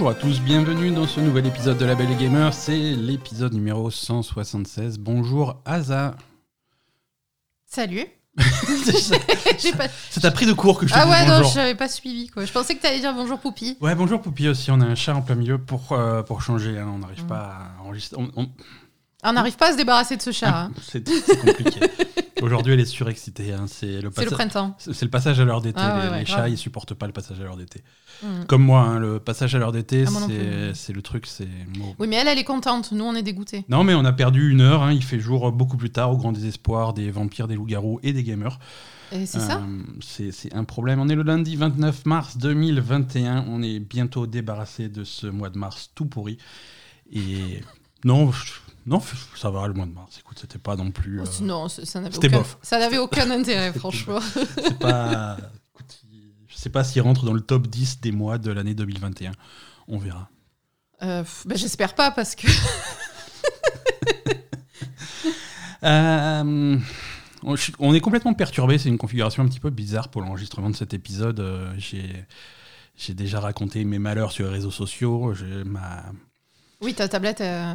Bonjour à tous, bienvenue dans ce nouvel épisode de La Belle Gamer, c'est l'épisode numéro 176. Bonjour Aza. Salut. Pas... Ça t'a pris de court que je te Ah ouais, bonjour. non, je n'avais pas suivi quoi. Je pensais que tu allais dire bonjour Poupi. Ouais, bonjour Poupi aussi, on a un chat en plein milieu pour, euh, pour changer, hein, on n'arrive pas à enregistrer. on- on- On n'arrive pas à se débarrasser de ce chat. hein. C'est compliqué. Aujourd'hui, elle est surexcitée. hein, C'est le, printemps. c'est- le passage à l'heure d'été. Ah les ouais, les grave. chats, ils supportent pas le passage à l'heure d'été. Mm. Comme moi, hein, le passage à l'heure d'été, Ah, c'est le truc, c'est. Oui, mais elle, elle est contente. Nous, on est dégoûtés. Non, mais on a perdu une heure. Il fait jour beaucoup plus tard, au grand désespoir des vampires, des loups-garous et des gamers. Et c'est ça Euh, c'est c'est un problème. On est le lundi 29 mars 2021. On est bientôt débarrassé de ce mois de mars tout pourri. Et non, je- non, ça va le mois de mars. Écoute, c'était pas non plus. euh, Non, ça n'avait aucun, bof. ça n'avait aucun intérêt, franchement. c'est pas. écoute, je sais pas s'il rentre dans le top 10 des mois de l'année 2021. On verra. Euh, bah, J'espère pas parce que. Euh, on est complètement perturbé. C'est une configuration un petit peu bizarre pour l'enregistrement de cet épisode. J'ai. Déjà raconté mes malheurs sur les réseaux sociaux. Ma, Oui, ta tablette. euh,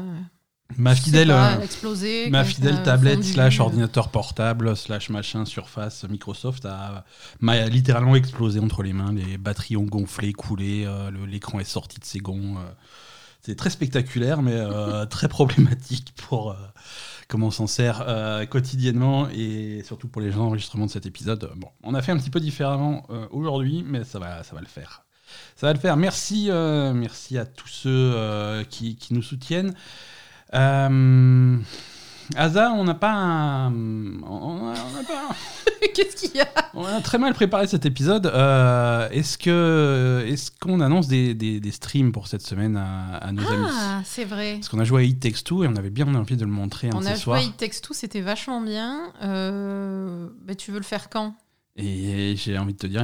ma fidèle, pas, euh, ma fidèle tablette fondu. slash ordinateur portable slash machin Surface Microsoft a m'a littéralement explosé entre les mains. Les batteries ont gonflé, coulé, euh, l'écran est sorti de ses gonds. euh. c'est très spectaculaire, mais euh, très problématique pour comment on s'en sert quotidiennement et surtout pour les gens enregistrement de cet épisode. Bon, on a fait un petit peu différemment aujourd'hui, mais ça va, ça va le faire. Ça va le faire. Merci, merci à tous ceux qui, qui nous soutiennent. Euh, Asa, on n'a pas un- on a, on a pas un- Qu'est-ce qu'il y a? On a très mal préparé cet épisode. Euh, est-ce que est-ce qu'on annonce des, des- des streams pour cette semaine à, à nos amis? Ah, c'est vrai. Parce qu'on a joué à It Takes Two et on avait bien envie de le montrer un On a joué à. It Takes Two, c'était vachement bien. Euh, bah, tu veux le faire quand? Et j'ai envie de te dire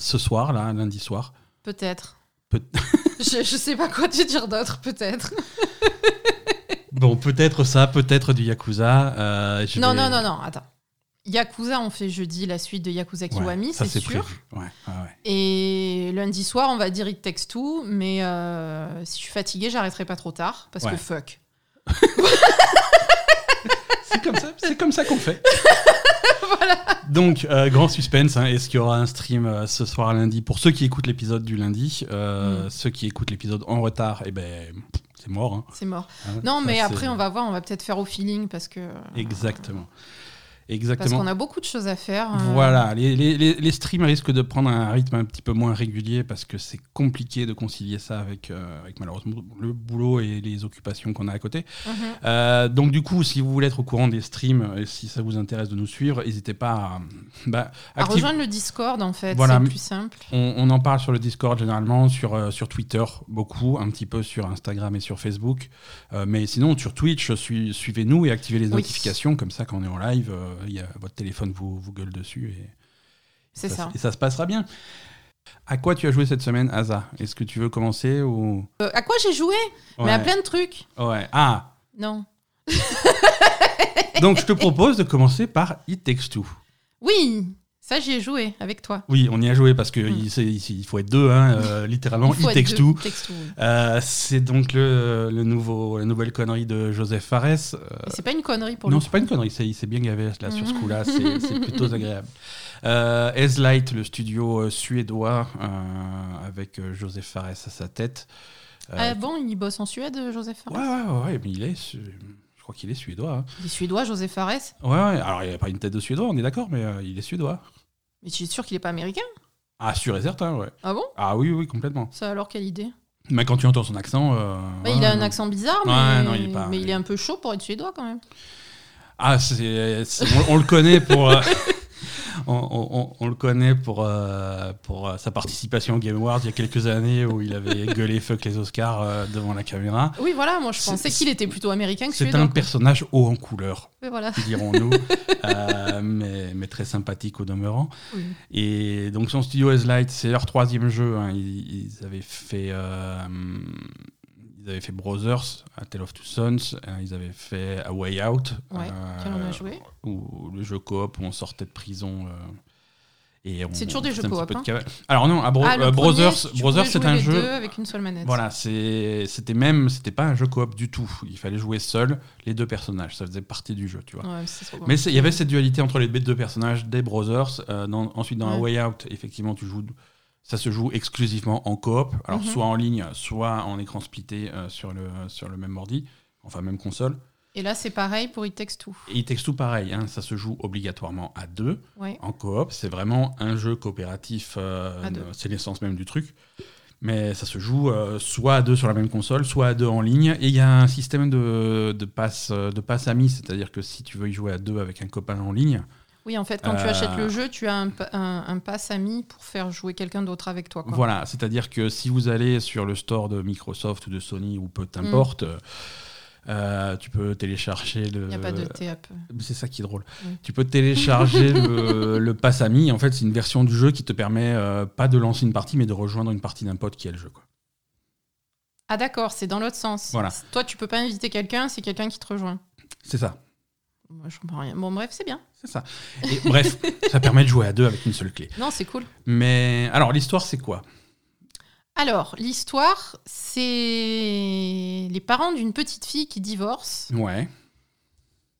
ce soir, là, lundi soir. Peut-être. Peut- je, je sais pas quoi te dire d'autre, peut-être. Bon, peut-être ça, peut-être du Yakuza. euh, je Non, vais- non, non, non, attends. Yakuza, on fait jeudi la suite de Yakuza Kiwami, c'est sûr. Ouais, ouais. Et lundi soir, on va dire It Takes Two, mais euh, si je suis fatiguée, j'arrêterai pas trop tard, parce que fuck. C'est comme ça, c'est comme ça qu'on fait. Donc, euh, grand suspense. hein, Est-ce qu'il y aura un stream euh, ce soir lundi? Pour ceux qui écoutent l'épisode du lundi, Mm. ceux qui écoutent l'épisode en retard, eh ben, pff, c'est mort. hein. C'est mort. Hein, Non, mais après, on va voir, on va peut-être faire au feeling, parce que... Exactement. Parce qu'on a beaucoup de choses à faire. euh, Voilà, les, les- les- streams risquent de prendre un rythme un petit peu moins régulier parce que c'est compliqué de concilier ça avec, euh, avec malheureusement le boulot et les occupations qu'on a à côté. mhm. Euh, donc du coup, si vous voulez être au courant des streams et si ça vous intéresse de nous suivre, n'hésitez pas à, bah, À rejoindre le Discord, en fait, Voilà. c'est plus simple. On, on en parle sur le Discord généralement, sur, sur Twitter beaucoup, un petit peu sur Instagram et sur Facebook. Mais sinon, sur Twitch, sui- suivez-nous et activez les Oui. notifications. Comme ça, quand on est en live, y a, votre téléphone vous, vous gueule dessus et, ça. et ça se passera bien. À quoi tu as joué cette semaine, Asa? Est-ce que tu veux commencer ou? Euh, à quoi j'ai joué? Mais à plein de trucs. Ouais. Ah, Non. donc je te propose de commencer par It Takes Two. Oui, ça, j'y ai joué avec toi. Oui, on y a joué parce que Mm. il, il- faut être deux, hein, euh, littéralement. Il Two, oui. Euh, c'est donc le, le nouveau, la nouvelle connerie de Joseph Fares. Euh, c'est pas une connerie pour non, le c'est pas une connerie, c'est- il s'est bien gavé là, sur ce Mhm. coup-là, c'est plutôt agréable. Euh, le studio suédois, avec Joseph Fares à sa tête. Ah bon, il bosse en Suède, Joseph Fares? Ouais, ouais, ouais, mais il est, crois qu'il est suédois. hein. Il est suédois, Joseph Fares? Ouais, ouais, alors il n'a pas une tête de suédois, on est d'accord, mais euh, il est suédois. Mais tu es sûr qu'il est pas américain? Ah, sûr et certain, ouais. Ah bon? Ah oui, oui, complètement. Ça alors, quelle idée? Mais quand tu entends son accent. euh, Bah, ouais, Il a un non. accent bizarre, mais, Ouais, non, il est pas- mais il est un peu chaud pour être suédois quand même. Ah, c'est, c'est- on, on le connaît pour. on, on- le connaît pour, euh, pour euh, sa participation aux Game Awards il y a quelques années où il avait gueulé fuck les Oscars euh, devant la caméra. Oui, voilà, moi je pensais qu'il était plutôt américain que C'est un personnage haut en couleur, voilà. dirons-nous, euh, mais, mais très sympathique au demeurant. Oui. Et donc son studio S-Light, c'est leur troisième jeu. hein. Ils, ils avaient fait, euh, ils avaient fait Brothers, A Tale of Two Sons. euh, ils avaient fait A Way Out, Ouais, euh, a joué. le jeu coop où on sortait de prison. euh, Et C'est toujours des jeux coop, de hein. Alors non, à Bro- Ah, Brothers, Brothers c'est un les jeu. deux avec une seule manette. Voilà, c'était même, c'était pas un jeu coop du tout. Il fallait jouer seul les deux personnages. Ça faisait partie du jeu, tu vois. Ouais, Mais il y avait cette dualité entre les deux personnages des Brothers. Dans- ensuite, dans A Ouais. Way Out, effectivement, tu joues, ça se joue exclusivement en coop. Alors, Mhm. soit en ligne, soit en écran splitté euh, sur, le, sur le même ordi, enfin, même console. Et là, c'est pareil pour It Takes Two. Et It Takes Two, pareil, hein, ça se joue obligatoirement à deux. Ouais. En coop, c'est vraiment un jeu coopératif, euh, c'est l'essence même du truc. Mais ça se joue euh, soit à deux sur la même console, soit à deux en ligne. Et il y a un système de, de passe, de passe amis, c'est-à-dire que si tu veux y jouer à deux avec un copain en ligne, Oui, en fait, quand tu Euh, achètes le jeu, tu as un, un, un pass ami pour faire jouer quelqu'un d'autre avec toi. Quoi. voilà, c'est-à-dire que si vous allez sur le store de Microsoft ou de Sony ou peu t'importe, euh, euh, tu peux télécharger le. Il n'y a pas de T-up. C'est ça qui est drôle. Oui. Tu peux télécharger le, le Pass Ami. En fait, c'est une version du jeu qui te permet euh, pas de lancer une partie, mais de rejoindre une partie d'un pote qui a le jeu. Quoi. Ah d'accord, c'est dans l'autre sens. Voilà. Toi, tu peux pas inviter quelqu'un, c'est quelqu'un qui te rejoint. C'est ça. Moi, je comprends rien. Bon, bref, c'est bien. C'est ça. Et bref, ça permet de jouer à deux avec une seule clé. Non, c'est cool. Mais alors, l'histoire, c'est quoi? Alors, l'histoire, c'est les parents d'une petite fille qui divorce. Ouais.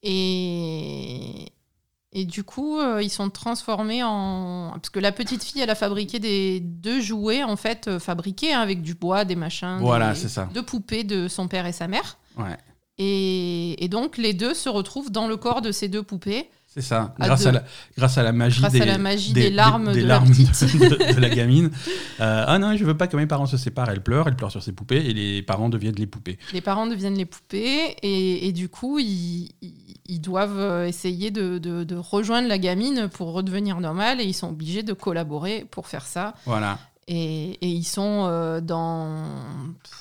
Et, et du coup, euh, ils sont transformés en. Parce que la petite fille, elle a fabriqué des deux jouets, en fait, euh, fabriqués hein, avec du bois, des machins. Voilà, des- c'est ça. Deux poupées de son père et sa mère. Ouais. Et, et donc, les deux se retrouvent dans le corps de ces deux poupées. C'est ça. À Grâce à, la, grâce à la magie, Grâce des, à la magie des larmes de la larmes petite. de, de la gamine. Euh, ah non, je veux pas que mes parents se séparent. Elle pleure, elle pleure sur ses poupées et les parents deviennent les poupées. Les parents deviennent les poupées et, et du coup, ils, doivent euh, essayer de, de- de rejoindre la gamine pour redevenir normal et ils sont obligés de collaborer pour faire ça. Voilà. Et, et ils sont euh, dans,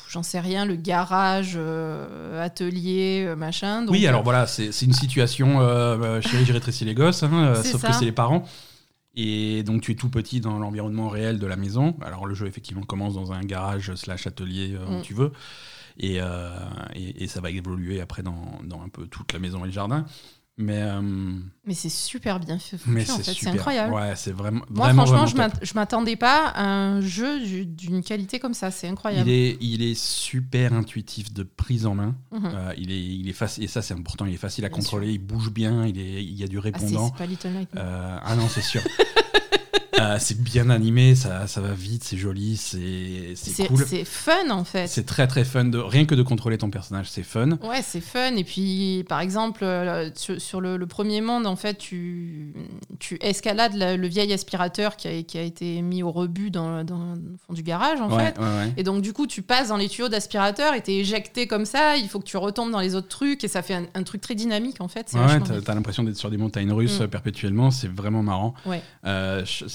j'en sais rien, le garage, euh, atelier, euh, machin. Donc, oui, alors voilà, c'est une situation. Euh, chérie, j'ai rétréci les gosses, hein, sauf ça. que c'est les parents. Et donc tu es tout petit dans l'environnement réel de la maison. Alors le jeu effectivement commence dans un garage slash atelier où Mm. tu veux. Et, et, et ça va évoluer après dans, dans un peu toute la maison et le jardin. Mais, euh, mais c'est super bien fait. mais en c'est fait, c'est super. incroyable. Ouais, c'est vraiment, Moi, vraiment, franchement, vraiment je m'attendais pas à un jeu du- d'une qualité comme ça. C'est incroyable. Il est, il est super intuitif de prise en main. Mhm. Euh, il est, il est facile, et ça c'est important, il est facile à Bien contrôler, il bouge bien, il, est, il y a du Ah, c'est répondant. c'est pas Little Nightmares. Euh, ah non, c'est sûr. C'est bien animé, ça, ça va vite, c'est joli, c'est c'est cool. c'est fun en fait. C'est très très fun, de, rien que de contrôler ton personnage, c'est fun. Ouais, c'est fun. Et puis, par exemple, euh, sur, sur le, le premier monde, en fait, tu, tu escalades la- le vieil aspirateur qui a, qui a été mis au rebut dans, dans le fond du garage, en ouais, fait. ouais, ouais. Et donc, du coup, tu passes dans les tuyaux d'aspirateur et t'es éjecté comme ça. Il faut que tu retombes dans les autres trucs. Et ça fait un, un truc très dynamique, en fait. Ouais, t'as l'impression d'être sur des montagnes russes Mm. euh, perpétuellement, c'est vraiment marrant. Ouais. Euh, je-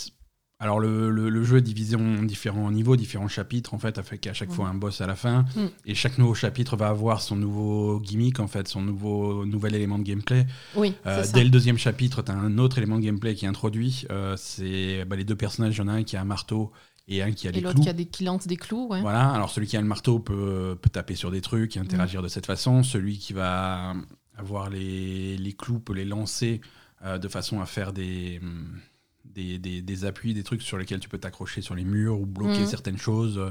alors le, le- le jeu est divisé en différents niveaux, différents chapitres en fait, avec à chaque Mm. fois un boss à la fin. Mm. Et chaque nouveau chapitre va avoir son nouveau gimmick en fait, son nouveau nouvel élément de gameplay. Oui, Euh, c'est ça. dès le deuxième chapitre, tu as un autre élément de gameplay qui est introduit. Euh, c'est bah, les deux personnages, il y en a un qui a un marteau et un qui a Et des l'autre clous. qui, a des, qui lance des clous, ouais. Voilà, alors celui qui a le marteau peut, peut taper sur des trucs et Mm. interagir de cette façon. Celui qui va avoir les, les clous peut les lancer euh, de façon à faire des, des, des- des appuis, des trucs sur lesquels tu peux t'accrocher sur les murs ou bloquer Mm. certaines choses. euh,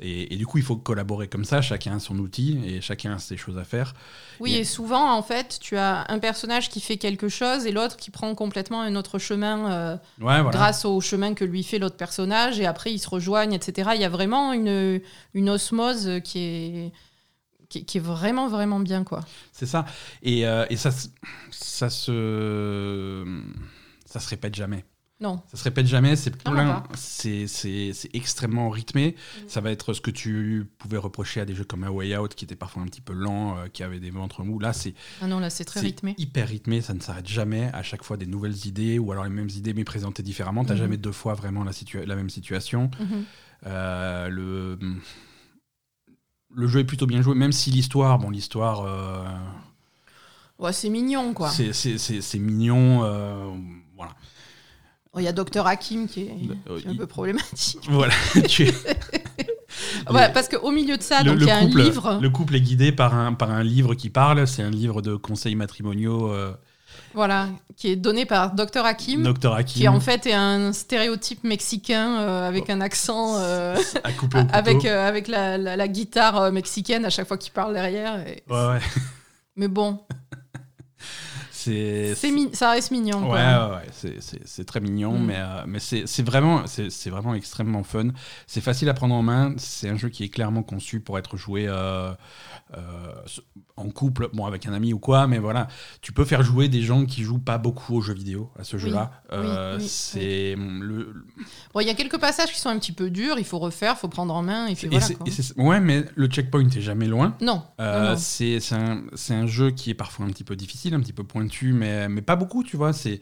Et, et du coup, il faut collaborer comme ça. Chacun a son outil et chacun a ses choses à faire. Oui, Et- et souvent, en fait, tu as un personnage qui fait quelque chose et l'autre qui prend complètement un autre chemin. euh, Ouais, voilà. grâce au chemin que lui fait l'autre personnage, et après ils se rejoignent, etc. Il y a vraiment une, une osmose qui est, qui, qui est vraiment, vraiment bien, quoi. C'est ça. Et, euh, et ça, ça se. Ça se répète jamais. Non. Ça se répète jamais, c'est plein, c'est c'est- c'est extrêmement rythmé. Ça va être ce que tu pouvais reprocher à des jeux comme A Way Out, qui étaient parfois un petit peu lents, euh, qui avaient des ventres mous. Là, c'est Ah non, là, c'est très rythmé. hyper rythmé, ça ne s'arrête jamais. À chaque fois, des nouvelles idées, ou alors les mêmes idées mais présentées différemment. T'as Mhm. jamais deux fois vraiment la, même situation. Mhm. Euh, le, le jeu est plutôt bien joué, même si l'histoire, bon, l'histoire. euh, Ouais, c'est mignon, quoi. c'est- c'est c'est- c'est mignon. voilà. Oh, Il y a Dr Hakim qui est, Euh, qui est un peu problématique. voilà. tu- Ouais, parce qu'au milieu de ça, le, donc le il y a couple, un livre. le couple est guidé par un, par un livre qui parle. C'est un livre de conseils matrimoniaux euh, Voilà, qui est donné par Dr Hakim. Dr Hakim. Qui en fait est un stéréotype mexicain euh, avec un accent. euh, à couper au avec, euh, avec la, la- la guitare euh, mexicaine à chaque fois qu'il parle derrière. et- Ouais, ouais. Mais bon, C'est. ça reste mignon. Ouais, quoi. ouais, ouais, c'est- très mignon, Mm. mais, euh, mais c'est vraiment, vraiment extrêmement fun. C'est facile à prendre en main. C'est un jeu qui est clairement conçu pour être joué euh, euh, en couple, bon, avec un ami ou quoi, mais voilà. Tu peux faire jouer des gens qui jouent pas beaucoup aux jeux vidéo à ce jeu-là. Euh, oui, c'est le, Bon, il y a quelques passages qui sont un petit peu durs, il faut refaire, il faut prendre en main, et puis voilà. quoi. et ouais, mais le checkpoint est jamais loin. Non, Euh, non, non. c'est un, un jeu qui est parfois un petit peu difficile, un petit peu pointu, mais, mais pas beaucoup, tu vois. C'est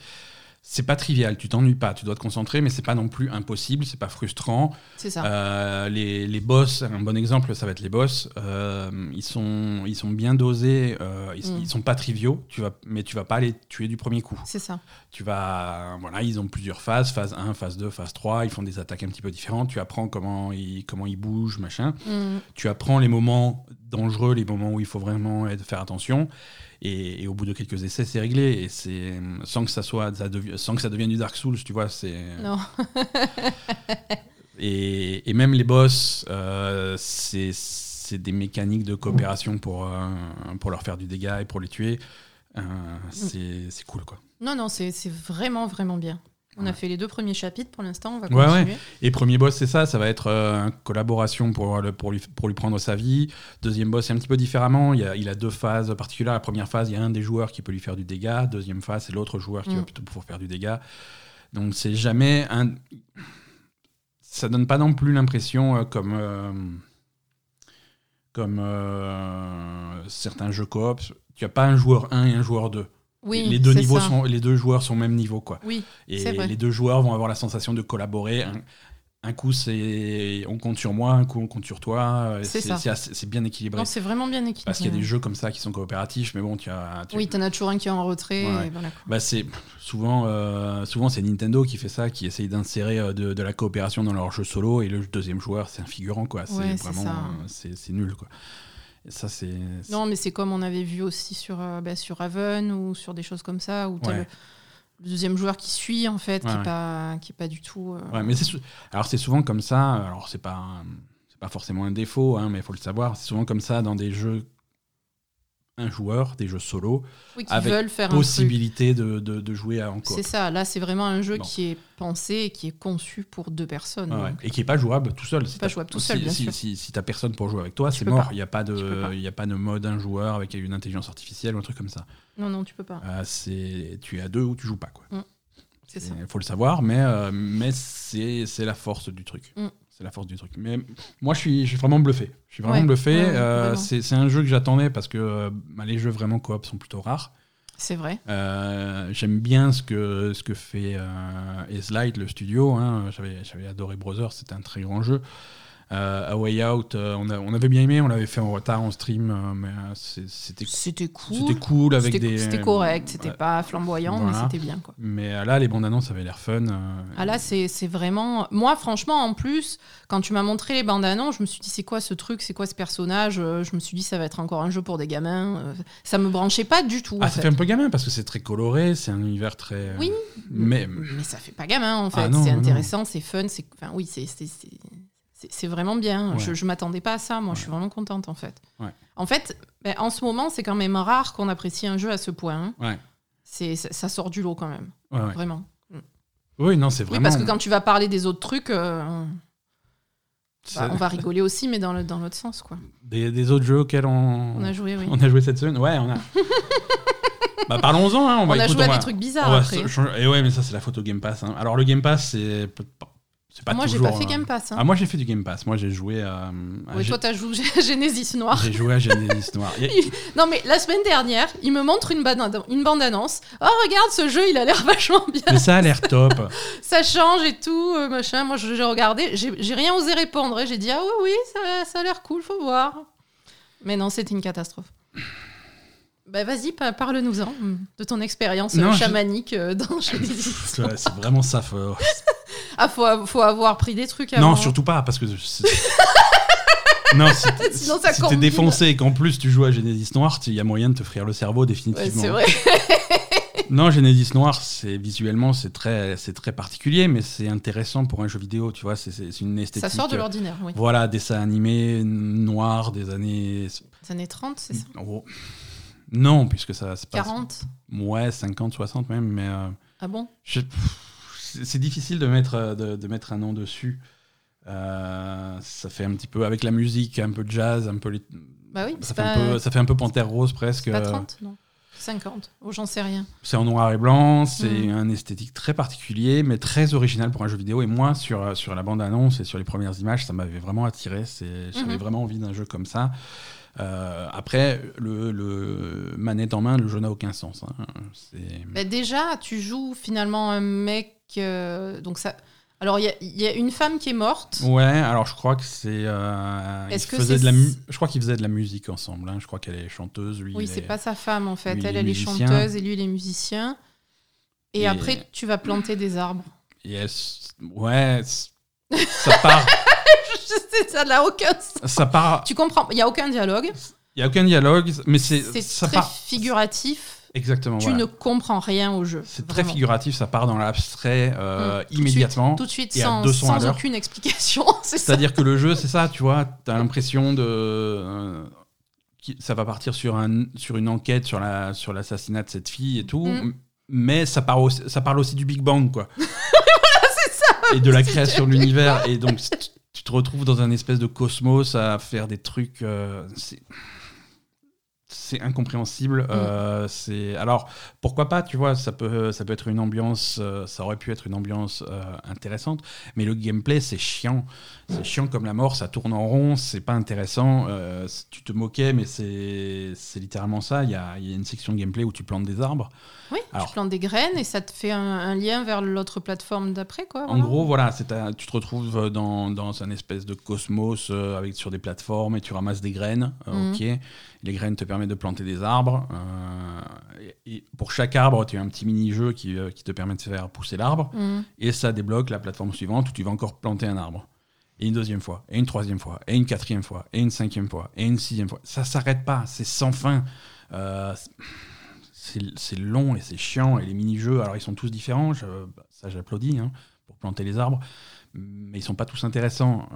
c'est pas trivial, tu t'ennuies pas, tu dois te concentrer, mais c'est pas non plus impossible, c'est pas frustrant. c'est ça. Euh, les, les boss, un bon exemple, ça va être les boss. euh, ils, sont, ils sont bien dosés, euh, ils, Mm. ils sont pas triviaux, tu vas, mais tu vas pas les tuer du premier coup. C'est ça. Tu vas, voilà, ils ont plusieurs phases, phase 1, phase 2, phase 3, ils font des attaques un petit peu différentes, tu apprends comment ils, comment ils bougent, machin Mm. tu apprends les moments dangereux, les moments où il faut vraiment être- faire attention. Et, et au bout de quelques essais, c'est réglé. Et c'est sans que ça soit, ça sans que ça devienne du Dark Souls, tu vois. C'est Non. et, et même les boss, euh, c'est c'est des mécaniques de coopération pour euh, pour leur faire du dégât et pour les tuer. Euh, c'est c'est cool quoi. non, non, c'est vraiment, vraiment bien. On a fait les deux premiers chapitres pour l'instant, on va Ouais, continuer. Et premier boss, c'est ça, ça va être euh, une collaboration pour, le- pour, lui, pour lui prendre sa vie. Deuxième boss, c'est un petit peu différemment. Il, y a, il a deux phases particulières. La première phase, il y a un des joueurs qui peut lui faire du dégât. Deuxième phase, c'est l'autre joueur qui Mm. va plutôt pouvoir faire du dégât. Donc c'est jamais un. Ça donne pas non plus l'impression euh, comme. euh, comme euh, certains jeux coop. Tu as pas un joueur 1 et un joueur 2. Oui, les, deux niveaux ça. sont, les deux joueurs sont au même niveau. Quoi. Oui, Et vrai. les deux joueurs vont avoir la sensation de collaborer. Un, un coup, c'est on compte sur moi, un coup, on compte sur toi. C'est bien équilibré. non, c'est vraiment bien équilibré. Parce qu'il y a des jeux comme ça qui sont coopératifs, mais bon, tu as. tu- Oui, t'en as toujours un qui est en retrait. Ouais. et voilà, quoi. bah, c'est souvent, euh, souvent c'est Nintendo qui fait ça, qui essaye d'insérer euh, de, de la coopération dans leur jeu solo, et le deuxième joueur, c'est un figurant, quoi. C'est Ouais, vraiment, c'est nul, quoi. Et ça, c'est. c'est- Non, mais c'est comme on avait vu aussi sur, euh, bah, sur Raven ou sur des choses comme ça, où Ouais. le, le deuxième joueur qui suit, en fait, qui n'est ouais. pas, pas du tout. euh, Ouais, mais c'est alors c'est souvent comme ça. Alors c'est pas un- pas forcément un défaut, hein, mais il faut le savoir. C'est souvent comme ça dans des jeux un joueur, des jeux solo, oui, qui avec veulent faire possibilité de, de, de jouer à en coop. C'est ça, là c'est vraiment un jeu qui est pensé et qui est conçu pour deux personnes. Ouais. Et qui est pas jouable tout seul. Si Pas jouable tout si- seul, bien si, sûr. Si, si t'as personne pour jouer avec toi, c'est mort. Il n'y a, pas de- y a pas de mode un joueur avec une intelligence artificielle ou un truc comme ça. Non, non, tu peux pas. Euh, c'est tu es à deux ou tu joues pas. quoi. C'est ça. Il faut le savoir, mais, euh, mais c'est c'est la force du truc. Mm. C'est la force du truc. Mais moi, je suis, je suis vraiment bluffé. Je suis vraiment Ouais, bluffé. ouais, Euh, c'est un jeu que j'attendais parce que euh, bah, les jeux vraiment coop sont plutôt rares. C'est vrai. Euh, J'aime bien ce que, ce que fait euh, Light, le studio. hein. J'avais adoré Brothers, c'était un très grand jeu. Euh, A Way Out, euh, on, a- on avait bien aimé, on l'avait fait en retard en stream, euh, mais euh, c'était C'était cool. c'était cool avec des. c'était correct, c'était Ouais. pas flamboyant, Voilà. mais c'était bien. Quoi. Mais là, les bandes annonces avaient l'air fun. Ah là, c'est c'est vraiment. Moi, franchement, en plus, quand tu m'as montré les bandes annonces, je me suis dit, c'est quoi ce truc C'est quoi ce personnage Je me suis dit, ça va être encore un jeu pour des gamins. Ça me branchait pas du tout. Ah, en ça fait. fait un peu gamin parce que c'est très coloré, c'est un univers très. Oui. Mais Mais ça fait pas gamin, en fait. Ah non, c'est intéressant, c'est fun. c'est Enfin, oui, c'est. C'est- vraiment bien. Ouais. Je, je m'attendais pas à ça. Moi, je suis vraiment contente en fait. Ouais. En fait, ben, en ce moment, c'est quand même rare qu'on apprécie un jeu à ce point. hein. C'est ça, sort du lot quand même, vraiment. Oui, non, c'est Oui, vraiment. parce que quand tu vas parler des autres trucs, euh, bah, on va rigoler aussi, mais dans le- dans l'autre sens, quoi. des, des autres jeux auxquels on, On a joué, oui. on a joué cette semaine. Ouais, on a. bah, parlons-en. Hein. On, On, va, a écoute, joué on à va- des trucs bizarres après. Et ouais, mais ça, c'est la photo Game Pass. hein. Alors, le Game Pass, c'est. Pas Moi, j'ai pas fait euh, Game Pass. hein. Ah, moi, j'ai fait du Game Pass. Moi, j'ai joué à. à Gé- toi, t'as joué Genesis Noir. J'ai joué à Genesis Noir. Non, mais la semaine dernière, il me montre une, bande- une bande-annonce. Oh, regarde, ce jeu, il a l'air vachement bien. Mais ça a l'air top. Ça change et tout, euh, machin. Moi, j'ai regardé, j'ai rien osé répondre. J'ai dit, ah oui, oui, ça, ça a l'air cool, faut voir. Mais non, c'était une catastrophe. Bah, vas-y, pa- parle-nous-en mm, de ton expérience euh, je- chamanique euh, dans Genesis. C'est vraiment ça. faut- Ah, faut, av- faut avoir pris des trucs avant. Non, surtout pas, parce que. c'est- non, si t'es Sinon, ça si t'es combine. défoncé et qu'en plus tu joues à Genesis Noir, il y a moyen de te frire le cerveau Ouais, définitivement. c'est vrai. non, Genesis Noir, c'est visuellement c'est très c'est très particulier, mais c'est intéressant pour un jeu vidéo. Tu vois, c'est c'est- c'est une esthétique. Ça sort de l'ordinaire, oui. Voilà, dessin animé noir des années. Les années 30, c'est ça? Oh. Non, puisque ça se passe. 40 Ouais, 50, 60 même, mais. euh, Ah bon? Je- c'est difficile de mettre, euh, de, de mettre un nom dessus. Euh, ça fait un petit peu avec la musique, un peu de jazz, un peu. les- Bah oui, ça, fait un peu, ça fait un peu Panthère Rose presque. pas euh, 30, non 50. Oh, j'en sais rien. C'est en noir et blanc, c'est Mm. un esthétique très particulier, mais très original pour un jeu vidéo. Et moi, sur, euh, sur la bande-annonce et sur les premières images, ça m'avait vraiment attiré. J'avais Mhm. vraiment envie d'un jeu comme ça. Euh, après, le, le manette en main, le jeu n'a aucun sens. hein. Bah, déjà, tu joues finalement un mec. Donc ça. Alors, il y a- il y, a une femme qui est morte. Ouais, alors je crois que c'est. euh, Est-ce que de la mu- Je crois qu'ils faisaient de la musique ensemble. hein. Je crois qu'elle est chanteuse, lui. Oui, c'est est- pas sa femme en fait. lui, elle, est elle est chanteuse et lui, il est musicien. Et, Et- après, tu vas planter des arbres. Et elle s- Ouais, ça part. Je sais, ça n'a aucun sens. ça part. Tu comprends Il n'y a aucun dialogue. Il y a aucun dialogue, mais c'est C'est très part. figuratif. Exactement. Tu voilà. ne comprends rien au jeu. C'est très figuratif, ça part dans l'abstrait euh, Mm. Tout de immédiatement. Tout de suite, sans, 200 à sans l'heure. aucune explication. c'est ça. C'est-à-dire que le jeu, c'est ça, tu vois, t'as l'impression de. euh, ça va partir sur, un, sur une enquête sur la sur l'assassinat de cette fille et tout, Mm. mais ça, part aussi, ça parle aussi du Big Bang, quoi. c'est ça. Et de la création de l'univers. Et donc, tu- tu te retrouves dans un espèce de cosmos à faire des trucs. euh, c'est- incompréhensible. Euh, c'est alors pourquoi pas, tu vois, ça peut ça peut être une ambiance, euh, ça aurait pu être une ambiance euh, intéressante, mais le gameplay c'est chiant, c'est chiant comme la mort, ça tourne en rond, c'est pas intéressant. tu te moquais, mais c'est c'est littéralement ça. Il y a, il y a une section de gameplay où tu plantes des arbres. Oui, Alors- tu plantes des graines et ça te fait un, un lien vers l'autre plaplateforme d'après, quoi. En gros, voilà, c'est tu te retrouves dans, dans un espèce de cosmos avec, sur des plateformes et tu ramasses des graines. Mhm. ok. Les graines te permettent de planter des arbres. euh, et, et pour chaque arbre, tu as un petit mini-jeu qui, euh, qui te permet de faire pousser l'arbre. Mhm. Et ça débloque la plateforme suivante où tu vas encore planter un arbre. Et une deuxième fois, et une troisième fois, et une quatrième fois, et une cinquième fois, et une sixième fois. Ça s'arrête pas, c'est sans fin. Euh, c'est long et c'est chiant. Et les mini-jeux, alors ils sont tous différents, je- ça j'applaudis, hein, pour planter les arbres, mais ils sont pas tous intéressants.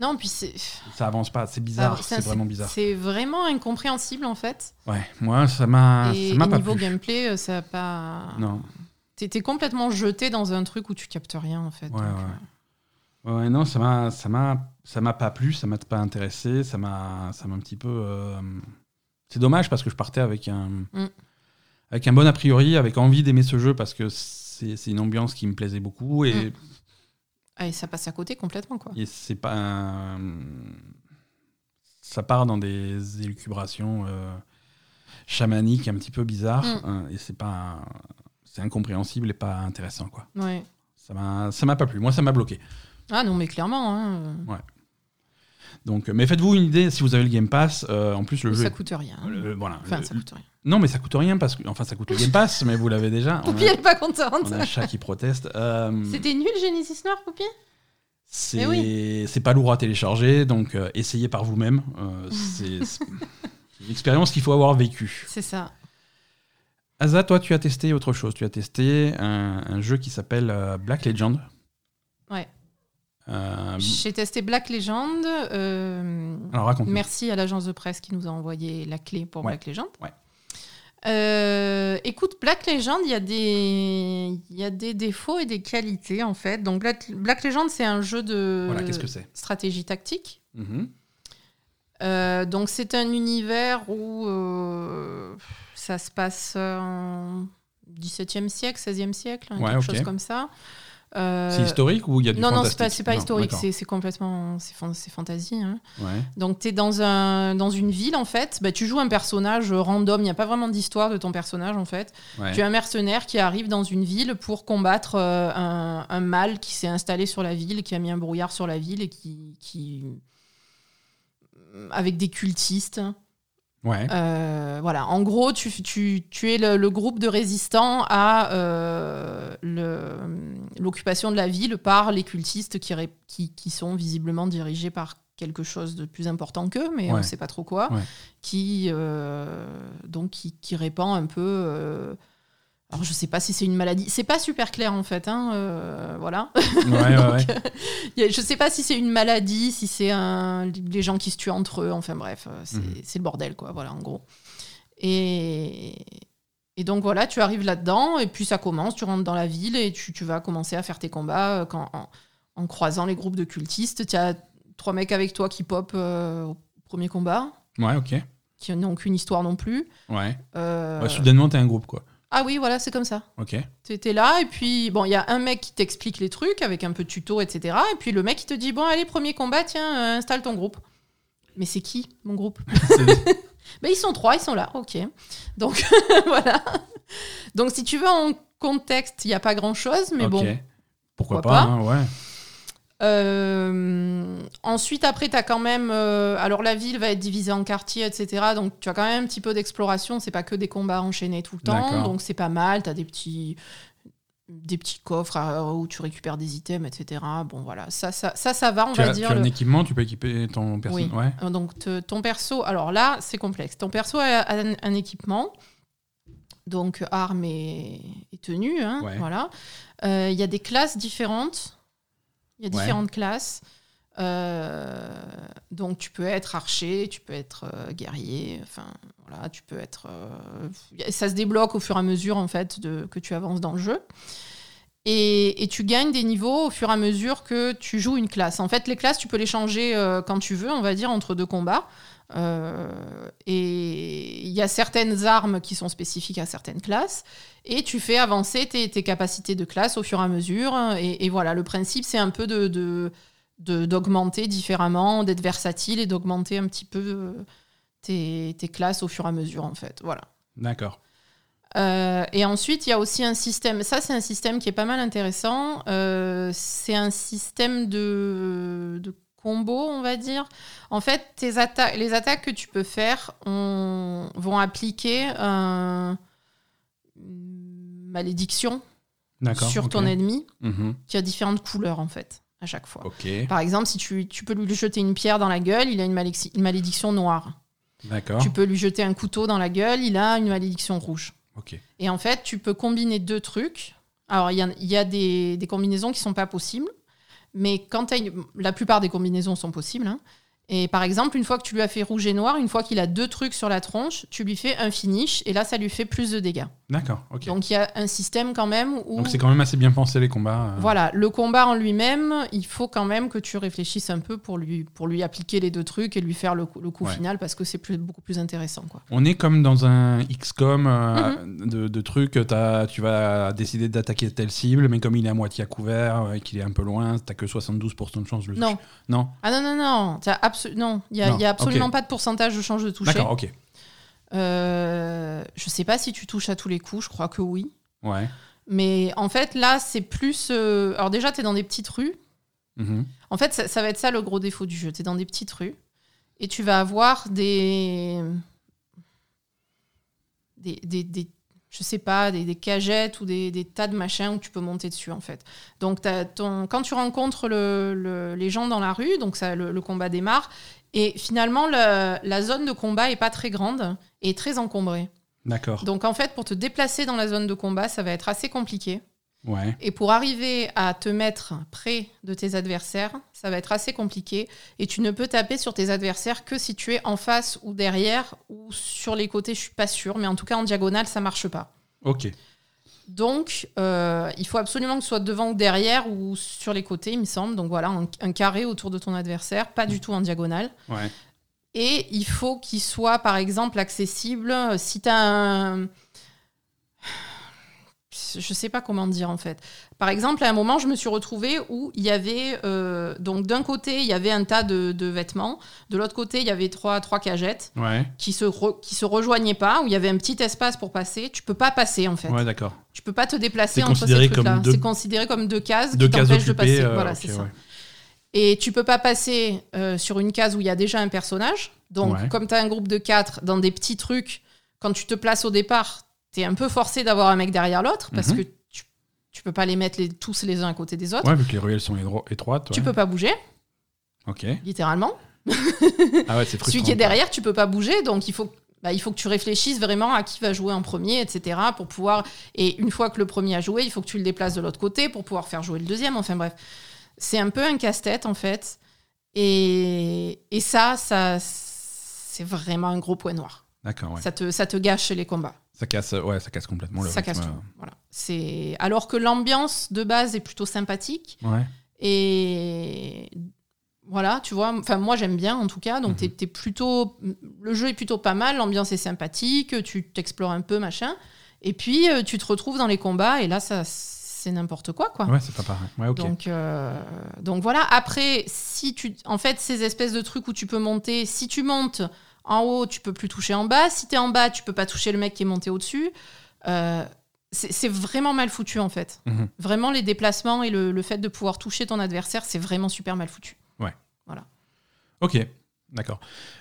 Non, puis c'est. ça avance pas, c'est bizarre, Ah, c'est vraiment bizarre. C'est vraiment incompréhensible en fait. Ouais, moi ça m'a et ça m'a et pas niveau plu. gameplay, euh, ça a pas. Non. T'es t'es complètement jeté dans un truc où tu captes rien en fait. Ouais, donc, ouais. euh, Ouais, non, ça m'a, ça m'a, ça m'a pas plu, ça m'a pas intéressé, ça m'a, ça m'a un petit peu. euh, C'est dommage parce que je partais avec un, Mm. avec un bon a priori, avec envie d'aimer ce jeu parce que c'est, c'est une ambiance qui me plaisait beaucoup et, Mm. Ah, et ça passe à côté complètement quoi. et c'est pas, un- ça part dans des élucubrations euh, chamaniques un petit peu bizarres Mm. hein, et c'est pas, c'est incompréhensible et pas intéressant quoi. Ouais. Ça m'a, pas plu. Moi, ça m'a bloqué. Ah non, mais clairement. Hein, euh, Donc, mais faites-vous une idée si vous avez le Game Pass. euh, en plus, le jeu ça est coûte rien. Le- voilà. Enfin, Le- ça coûte rien. Non, mais ça coûte rien parce que, enfin, ça coûte le Game Pass, mais vous l'avez déjà. Poupie, elle est pas contente. on a un chat qui proteste. Euh, C'était nul Genesis Noir, Poupie? C'est Eh oui. c'est pas lourd à télécharger, donc euh, essayez par vous-même. Euh, c'est c'est une expérience qu'il faut avoir vécue. C'est ça. Asa, toi, tu as testé autre chose. Tu as testé un, un jeu qui s'appelle euh, Black Legend. Ouais. Euh, J'ai testé Black Legend. euh, alors raconte. Merci à l'agence de presse qui nous a envoyé la clé pour Ouais. Black Legend. Ouais. Euh, écoute, Black Legend, il y, a des... y a des défauts et des qualités en fait. Donc Black, Black Legend, c'est un jeu de Voilà, que stratégie tactique. Mhm. Euh, donc c'est un univers où euh, ça se passe en 17e siècle, 16e siècle, hein, Ouais, quelque chose comme ça. Euh, C'est historique ou il y a du non, non, c'est pas, pas Non, historique, c'est complètement. C'est fan- c'est fantasy. hein. Ouais. Donc, tu es dans, un, dans une ville, en fait. Bah, tu joues un personnage random. Il n'y a pas vraiment d'histoire de ton personnage, en fait. Ouais. Tu es un mercenaire qui arrive dans une ville pour combattre euh, un, un mal qui s'est installé sur la ville, qui a mis un brouillard sur la ville et qui. qui avec des cultistes. Ouais. Euh, voilà. En gros, tu, tu, tu es le, le groupe de résistants à euh, l'occupation de la ville par les cultistes qui, ré- qui, qui sont visiblement dirigés par quelque chose de plus important qu'eux, mais on ne sait pas trop quoi, Ouais. qui, euh, donc qui, qui répand un peu Alors je sais pas si c'est une maladie, c'est pas super clair en fait, hein, euh, voilà. Ouais, Donc, ouais. euh, je sais pas si c'est une maladie, si c'est un, les gens qui se tuent entre eux, enfin bref, euh, c'est Mhm. c'est le bordel quoi, voilà en gros. Et, et donc voilà, tu arrives là-dedans et puis ça commence, tu rentres dans la ville et tu, tu vas commencer à faire tes combats quand, en, en croisant les groupes de cultistes. Tu as trois mecs avec toi qui pop euh, au premier combat, Ouais, ok. qui n'ont qu'une histoire non plus. Ouais. Euh, Ouais, soudainement, t'es un groupe, quoi. Ah oui, voilà, c'est comme ça. Ok. T'étais là, et puis, bon, il y a un mec qui t'explique les trucs avec un peu de tuto, etc. Et puis le mec, il te dit, bon, allez, premier combat, tiens, euh, installe ton groupe. Mais c'est qui, mon groupe Ben, ils sont trois, ils sont là, ok. Donc, voilà. Donc, si tu veux, en contexte, il n'y a pas grand-chose, mais bon. Pourquoi, pourquoi pas, pas. hein, ouais. Euh, ensuite, après, tu as quand même. euh, alors, la ville va être divisée en quartiers, etc. Donc, tu as quand même un petit peu d'exploration. C'est pas que des combats enchaînés tout le temps. Donc, c'est pas mal. Tu as des petits, des petits coffres euh, où tu récupères des items, etc. Bon, voilà. Ça, ça, ça, ça va, on Tu va as, dire. tu as le- un équipement, tu peux équiper ton personnage. Oui. Ouais. Donc, te- ton perso, alors là, c'est complexe. Ton perso a un, un équipement, donc armes et, et tenues. hein, Ouais. Voilà. Euh, Il y a des classes différentes. Il y a Ouais. différentes classes. Euh, donc, tu peux être archer, tu peux être euh, guerrier. Enfin, voilà, tu peux être. euh, ça se débloque au fur et à mesure, en fait, de, que tu avances dans le jeu. Et, et tu gagnes des niveaux au fur et à mesure que tu joues une classe. En fait, les classes, tu peux les changer quand tu veux, on va dire, entre deux combats. Euh, et il y a certaines armes qui sont spécifiques à certaines classes. Et tu fais avancer tes, tes capacités de classe au fur et à mesure. Et, et voilà, le principe, c'est un peu de, d'augmenter différemment, d'être versatile et d'augmenter un petit peu euh, tes, tes classes au fur et à mesure, en fait. Voilà. D'accord. Euh, et ensuite, il y a aussi un système. Ça, c'est un système qui est pas mal intéressant. Euh, c'est un système de, de combo, on va dire. En fait, tes atta- les attaques que tu peux faire on- vont appliquer un- une malédiction sur ton ennemi Mhm. qui a différentes couleurs, en fait, à chaque fois. Par exemple, si tu, tu peux lui jeter une pierre dans la gueule, il a une, malédic- une malédiction noire. Tu peux lui jeter un couteau dans la gueule, il a une malédiction rouge. Et en fait, tu peux combiner deux trucs. Alors, il y a, il y a des, des combinaisons qui sont pas possibles, mais quand la plupart des combinaisons sont possibles. hein. Et par exemple, une fois que tu lui as fait rouge et noir, une fois qu'il a deux trucs sur la tronche, tu lui fais un finish, et là, ça lui fait plus de dégâts. D'accord. Ok. Donc Donc, il y a un système quand même où... c'est quand même assez bien pensé les combats. euh. Voilà, le combat en lui-même, il faut quand même que tu réfléchisses un peu pour lui, pour lui appliquer les deux trucs et lui faire le coup, le coup Ouais. final parce que c'est plus, beaucoup plus intéressant. Quoi. On est comme dans un XCOM euh, Mhm. de, de trucs, tu vas décider d'attaquer telle cible, mais comme il est à moitié à couvert euh, et qu'il est un peu loin, t'as que 72% de chance de le Non. toucher. Non Ah non, non, non, t'as non, il n'y a, Non, y a absolument ok. pas de pourcentage de change de toucher. D'accord, ok. Euh, je sais pas si tu touches à tous les coups, je crois que oui. Ouais. Mais en fait, là, c'est plus. euh, Alors, déjà, tu es dans des petites rues. Mhm. En fait, ça, ça va être ça le gros défaut du jeu. Tu es dans des petites rues et tu vas avoir des. des, des, des- je sais pas, des, des cagettes ou des, des tas de machins où tu peux monter dessus, en fait. Donc, ton, quand tu rencontres le- le- les gens dans la rue, donc ça, le, le combat démarre. Et finalement, le- la zone de combat est pas très grande et très encombrée. D'accord. Donc, en fait, pour te déplacer dans la zone de combat, ça va être assez compliqué. Ouais. Et pour arriver à te mettre près de tes adversaires, ça va être assez compliqué. Et tu ne peux taper sur tes adversaires que si tu es en face ou derrière ou sur les côtés, je suis pas sûre. Mais en tout cas, en diagonale, ça marche pas. Ok. Donc, euh, il faut absolument que ce soit devant ou derrière ou sur les côtés, il me semble. Donc voilà, un, un carré autour de ton adversaire, pas du tout en diagonale. Ouais. Et il faut qu'il soit, par exemple, accessible. Si tu as un. Je sais pas comment dire en fait. Par exemple, à un moment, je me suis retrouvée où il y avait. euh, donc, d'un côté, il y avait un tas de, de vêtements. De l'autre côté, il y avait trois, trois cagettes Ouais. qui se, re- qui se rejoignaient pas, où il y avait un petit espace pour passer. Tu peux pas passer en fait. Ouais, d'accord. Tu peux pas te déplacer entre ces trucs-là. C'est considéré comme deux cases Deux qui cases t'empêchent de passer. euh, voilà, c'est ça. ouais. Et tu peux pas passer euh, sur une case où il y a déjà un personnage. Donc, Ouais. comme tu as un groupe de quatre dans des petits trucs, quand tu te places au départ, tu es un peu forcé d'avoir un mec derrière l'autre parce Mhm. que tu, tu peux pas les mettre les, tous les uns à côté des autres. Ouais, vu que les ruelles sont étroites. Tu ouais. peux pas bouger, Ok. littéralement. Ah ouais, c'est. Celui qui est derrière, tu peux pas bouger, donc il faut. bah, il faut que tu réfléchisses vraiment à qui va jouer en premier, etc. Pour pouvoir. Et une fois que le premier a joué, il faut que tu le déplaces de l'autre côté pour pouvoir faire jouer le deuxième. Enfin bref, c'est un peu un casse-tête en fait. Et, et ça, ça c'est vraiment un gros point noir. D'accord, ouais. Ça, te, ça te gâche les combats. Ça casse, ouais, ça casse complètement le ça rythme. casse tout. Voilà. C'est alors que l'ambiance de base est plutôt sympathique Ouais. et voilà, tu vois. Enfin, moi j'aime bien en tout cas. Donc Mhm. t'es- t'es plutôt, le jeu est plutôt pas mal, l'ambiance est sympathique, tu t'explores un peu machin, et puis euh, tu te retrouves dans les combats et là ça c'est n'importe quoi quoi. Ouais, c'est pas pareil. Ouais. Donc, euh, donc voilà. Après, si tu, en fait, ces espèces de trucs où tu peux monter, si tu montes en haut, tu peux plus toucher en bas. Si tu es en bas, tu peux pas toucher le mec qui est monté au-dessus. Euh, c'est vraiment mal foutu en fait. Mhm. Vraiment, les déplacements et le, le fait de pouvoir toucher ton adversaire, c'est vraiment super mal foutu. Ok, d'accord.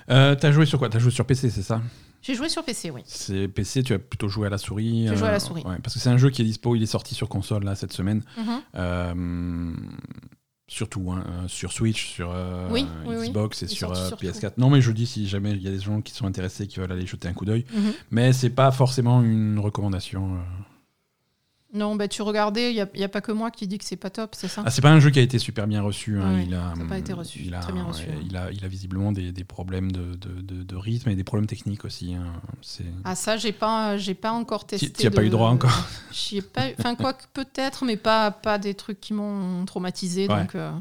Euh, T'as joué sur quoi? T'as joué sur PC, c'est ça? J'ai joué sur PC, oui. C'est PC, tu as plutôt joué à la souris. J'ai joué à la souris. ouais, parce que c'est un jeu qui est dispo, il est sorti sur console là cette semaine. Mhm. Euh, surtout hein, euh, sur Switch, sur euh, Oui, oui, oui. Xbox et sur euh, sur PS4. Non, mais je dis si jamais il y a des gens qui sont intéressés, qui veulent aller jeter un coup d'œil. Mhm. Mais c'est pas forcément une recommandation. Non, bah, tu regardais, il n'y a, y a pas que moi qui dis que c'est pas top, c'est ça? Ah, c'est pas un jeu qui a été super bien reçu. hein. Ouais, il a, ça a pas été reçu, Il a, très bien reçu, ouais, hein. il a, il a visiblement des, des problèmes de, de, de- de rythme et des problèmes techniques aussi. hein. C'est. Ah ça, j'ai pas, j'ai pas encore testé. t'y as pas eu droit encore? Ai pas, enfin quoi que peut-être, mais pas pas des trucs qui m'ont traumatisé. Ouais. Donc euh,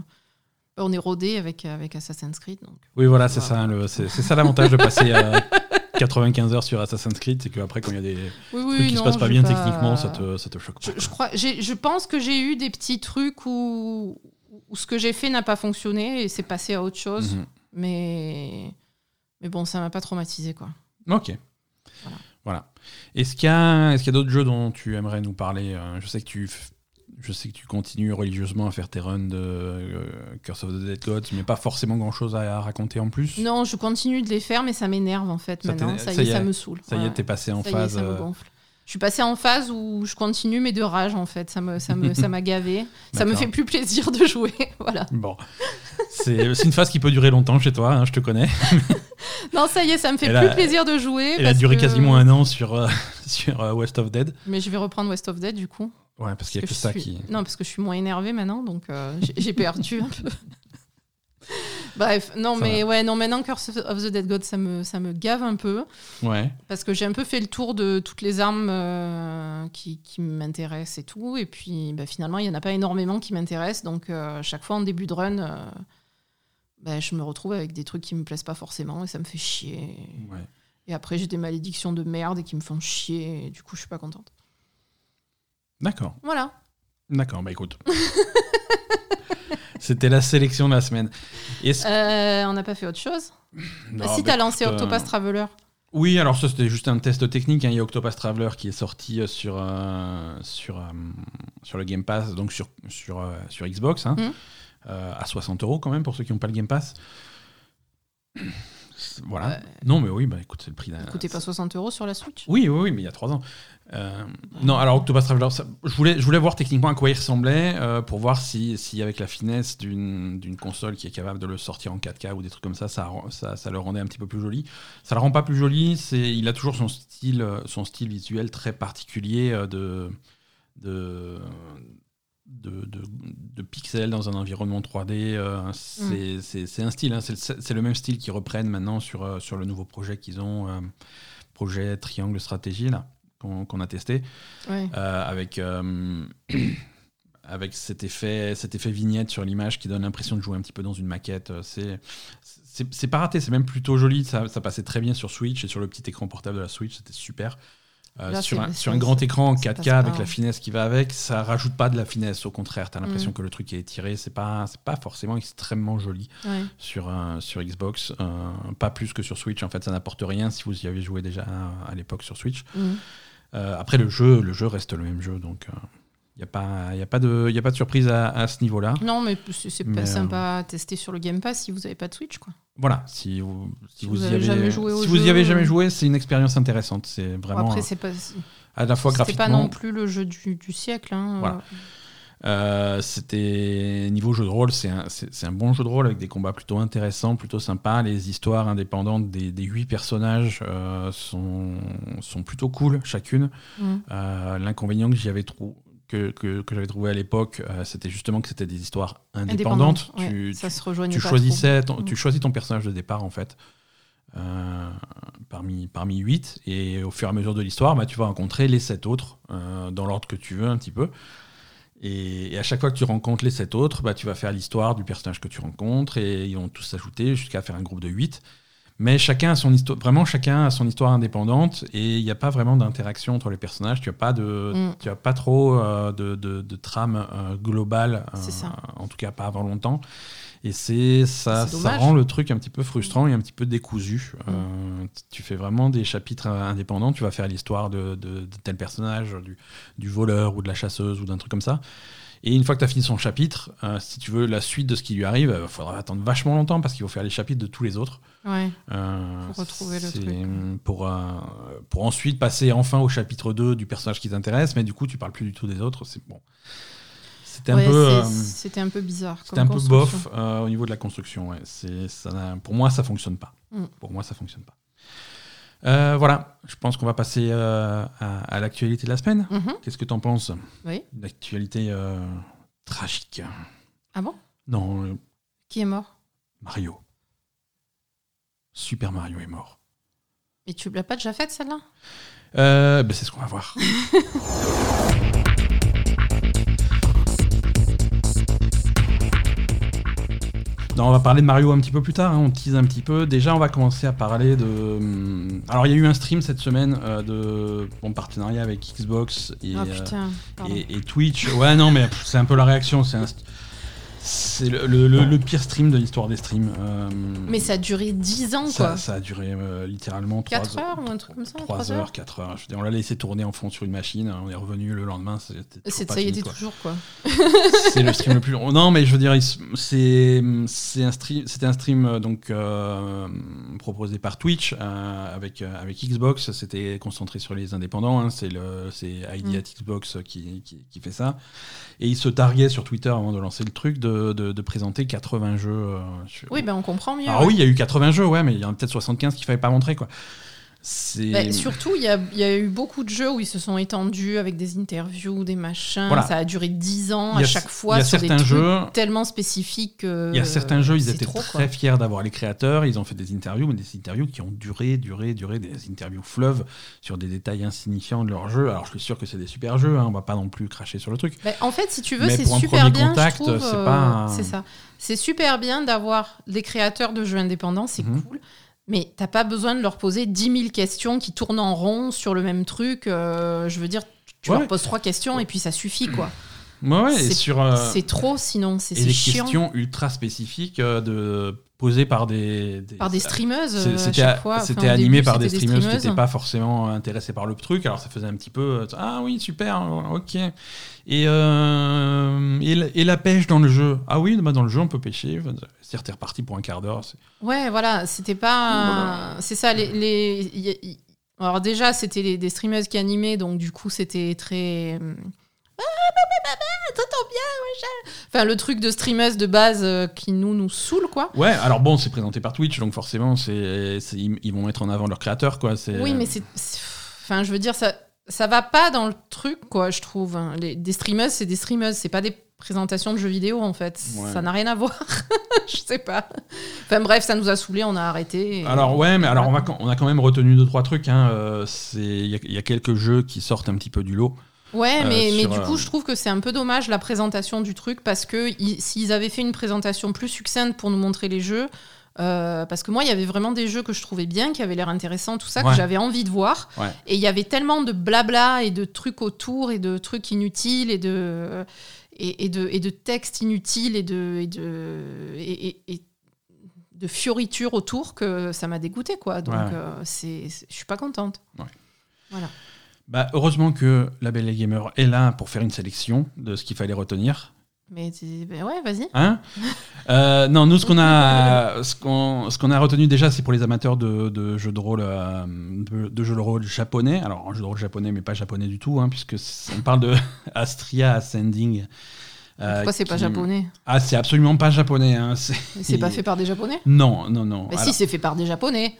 on est rodé avec avec Assassin's Creed. Donc. Oui, voilà, c'est ça. c'est ça l'avantage de passer euh, 95 heures sur Assassin's Creed, c'est qu'après, quand il y a des Oui, trucs qui non, se passent pas bien techniquement, ça te, ça te choque Je, pas. je crois, je pense que j'ai eu des petits trucs où, où ce que j'ai fait n'a pas fonctionné et c'est passé à autre chose. Mhm. Mais mais bon, ça m'a pas traumatisé quoi. Ok. Voilà. Voilà. Est-ce qu'il y a, y a d'autres jeux dont tu aimerais nous parler Euh, Je sais que tu, je sais que tu continues religieusement à faire tes runs de euh, Curse of the Dead Gods, mais pas forcément grand-chose à, à raconter en plus. Non, je continue de les faire, mais ça m'énerve en fait Ça maintenant. Ça y est, ça me saoule. Ça y est, t'es passé en Ça y est, phase. ça me euh, gonfle. Je suis passée en phase où je continue, mais de rage en fait. Ça me, ça me, ça m'a gavé. Ça me fait plus plaisir de jouer. voilà. Bon, c'est c'est une phase qui peut durer longtemps chez toi, hein, je te connais. Non, ça y est, ça me fait Elle plus a- plaisir de jouer. Elle a duré que- quasiment un an sur, euh, sur euh, West of Dead. Mais je vais reprendre West of Dead du coup. Ouais, parce qu'il y a que ça suis- qui. Non, parce que je suis moins énervée maintenant, donc euh, j'ai- perdu un peu. Bref, non, Ça mais ouais, non, maintenant Curse of the Dead God, ça me, ça me gave un peu. Ouais. Parce que j'ai un peu fait le tour de toutes les armes euh, qui, qui m'intéressent et tout. Et puis bah, finalement, il n'y en a pas énormément qui m'intéressent. Donc euh, chaque fois en début de run, euh, bah, je me retrouve avec des trucs qui me plaisent pas forcément et ça me fait chier. ouais. Et après, j'ai des malédictions de merde et qui me font chier. Et du coup, je suis pas contente. D'accord. Voilà. D'accord, bah écoute. C'était la sélection de la semaine. Est-ce- Euh, on n'a pas fait autre chose Non, Bah, Si bah t'as lancé écoute, euh, Octopus Traveler. Oui, alors ça c'était juste un test technique. hein. Il y a Octopus Traveler qui est sorti euh, sur, euh, sur, euh, sur le Game Pass, donc sur, sur, euh, sur Xbox, hein. Mhm. Euh, à 60 euros quand même pour ceux qui n'ont pas le Game Pass. Voilà. Ouais. Non, mais oui, bah écoute, c'est le prix d'un. Coûtait pas 60 euros sur la Switch? Oui, oui, oui, mais il y a trois ans. Euh, non, alors Octopus Traveler, ça- je, voulais, je voulais voir techniquement à quoi il ressemblait euh, pour voir si, si avec la finesse d'une console qui est capable de le sortir en 4K ou des trucs comme ça, ça, ça, ça le rendait un petit peu plus joli. Ça le rend pas plus joli, il a toujours son style, son style visuel très particulier euh, de, de, de, de, de pixels dans un environnement 3D. euh, c'est c'est- un style, hein, c'est le, même style qu'ils reprennent maintenant sur, sur le nouveau projet qu'ils ont, projet Triangle Stratégie, là, qu'on a testé, Ouais. euh, avec, euh, avec cet, effet, cet effet vignette sur l'image qui donne l'impression de jouer un petit peu dans une maquette. euh, C'est c'est pas raté, c'est même plutôt joli. Ça, ça passait très bien sur Switch et sur le petit écran portable de la Switch, c'était super. Euh, Là, sur, un, sur un grand écran en ça 4K passe pas, avec la ouais. finesse qui va avec, ça rajoute pas de la finesse. Au contraire, t'as l'impression Mm. que le truc est étiré. C'est pas, c'est pas forcément extrêmement joli Ouais. sur, un- sur Xbox. euh, pas plus que sur Switch. En fait, ça n'apporte rien si vous y avez joué déjà à, à l'époque sur Switch. Mhm. Euh, après, le jeu, le jeu reste le même jeu, donc il n'y a, pas- y a, pas de- y a pas de surprise à, à ce niveau-là. Non, mais c'est Mais, pas euh, sympa à tester sur le Game Pass si vous avez pas de Switch, quoi. Voilà, si vous, si Si vous, vous y avez jamais joué au si vous y avez jamais euh, joué, c'est une expérience intéressante. C'est vraiment après, euh, c'est pas, à la fois c'était pas graphiquement. non plus le jeu du, du siècle. Hein. Voilà. Euh, c'était niveau jeu de rôle, c'est un, un bon jeu de rôle avec des combats plutôt intéressants, plutôt sympas. Les histoires indépendantes des, des huit personnages euh, sont, sont plutôt cool chacune. Mm. Euh, L'inconvénient que j'y avais trou- que, que, que j'avais trouvé à l'époque, c'était justement que c'était des histoires indépendantes. Indépendante, ouais, Tu, ça tu- se rejoignait tu pas choisissais ton, Mm. tu choisis ton personnage de départ en fait euh, parmi parmi huit et au fur et à mesure de l'histoire bah, tu vas rencontrer les sept autres euh, dans l'ordre que tu veux un petit peu et, et à chaque fois que tu rencontres les sept autres bah, tu vas faire l'histoire du personnage que tu rencontres et ils vont tous s'ajouter jusqu'à faire un groupe de huit. Mais chacun a son histoire vraiment chacun a son histoire indépendante et il n'y a pas vraiment d'interaction entre les personnages. Tu as pas de Mm. tu as pas trop euh, de, de, de trame euh, globale euh, en tout cas pas avant longtemps et c'est ça, ça rend le truc un petit peu frustrant et un petit peu décousu. Euh, tu fais vraiment des chapitres euh, indépendants. Tu vas faire l'histoire de, de- de tel personnage, du, du voleur ou de la chasseuse ou d'un truc comme ça. Et une fois que tu as fini son chapitre, euh, si tu veux la suite de ce qui lui arrive, il faudra attendre vachement longtemps parce qu'il faut faire les chapitres de tous les autres. Ouais. Euh, Pour retrouver le truc. Pour, pour ensuite passer enfin au chapitre 2 du personnage qui t'intéresse, mais du coup, tu parles plus du tout des autres. C'est bon. C'était un peu. euh, C'était un peu bizarre. c'était un peu bof euh, au niveau de la construction. Ouais. Ça pour moi, ça fonctionne pas. Mm. Pour moi, ça fonctionne pas. Euh, voilà, je pense qu'on va passer à, à l'actualité de la semaine. Mhm. Qu'est-ce que tu en penses Oui. L'actualité tragique? Ah bon? Non, Qui est mort? Mario. Super Mario est mort. Et tu l'as pas déjà faite celle-là? Ben, c'est ce qu'on va voir. on va parler de Mario un petit peu plus tard, hein, on tease un petit peu. Déjà, on va commencer à parler de... hum, Alors, il y a eu un stream cette semaine euh, de mon partenariat avec Xbox et, Ah euh, putain. et, et Twitch. Ouais, non, mais c'est un peu la réaction. C'est un- c'est le, le- le- le pire stream de l'histoire des streams. Euh, Mais ça a duré 10 ans ça, quoi. ça a duré euh, littéralement 3 4 heures ou un truc comme ça 3 3 heures, 4 heures. Je veux dire, on l'a laissé tourner en fond sur une machine, on est revenu le lendemain. C'était toujours C'est pas ça y était quoi. toujours quoi. C'est le stream le plus long. Non, mais je veux dire, c'est un stream, c'était un stream euh, donc euh, proposé par Twitch euh, avec euh, avec Xbox. C'était concentré sur les indépendants. hein. C'est le c'est ID Mm. at Xbox qui, qui, qui fait ça. Et il se targuait sur Twitter avant de lancer le truc de, de, de présenter 80 jeux. euh, sur- Oui, ben on comprend mieux. Alors ouais. oui, il y a eu 80 jeux, ouais, mais il y en a peut-être 75 qu'il fallait pas montrer, quoi. Bah, surtout, il y a, il y a eu beaucoup de jeux où ils se sont étendus avec des interviews, des machins. Voilà. Ça a duré 10 ans à chaque il y fois a sur des trucs jeux- tellement spécifiques que Il y a certains jeux, ils étaient trop, très quoi. fiers d'avoir les créateurs. Ils ont fait des interviews, mais des interviews qui ont duré, duré, duré, des interviews fleuves sur des détails insignifiants de leur jeu. Alors, je suis sûr que c'est des super jeux, hein, on va pas non plus cracher sur le truc. Bah, en fait, si tu veux, c'est super bien. contact, je trouve, c'est euh, un- ça. C'est super bien d'avoir des créateurs de jeux indépendants, c'est Mhm. cool. Mais t'as pas besoin de leur poser 10 000 questions qui tournent en rond sur le même truc. euh, je veux dire, tu Ouais. leur poses trois questions et puis ça suffit, quoi. Ouais, ouais, et C'est- sur. euh, C'est trop, sinon, c'est et c'est des chiant. questions ultra spécifiques euh, de, posées par des. des- Par des streameuses, C'est- euh, à C'était chaque fois. Enfin, c'était au animé début, par des streamers qui n'étaient pas forcément intéressés par le truc, alors ça faisait un petit peu euh, ah oui super ok et euh, et, la, et la pêche dans le jeu ah oui bah dans le jeu on peut pêcher c'est-à-dire t'es reparti pour un quart d'heure c'est- Ouais, voilà, c'était pas. C'est ça, les. les- y- y- Alors, déjà, c'était les- des streamers qui animaient, donc du coup, c'était très. Ah, bah, bah, bah, t'entends bien. Enfin, le truc de streamers de base euh, qui nous, nous saoule, quoi. ouais alors bon c'est présenté par Twitch donc forcément c'est c'est- ils, ils vont mettre en avant leur créateur quoi c'est Oui, mais c'est. c'est- Enfin, je veux dire, ça, ça va pas dans le truc, quoi, je trouve. hein. Les, des streamers, c'est des streamers, c'est pas des présentations de jeux vidéo, en fait. Ouais. Ça n'a rien à voir. je sais pas. Enfin, bref, ça nous a saoulés, on a arrêté. et- Alors ouais, mais alors on, va, on a quand même retenu deux trois trucs. hein, euh, c'est il y, a- il y a quelques jeux qui sortent un petit peu du lot. Ouais, Euh, mais, mais du euh, coup, je trouve que c'est un peu dommage la présentation du truc parce que s'ils avaient fait une présentation plus succincte pour nous montrer les jeux, euh, parce que moi, il y avait vraiment des jeux que je trouvais bien, qui avaient l'air intéressants, tout ça, Ouais. que j'avais envie de voir. Ouais. Et il y avait tellement de blabla et de trucs autour et de trucs inutiles et de et, et de et de textes inutiles et de et de et, de fioritures autour que ça m'a dégoûté quoi. Donc Ouais. euh, c'est je suis pas contente. Voilà. Bah, heureusement que la Belle et Gamer est là pour faire une sélection de ce qu'il fallait retenir. Mais ben ouais, vas-y. Hein Euh, non, nous, ce qu'on a, ce qu'on, ce qu'on a retenu déjà, c'est pour les amateurs de, de jeux de rôle, euh, de, de jeux de rôle japonais. Alors, un jeu de rôle japonais, mais pas japonais du tout, hein, puisque on parle de Astria Ascending, Euh, Pourquoi c'est pas japonais? Ah, c'est absolument pas japonais. hein, c'est- pas fait par des japonais? Non, non, non. Mais Alors, si, c'est fait par des japonais.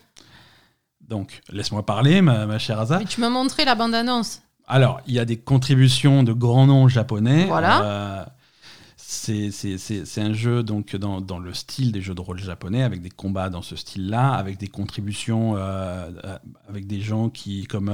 Donc, laisse-moi parler, ma, ma chère Asa. Mais tu m'as montré la bande-annonce. Alors, il y a des contributions de grands noms japonais. Voilà. Euh, c'est un jeu donc dans, dans le style des jeux de rôle japonais, avec des combats dans ce style-là, avec des contributions, euh, euh, avec des gens qui comme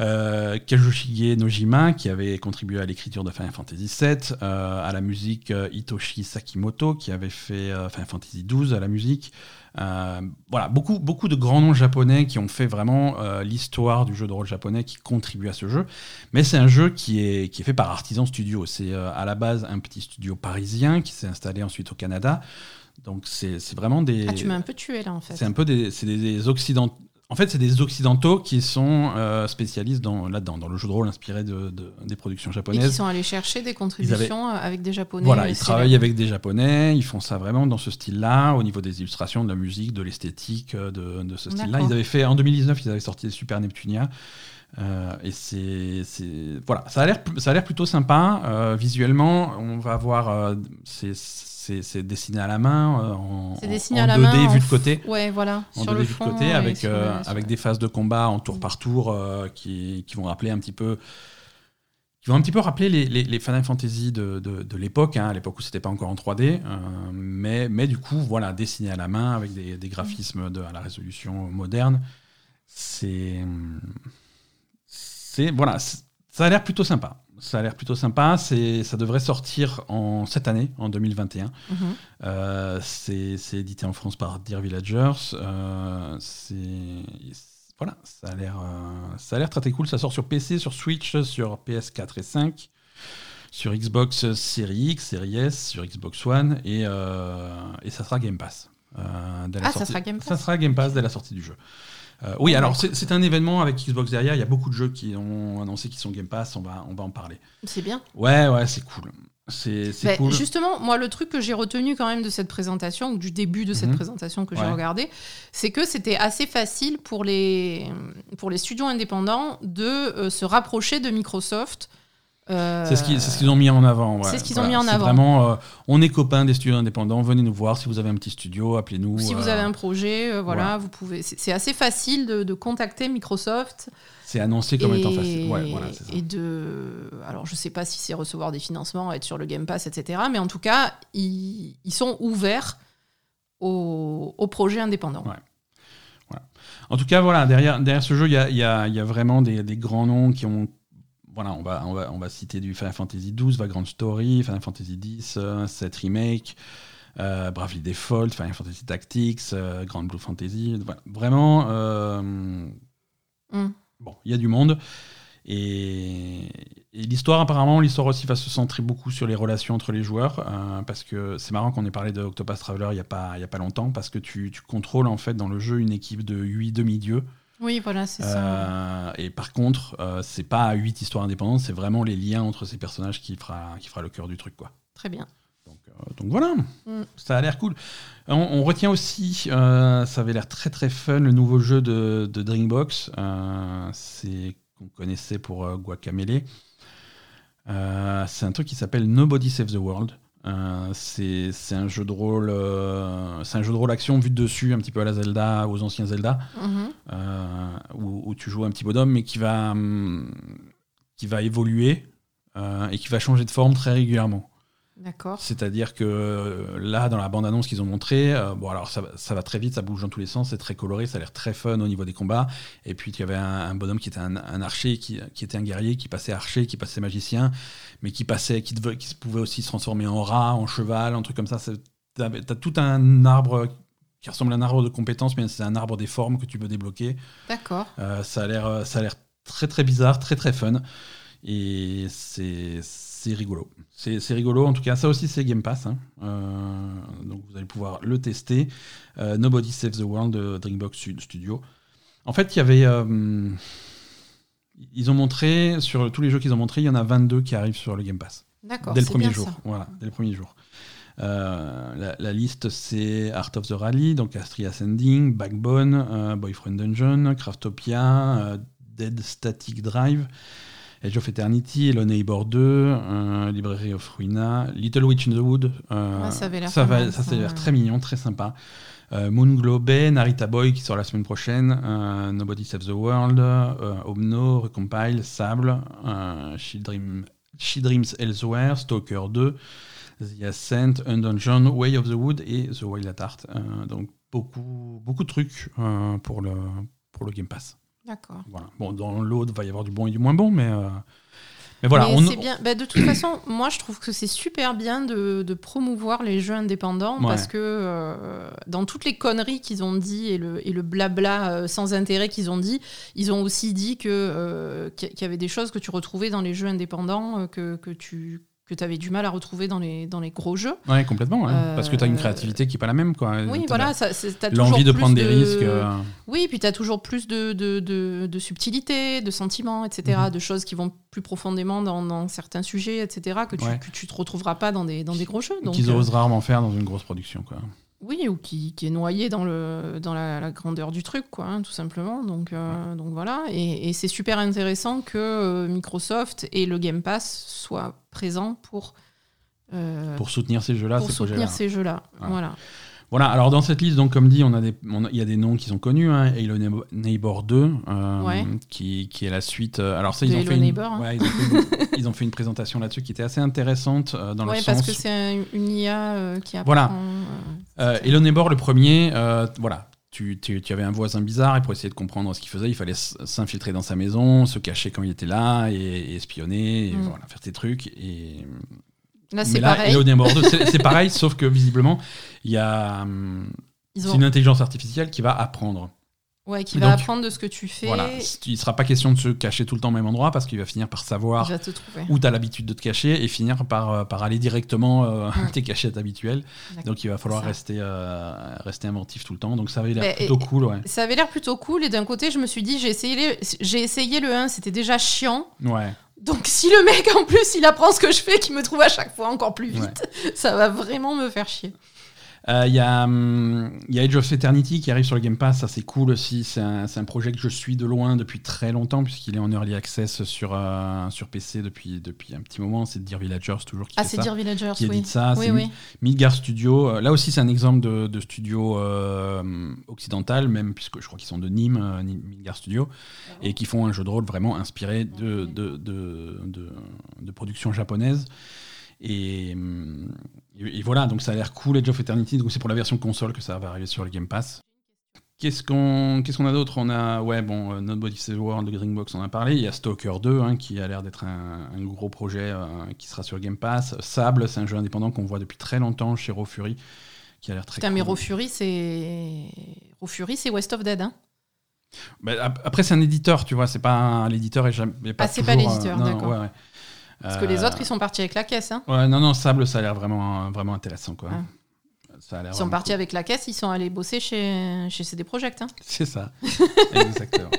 euh, Kazushige Nojima, qui avait contribué à l'écriture de Final Fantasy VII, euh, à la musique euh, Hitoshi Sakimoto, qui avait fait euh, Final Fantasy XII à la musique. Euh, voilà, beaucoup, beaucoup de grands noms japonais qui ont fait vraiment euh, l'histoire du jeu de rôle japonais, qui contribuent à ce jeu. Mais c'est un jeu qui est, qui est fait par Artisan Studio. C'est euh, à la base un petit studio parisien qui s'est installé ensuite au Canada. Donc c'est vraiment des... Ah, tu m'as un peu tué là en fait. C'est un peu des, des, des occidentaux. En fait, c'est des occidentaux qui sont euh, spécialistes dans, là-dedans, dans le jeu de rôle inspiré de, de- des productions Et qui japonaises. sont allés chercher des contributions euh, avec des japonais. Voilà, ils travaillent avec des japonais, ils font ça vraiment dans ce style-là, au niveau des illustrations, de la musique, de l'esthétique, euh, de, de ce style-là. Ils avaient fait, en 2019, ils avaient sorti Super Neptunia. Euh, et c'est, voilà, ça a l'air, ça a l'air plutôt sympa. Euh, visuellement, on va voir, c'est, c'est, dessiné à la main, euh, en, C'est dessiné en à la 2D main. en vu de côté Ouais, voilà. en sur 2D le vu de côté, avec, sur euh, sur avec des phases de combat en tour Mm. par tour euh, qui, qui vont rappeler un petit peu. qui vont un petit peu rappeler les, les, les Final Fantasy de, de, de l'époque, hein, à l'époque où c'était pas encore en 3D, euh, mais, mais du coup, voilà, dessiné à la main avec des, des graphismes de, à la résolution moderne. C'est. C'est. Voilà, ça a l'air plutôt sympa. Ça a l'air plutôt sympa. Ça devrait sortir en cette année, en 2021. Mhm. Euh, c'est édité en France par Dear Villagers. Euh, voilà, ça a l'air euh, ça a l'air très très cool. Ça sort sur PC, sur Switch, sur PS4 et 5, sur Xbox Series X, Series S, sur Xbox One et, et ça sera Game Pass. euh, Ah, ça sera Game Pass Ça sera Game Pass dès la sortie du jeu. Euh, oui, alors c'est un événement avec Xbox derrière. Il y a beaucoup de jeux qui ont annoncé qu'ils sont Game Pass. On va, on va en parler. C'est bien. Ouais, ouais, c'est cool. C'est Ben, cool. Justement, moi, le truc que j'ai retenu quand même de cette présentation, ou du début de cette Mhm. présentation que j'ai Ouais. regardé, c'est que c'était assez facile pour les, pour les studios indépendants de euh, se rapprocher de Microsoft. Euh, C'est ce qu'ils ce qu'ils ont mis en avant. ouais. C'est ce qu'ils ont mis en avant. Vraiment, euh, on est copains des studios indépendants. Venez nous voir si vous avez un petit studio, appelez-nous. Si vous euh, avez un projet, voilà, vous pouvez. C'est assez facile de, de contacter Microsoft C'est annoncé comme et, étant facile. Ouais, voilà, ça. et de. Alors, je sais pas si c'est recevoir des financements, être sur le Game Pass, etc. Mais en tout cas, ils, ils sont ouverts aux, aux projets indépendants. En tout cas, voilà, derrière, derrière ce jeu, il y a, y a- y a vraiment des, des grands noms qui ont. Voilà, on va, on va, on va citer du Final Fantasy XII, Vagrant Story, Final Fantasy X, euh, 7 Remake, euh, Bravely Default, Final Fantasy Tactics, euh, Grand Blue Fantasy. Voilà, vraiment. euh, Mm. Bon, il y a du monde. Et, et l'histoire, apparemment, l'histoire aussi va se centrer beaucoup sur les relations entre les joueurs. euh, parce que c'est marrant qu'on ait parlé de Octopus Traveler il n'y a, pas- y a pas longtemps. Parce que tu, tu contrôles, en fait, dans le jeu, une équipe de 8 demi-dieux. Oui, voilà, c'est ça. Euh, et par contre, euh, c'est pas 8 histoires indépendantes, c'est vraiment les liens entre ces personnages qui fera, qui fera le cœur du truc. quoi. Très bien. Donc, euh, voilà, Mm. ça a l'air cool. On, on retient aussi, euh, ça avait l'air très très fun, le nouveau jeu de, de Drinkbox. Euh, c'est qu'on connaissait pour euh, Guacamele. C'est un truc qui s'appelle Nobody Saves the World. Euh, c'est un jeu de rôle, euh, c'est un jeu de rôle action vu de dessus, un petit peu à la Zelda, aux anciens Zelda Mhm. euh, où, où tu joues un petit bonhomme, mais qui va, hum, qui va évoluer et qui va changer de forme très régulièrement. D'accord. C'est-à-dire que euh, là, dans la bande-annonce qu'ils ont montré, euh, bon, alors ça, va- ça va très vite, ça bouge dans tous les sens, c'est très coloré, ça a l'air très fun au niveau des combats. Et puis, il y avait un, un bonhomme qui était un, un archer, qui, qui était un guerrier, qui passait archer, qui passait magicien, mais qui passait, qui, devait- qui pouvait aussi se transformer en rat, en cheval, un truc comme ça. Tu as tout un arbre qui ressemble à un arbre de compétences, mais c'est un arbre des formes que tu peux débloquer. D'accord. Euh, ça a l'air, euh, ça a l'air très très bizarre, très très fun, et c'est c'est rigolo. C'est rigolo. En tout cas, ça aussi c'est Game Pass, hein. Euh, donc vous allez pouvoir le tester. Euh, Nobody Saves the World de Sud- Studio. En fait, il y avait, euh, ils ont montré sur tous les jeux qu'ils ont montré, il y en a 22 qui arrivent sur le Game Pass D'accord. dès le premier jour. Voilà, dès le premier jour. La, liste, c'est Art of the Rally, donc Astria Ascending, Backbone, Boyfriend Dungeon, Craftopia, Dead Static Drive, Edge of Eternity, Hello Neighbor 2, euh, Library of Ruina, Little Witch in the Wood. euh, Ouais, ça avait l'air ça, va- ça, ça, ouais. très mignon, très sympa. Euh, Moonglow Bay, Narita Boy qui sort la semaine prochaine, euh, Nobody Saves the World, euh, Omno, Recompile, Sable, euh, She, Dream- She Dreams Elsewhere, Stalker 2, The Ascent, Undungeon, Way of the Wood et The Wild at Heart. Donc beaucoup, beaucoup de trucs pour, le, pour le Game Pass. D'accord. Voilà. Bon, dans l'autre, va y avoir du bon et du moins bon, mais, euh, mais voilà. Mais on- c'est bien. Bah, de toute façon, moi, je trouve que c'est super bien de, de promouvoir les jeux indépendants Ouais. parce que euh, dans toutes les conneries qu'ils ont dit et le, et le blabla euh, sans intérêt qu'ils ont dit, ils ont aussi dit que euh, qu'il y avait des choses que tu retrouvais dans les jeux indépendants que, que tu que avais du mal à retrouver dans les, dans les gros jeux. Ouais, complètement. ouais. Euh, Parce que tu as une créativité qui est pas la même. Quoi. Oui, voilà, L'envie de prendre des risques. euh, Oui, puis tu as toujours plus de, de, de, subtilité, de sentiments, etc., Mhm. de choses qui vont plus profondément dans, dans certains sujets, etc., que tu, Ouais. tu te retrouveras pas dans des, dans des gros jeux. Qu'ils euh, osent rarement faire dans une grosse production. Quoi. Oui, ou qui, qui est noyé dans, le, dans la, la grandeur du truc, quoi, hein, tout simplement. Donc, euh, donc voilà. Et, et c'est super intéressant que euh, Microsoft et le Game Pass soient présents pour, euh, Pour soutenir ces jeux-là, pour ces soutenir ces jeux-là. Ouais. Voilà. Voilà, alors dans cette liste, donc comme dit, on a des, on a- il y a des noms qui sont connus. Hein. Halo Neighbor- Neighbor 2, euh, Ouais. qui, qui est la suite. euh, alors ça, ils ont, Hello fait une, Neighbor, hein. ouais, ils, ont fait une, ils ont fait une présentation là-dessus qui était assez intéressante euh, dans Ouais, le parce sens. que c'est un- une IA qui apprend. Voilà. Hello Neighbor, le premier, voilà. Tu, tu, tu avais un voisin bizarre et pour essayer de comprendre ce qu'il faisait, il fallait s'infiltrer dans sa maison, se cacher quand il était là et, et espionner, et Mm. voilà, faire tes trucs. Et... Là, c'est pareil. Hello Neighbor 2, c'est pareil, sauf que visiblement, il y a. hum, C'est une intelligence artificielle qui va apprendre. Ouais, qui va donc, apprendre de ce que tu fais. Voilà. Il ne sera pas question de se cacher tout le temps au même endroit parce qu'il va finir par savoir où tu as l'habitude de te cacher et finir par, euh, par aller directement euh, à Mm. tes cachettes habituelles. Donc il va falloir rester, euh, rester inventif tout le temps. Donc ça avait l'air plutôt cool. Ouais. Ça avait l'air plutôt cool et d'un côté je me suis dit j'ai essayé, les- essayé le 1, c'était déjà chiant. ouais. Donc si le mec en plus il apprend ce que je fais, qu'il me trouve à chaque fois encore plus vite, ça va vraiment me faire chier. Euh, Il y, a, hum, il y a Age of Eternity qui arrive sur le Game Pass, ça c'est cool aussi. C'est un, projet que je suis de loin depuis très longtemps puisqu'il est en early access sur, euh, sur PC depuis, depuis un petit moment. C'est Dear Villagers toujours qui Ah c'est. Dear Villagers, qui oui. ça. oui, c'est oui. Midgar Studio. Euh, Là aussi, c'est un exemple de, de studio occidental, même puisque je crois qu'ils sont de Nîmes, Nîmes- Midgar Studio, et qui font un jeu de rôle vraiment inspiré de, de, de, de, de production japonaise. Et, hum, et- et voilà, donc ça a l'air cool, Age of Eternity. Donc c'est pour la version console que ça va arriver sur le Game Pass. Qu'est-ce qu'on qu'est-ce qu'on a d'autre? On a, ouais, bon, euh, Nobody Saves World, The Greenbox, on en a parlé. Il y a Stalker 2, hein, qui a l'air d'être un, un gros projet euh, qui sera sur le Game Pass. Sable, c'est un jeu indépendant qu'on voit depuis très longtemps chez Raw Fury, qui a l'air très Putain, mais. Raw Fury, c'est. Raw Fury, c'est West of Dead, hein Bah, ap- après, c'est un éditeur, tu vois, c'est pas un- l'éditeur est jamais. est pas Ah, c'est pas toujours, l'éditeur, d'accord. ouais, ouais. Parce que les Euh, autres, ils sont partis avec la caisse. Hein Ouais, non, non, Sable, ça a l'air vraiment, vraiment intéressant, quoi. Ah. Ça a l'air ils sont partis cool. avec la caisse, ils sont allés bosser chez, chez CD Projekt. Hein C'est ça, exactement.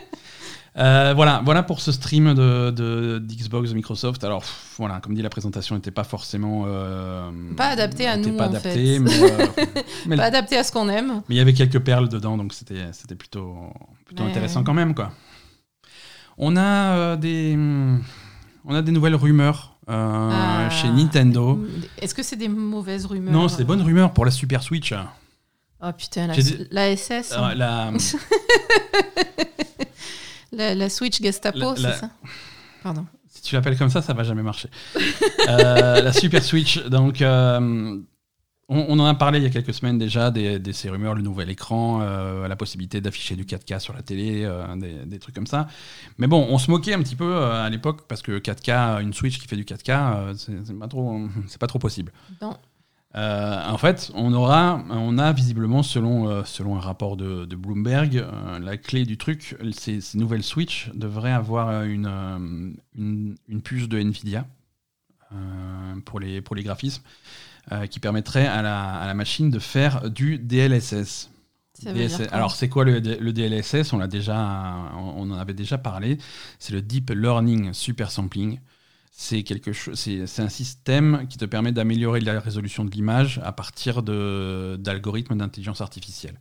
Euh, voilà, voilà pour ce stream de, de- d'Xbox de Microsoft. Alors pff, voilà, comme dit, la présentation n'était pas forcément euh, Pas adaptée à nous, pas en adaptée, fait. mais euh, mais Pas adapté à ce qu'on aime. mais il y avait quelques perles dedans, donc c'était c'était plutôt plutôt Mais- intéressant quand même quoi. On a des on a des nouvelles rumeurs euh, Ah. chez Nintendo. Est-ce que c'est des mauvaises rumeurs Non, c'est des bonnes rumeurs pour la Super Switch. Oh putain, la, J'ai dit- la SS, Euh, la- la, la Switch Gestapo, La- c'est la- ça Pardon. Si tu l'appelles comme ça, ça va jamais marcher. Euh, la Super Switch, donc euh, on, on en a parlé il y a quelques semaines déjà des, des- ces rumeurs, le nouvel écran, euh, la possibilité d'afficher du 4K sur la télé, euh, des, des trucs comme ça. Mais bon, on se moquait un petit peu euh, à l'époque parce que 4K, une Switch qui fait du 4K, euh, c'est pas trop, c'est pas trop possible. Non. Euh, en fait, on aura, on a visiblement, selon, euh, selon un rapport de, de Bloomberg, euh, la clé du truc, ces, ces nouvelles Switch devraient avoir une, une, une puce de Nvidia pour, les, pour les graphismes, euh, qui permettrait à la, à la machine de faire du DLSS. Alors, c'est quoi le, DLSS On l'a déjà, on en avait déjà parlé. C'est le Deep Learning Super Sampling. C'est quelque chose, c'est un système qui te permet d'améliorer la résolution de l'image à partir d'algorithmes d'intelligence artificielle.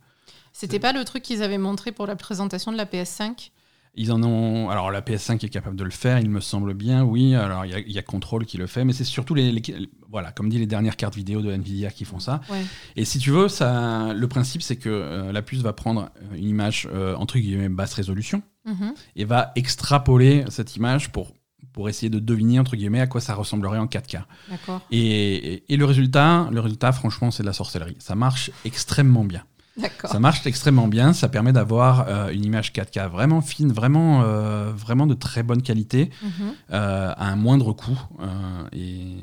C'était pas le truc qu'ils avaient montré pour la présentation de la PS5 Ils en ont. Alors la PS5 est capable de le faire, il me semble bien, oui. Alors il y a- il y, a Control qui le fait, mais c'est surtout les, les- voilà, comme dit les dernières cartes vidéo de Nvidia qui font ça. Ouais. Et si tu veux, ça, le principe c'est que euh, la puce va prendre une image euh, entre guillemets basse résolution Mhm. et va extrapoler cette image pour pour essayer de deviner entre guillemets à quoi ça ressemblerait en 4K. D'accord. Et, et- et le résultat, le résultat, franchement, c'est de la sorcellerie. Ça marche extrêmement bien. Ça marche extrêmement bien. Ça permet d'avoir euh, une image 4K vraiment fine, vraiment, euh, vraiment de très bonne qualité, Mhm. euh, à un moindre coût. Et,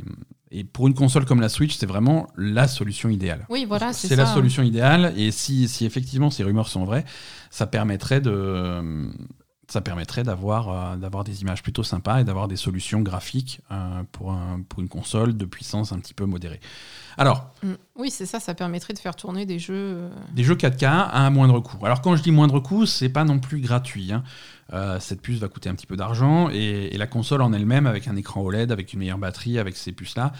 et pour une console comme la Switch, c'est vraiment la solution idéale. Oui, voilà, c'est la solution idéale. Et si, si effectivement ces rumeurs sont vraies, ça permettrait de ça permettrait d'avoir euh, d'avoir des images plutôt sympas et d'avoir des solutions graphiques euh, pour, un- pour une console de puissance un petit peu modérée. Alors, Mm. Oui, c'est ça, ça permettrait de faire tourner des jeux. euh, des jeux 4K à un moindre coût. Alors quand je dis moindre coût, c'est pas non plus gratuit. hein. Euh, cette puce va coûter un petit peu d'argent et, et la console en elle-même, avec un écran OLED, avec une meilleure batterie, avec ces puces-là,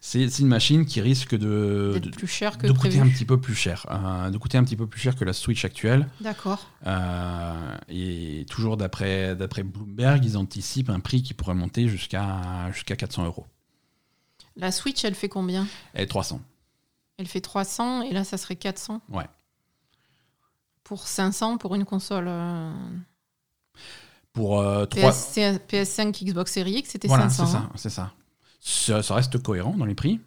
c'est une machine qui risque de, d'être de, plus cher que de coûter un petit peu plus cher, euh, de coûter un petit peu plus cher que la Switch actuelle. D'accord. Euh, et toujours d'après d'après Bloomberg, ils anticipent un prix qui pourrait monter jusqu'à jusqu'à 400 euros. La Switch, elle fait combien? Et 300. Elle fait 300 et là, ça serait 400 Ouais. Pour 500 pour une console euh, Pour euh, 3... PS, PS5, Xbox Series X, c'était Voilà, 500. c'est ça, hein? c'est ça. Ça. ça reste cohérent dans les prix.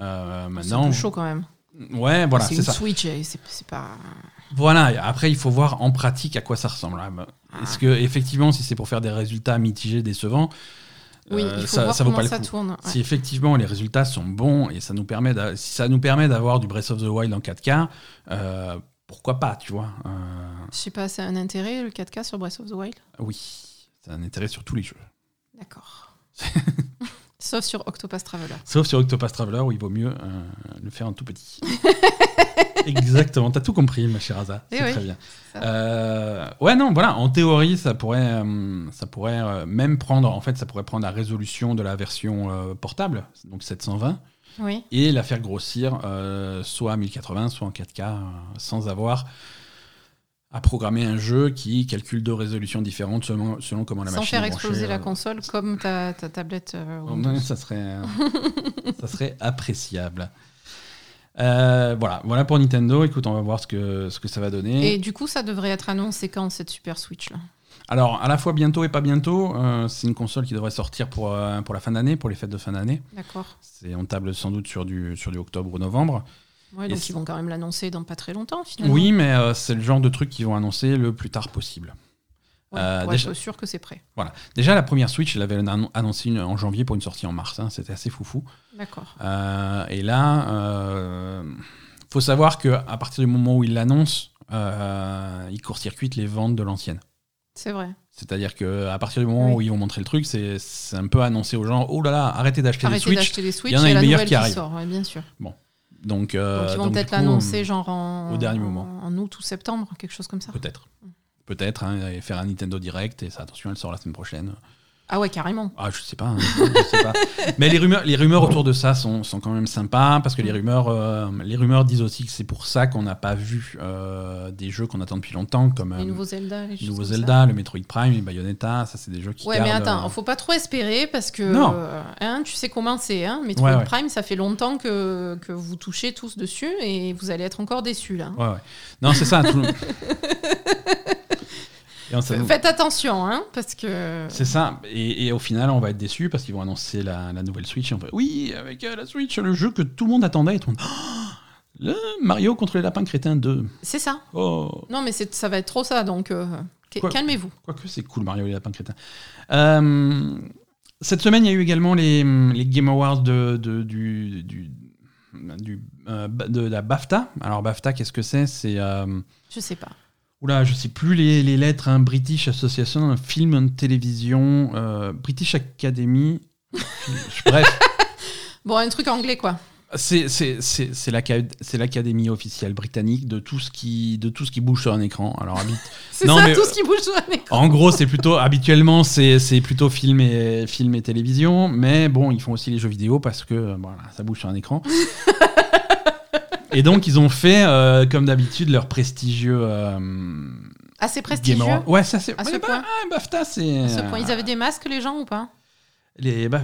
Euh, C'est un maintenant, peu chaud quand même. ouais, voilà, c'est une ça. Switch, c'est c'est pas. Voilà. Après, il faut voir en pratique à quoi ça ressemble. Ah, bah, Est-ce que effectivement, si c'est pour faire des résultats mitigés, décevants, Oui, euh, il faut ça, voir ça vaut comment pas le ça coup. tourne. ouais. Si effectivement les résultats sont bons et ça nous permet, si ça nous permet d'avoir du Breath of the Wild en 4K, euh, pourquoi pas, tu vois Euh, Je sais pas, c'est un intérêt le 4K sur Breath of the Wild? Oui, c'est un intérêt sur tous les jeux. D'accord. Sauf sur Octopus Traveler. Sauf sur Octopath Traveler où il vaut mieux euh, le faire en tout petit. Exactement, t'as tout compris, ma chère Asa. Eh C'est oui, très bien. Euh, ouais, non, voilà, en théorie, ça pourrait, euh, ça pourrait même prendre, en fait, ça pourrait prendre la résolution de la version portable, donc 720, Oui. et la faire grossir soit à 1080, soit en 4K, euh, sans avoir à programmer un jeu qui calcule deux résolutions différentes selon, selon comment la Sans machine faire est branchée, exploser la euh, console comme ta, ta tablette. euh. Ouais, ça serait, euh, ça serait appréciable. Voilà, voilà pour Nintendo. Écoute, on va voir ce que, ce que ça va donner. Et du coup, ça devrait être annoncé quand cette Super Switch là? Alors, à la fois bientôt et pas bientôt, c'est une console qui devrait sortir pour, pour la fin d'année, pour les fêtes de fin d'année. D'accord. C'est on table sans doute sur du, sur du octobre ou novembre. Ouais, donc ils vont quand même l'annoncer dans pas très longtemps finalement. Oui, mais euh, c'est le genre de truc qu'ils vont annoncer le plus tard possible. Ouais, euh, pour déjà- être sûr que c'est prêt. Voilà. Déjà, la première Switch, elle avait annon- annoncé une- en janvier pour une sortie en mars. hein. C'était assez foufou. D'accord. Euh, et là, euh, faut savoir que à partir du moment où ils l'annoncent, ils court-circuitent les ventes de l'ancienne. C'est vrai. C'est-à-dire que à partir du moment Oui. où ils vont montrer le truc, c'est un peu annoncé aux gens oh là là, arrêtez d'acheter des Arrêtez Switch. d'acheter des Switch, il y en a une meilleure qui qui, arrive. sort, ouais, bien sûr. Donc, euh, donc ils vont peut-être l'annoncer genre en, au dernier en- moment. en août ou septembre, quelque chose comme ça. Peut-être. Peut-être, hein, et faire un Nintendo Direct, et ça, attention, elle sort la semaine prochaine. Ah ouais, carrément. Ah, je sais pas. hein, je sais pas. Mais les rumeurs, les rumeurs autour de ça sont, sont quand même sympas parce que les rumeurs, euh, les rumeurs disent aussi que c'est pour ça qu'on n'a pas vu euh, des jeux qu'on attend depuis longtemps comme Les euh, nouveaux Zelda, les le choses nouveau comme ça. Zelda, le Metroid Prime, les Bayonetta. Ça, c'est des jeux qui. Ouais, mais attends, euh, faut pas trop espérer parce que Non. hein, tu sais comment c'est. Hein, Metroid Ouais, ouais. Prime, ça fait longtemps que, que vous touchez tous dessus et vous allez être encore déçus là. Ouais, ouais. Non, c'est ça. tout le- Et on s'est- Faites attention, hein, parce que. C'est ça. Et, et au final, on va être déçus parce qu'ils vont annoncer la, la nouvelle Switch. Et on fait oui, avec euh, la Switch, le jeu que tout le monde attendait. Et tout le monde, Oh, le Mario contre les lapins crétins 2. C'est ça. Oh. Non, mais ça va être trop ça, donc euh, calmez-vous. Quoique c'est cool, Mario et les lapins crétins. Euh, cette semaine, il y a eu également les, les Game Awards de, de- du, du, du, euh, de la BAFTA. Alors, BAFTA, qu'est-ce que c'est? C'est. euh, Je sais pas. Oula, je sais plus les, les lettres. hein. British Association of Film and Television, euh, British Academy. Bref, Bon, un truc anglais, quoi. c'est c'est- c'est- c'est l'aca- c'est l'académie officielle britannique de tout ce qui de tout ce qui bouge sur un écran. Alors habite- C'est ça mais- tout ce qui bouge sur un écran. en gros, c'est plutôt habituellement c'est plutôt film et film et télévision, mais bon, ils font aussi les jeux vidéo parce que voilà, ça bouge sur un écran. et donc ils ont fait euh, comme d'habitude leur prestigieux euh, Assez Game prestigieux. Ouais, ça c'est. À ce ouais, bah, point ah, BAFTA, c'est. À ce point, ils avaient des masques, les gens, ou pas? Les, bah,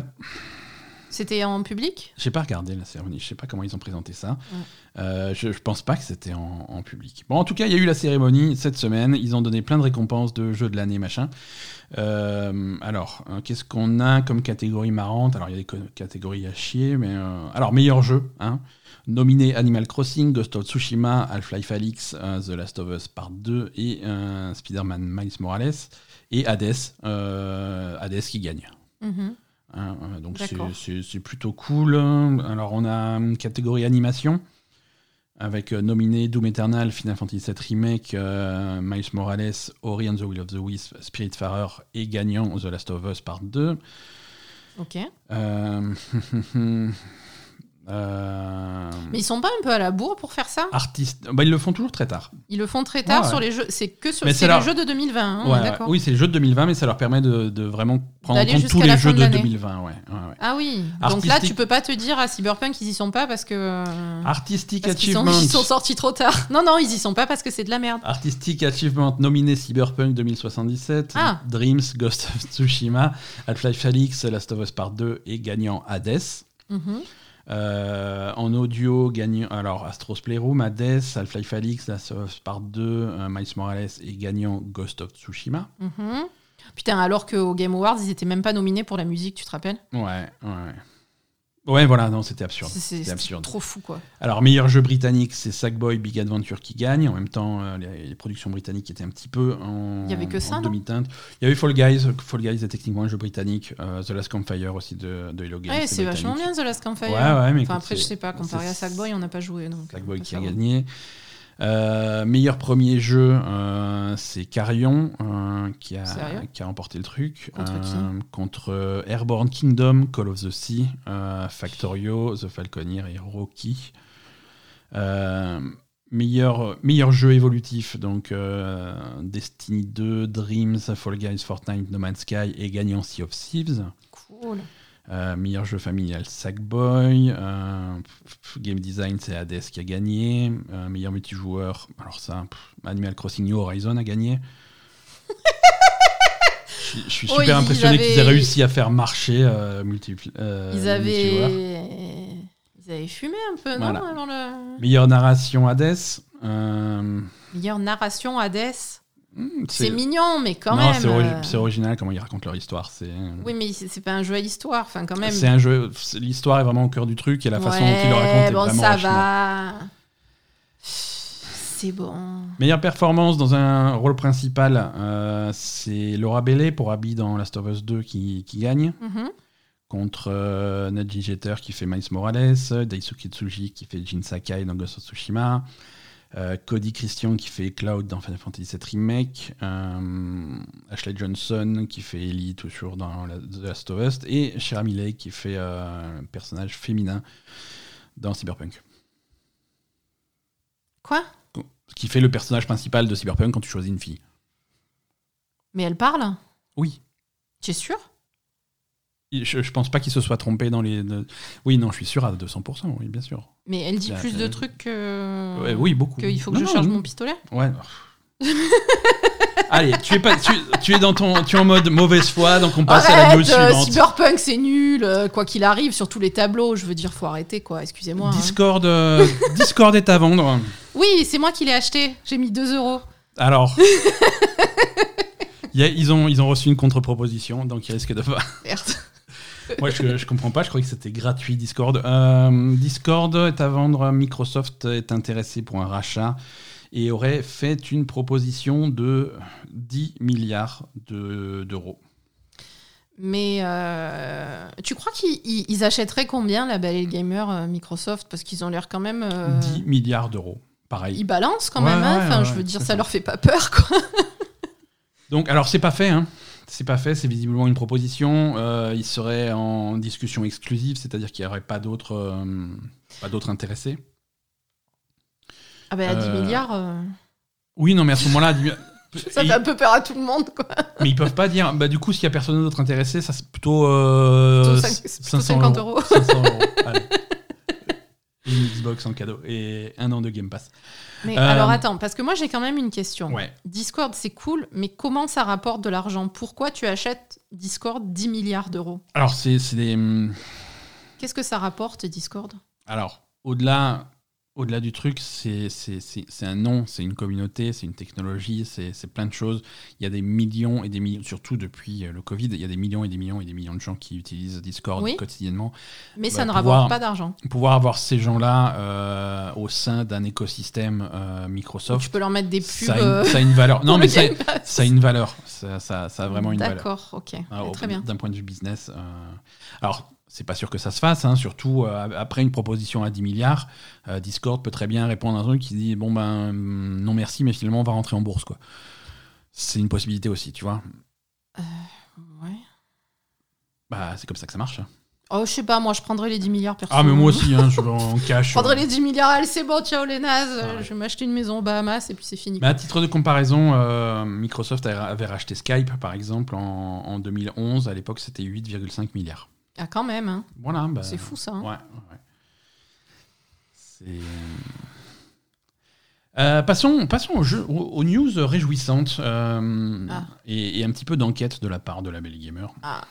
C'était en public J'ai pas regardé la cérémonie, je sais pas comment ils ont présenté ça. Ouais. Euh, je, je pense pas que c'était en, en public. Bon, en tout cas, il y a eu la cérémonie cette semaine. Ils ont donné plein de récompenses de jeux de l'année, machin. Euh, alors, euh, qu'est-ce qu'on a comme catégorie marrante? Alors, il y a des catégories à chier, mais. euh, alors, meilleur jeu, hein. Nominé Animal Crossing, Ghost of Tsushima, Half-Life euh, The Last of Us Part 2 et Spider-Man Miles Morales. Et Hades, Hades qui gagne. Mhm. Hein, euh, donc c'est- plutôt cool. Alors on a une catégorie animation avec euh, nominé Doom Eternal, Final Fantasy VII Remake, euh, Miles Morales, Ori and the Will of the Wisp, Spiritfarer et gagnant The Last of Us Part 2. Ok. Euh, euh, Mais ils sont pas un peu à la bourre pour faire ça artiste, bah, ils le font toujours très tard. Ils le font très tard Ouais, ouais. sur les jeux. C'est que sur c'est les jeux de 2020. hein, Ouais. Oui, c'est le jeu de 2020, mais ça leur permet de, de vraiment prendre en compte tous les jeux de de, l'année. 2020. Ouais, ouais, ouais. Ah oui. Donc là, tu peux pas te dire à Cyberpunk ils y sont pas parce que. euh, Artistic parce sont, Achievement. ils sont sortis trop tard. Non, non, ils y sont pas parce que c'est de la merde. Artistic Achievement nominé Cyberpunk 2077, Ah. Dreams, Ghost of Tsushima, Half-Life Alyx, Last of Us Part 2 et gagnant Hades. Mhm. Euh, en audio, gagnant alors Astros Playroom, Hades, Half-Life Alyx, Last of Us Part 2, euh, Miles Morales et gagnant Ghost of Tsushima. Mhm. Putain, alors qu'au Game Awards, ils étaient même pas nominés pour la musique, tu te rappelles? Ouais, ouais. Ouais. Voilà, non, c'était absurde. C'est- absurde. trop fou, quoi. Alors, meilleur jeu britannique, c'est Sackboy Big Adventure qui gagne. En même temps, euh, les, les productions britanniques étaient un petit peu en, Il y avait que ça, en non demi-teinte. Il y avait Fall Guys. Fall Guys est techniquement un jeu britannique. Euh, The Last Campfire aussi de, de Hello Games. Ouais, c'est vachement bien The Last Campfire. Ouais, ouais, mais Enfin, écoute, après, je sais pas, comparé à Sackboy, on n'a pas joué. Donc, Sackboy qui a va. Euh, meilleur premier jeu, euh, c'est Carrion euh, qui, a, qui a remporté le truc. Contre qui Contre Airborne Kingdom, Call of the Sea, Factorio, The Falconeer et Rocky. Meilleur, meilleur jeu évolutif, donc Destiny 2, Dreams, Fall Guys, Fortnite, No Man's Sky et gagnant Sea of Thieves. Cool. Euh, meilleur jeu familial, Sackboy. Euh, pff, game design, c'est Hades qui a gagné. Euh, meilleur multijoueur, alors ça, pff, Animal Crossing New Horizon a gagné. Je suis- super impressionné avaient- qu'ils aient réussi à faire marcher euh, euh, Ils multijoueur. avaient... Ils avaient fumé un peu, non avant le... Meilleure narration, Hades. Euh, Meilleure narration Hades. Hmm, C'est mignon, mais quand non, même. c'est ori- euh, c'est original comment ils racontent leur histoire. C'est Oui, mais c'est pas un jeu à histoire, enfin quand même. c'est un jeu. L'histoire est vraiment au cœur du truc et la façon dont ils le racontent est bon, vraiment ça va. C'est bon. Meilleure performance dans un rôle principal, euh, c'est Laura Bailey pour Abby dans Last of Us 2 qui, qui gagne, Mhm. contre euh, Nadji Jeter qui fait Miles Morales, Daisuke Tsuji qui fait Jin Sakai dans Ghost of Tsushima, euh, Cody Christian qui fait Cloud dans Final Fantasy VII Remake, euh, Ashley Johnson qui fait Ellie toujours dans la- The Last of Us, et Shira Miley qui fait euh, un personnage féminin dans Cyberpunk. Quoi? Qui fait le personnage principal de Cyberpunk quand tu choisis une fille. Mais elle parle? Oui. Tu es sûr? Je, je pense pas qu'il se soit trompé dans les. Oui, non, je suis sûr à 200%, oui, bien sûr. Mais elle dit Là, plus de trucs que. Ouais, oui, beaucoup. Qu'il faut que Non, je non, charge non. mon pistolet Ouais. Allez, tu es, pas, tu, tu es dans ton, tu es en mode mauvaise foi, donc on passe à la news euh, suivante. Cyberpunk, c'est nul, euh, quoi qu'il arrive, sur tous les tableaux. Je veux dire, faut arrêter, quoi. Excusez-moi. hein. Discord, euh, Discord est à vendre. Oui, c'est moi qui l'ai acheté. J'ai mis 2 euros. Alors. il y a- ils, ont, ils ont reçu une contre-proposition, donc ils risquent de pas. Merde. Moi, je, je comprends pas, je croyais que c'était gratuit Discord. Euh, Discord est à vendre, Microsoft est intéressé pour un rachat et aurait fait une proposition de 10 milliards de- d'euros. Mais euh, tu crois qu'ils ils- ils achèteraient combien la Belle Gamer euh, Microsoft? Parce qu'ils ont l'air quand même. euh, 10 milliards d'euros, pareil. Ils balancent quand Ouais, même. hein. ouais, Enfin, je veux dire, ça ça. leur fait pas peur, quoi. Donc, alors, c'est pas fait, hein. C'est pas fait, c'est visiblement une proposition. Euh, il serait en discussion exclusive, c'est-à-dire qu'il n'y aurait pas d'autres euh, pas d'autres intéressés. Ah ben, à 10 Euh, milliards, euh, Oui, non, mais à ce moment-là, 10 ça Et- fait un peu peur à tout le monde, quoi. Mais ils peuvent pas dire, bah du coup, s'il y a personne d'autre intéressé, ça c'est plutôt, Plutôt cinq- c'est plutôt 50 euros. 500 euros. Allez. Une Xbox en cadeau et un an de Game Pass. Mais Euh, alors attends, parce que moi j'ai quand même une question. Ouais. Discord c'est cool, mais comment ça rapporte de l'argent? Pourquoi tu achètes Discord 10 milliards d'euros? Alors, c'est c'est des. hum, Qu'est-ce que ça rapporte Discord? Alors, au-delà au-delà du truc, c'est un nom, c'est une communauté, c'est une technologie, c'est plein de choses. Il y a des millions et des millions, surtout depuis euh, le Covid, il y a des millions et des millions et des millions de gens qui utilisent Discord Oui. quotidiennement. Mais Bah, ça ne pouvoir- rapporte pas d'argent. Pouvoir avoir ces gens-là euh, au sein d'un écosystème euh, Microsoft, Tu peux leur mettre des pubs. ça a, une, euh, ça a une valeur. Non, mais ça, a une valeur. Ça, a vraiment une valeur. D'accord, ok. Très bien. D'un point de vue business. Alors, c'est pas sûr que ça se fasse, hein, surtout euh, après une proposition à 10 milliards. euh, Discord peut très bien répondre à un truc qui dit Bon, ben, hum, non merci, mais finalement, on va rentrer en bourse. quoi. C'est une possibilité aussi, tu vois. Ouais. Bah, c'est comme ça que ça marche. hein. Oh, je sais pas, moi je prendrais les 10 milliards perso. Ah, mais moi aussi, hein, je vais en cash. Je prendrais les 10 milliards, allez, c'est bon, ciao les nazes. Ah ouais. Je vais m'acheter une maison aux Bahamas et puis c'est fini. Mais à titre de comparaison, euh, Microsoft avait racheté Skype, par exemple, en, en 2011. À l'époque, c'était 8,5 milliards. Ah, quand même, hein. Voilà. bah, c'est fou ça. hein. Ouais, ouais. C'est. Euh, passons, passons aux, jeux- aux- aux news réjouissantes euh, Ah. et, et un petit peu d'enquête de la part de la Belle Gamer. Ah.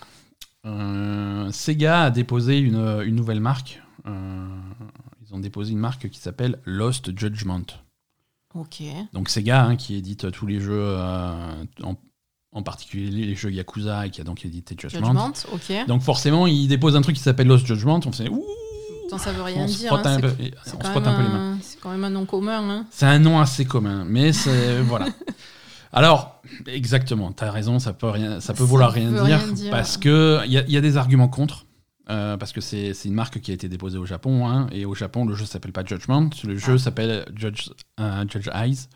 Euh, Sega a déposé une, une nouvelle marque. Euh, ils ont déposé une marque qui s'appelle Lost Judgment. Ok. Donc Sega, hein, qui édite tous les jeux, euh, en, en particulier les jeux Yakuza et qui a donc édité Judgment. Judgment, ok. Donc forcément, ils déposent un truc qui s'appelle Lost Judgment. On fait ouh, ça veut rien on dire. hein, peu- on se frotte même un peu les mains. c'est quand même un nom commun. Hein. C'est un nom assez commun, mais c'est voilà. Alors, exactement, tu as raison, ça peut, rien, ça peut Ça vouloir rien dire, rien dire. parce que il y, a- il y a des arguments contre. euh, parce que c'est une marque qui a été déposée au Japon, hein, et au Japon, le jeu s'appelle pas Judgment, le jeu Ah. s'appelle Judge, euh, Judge Eyes.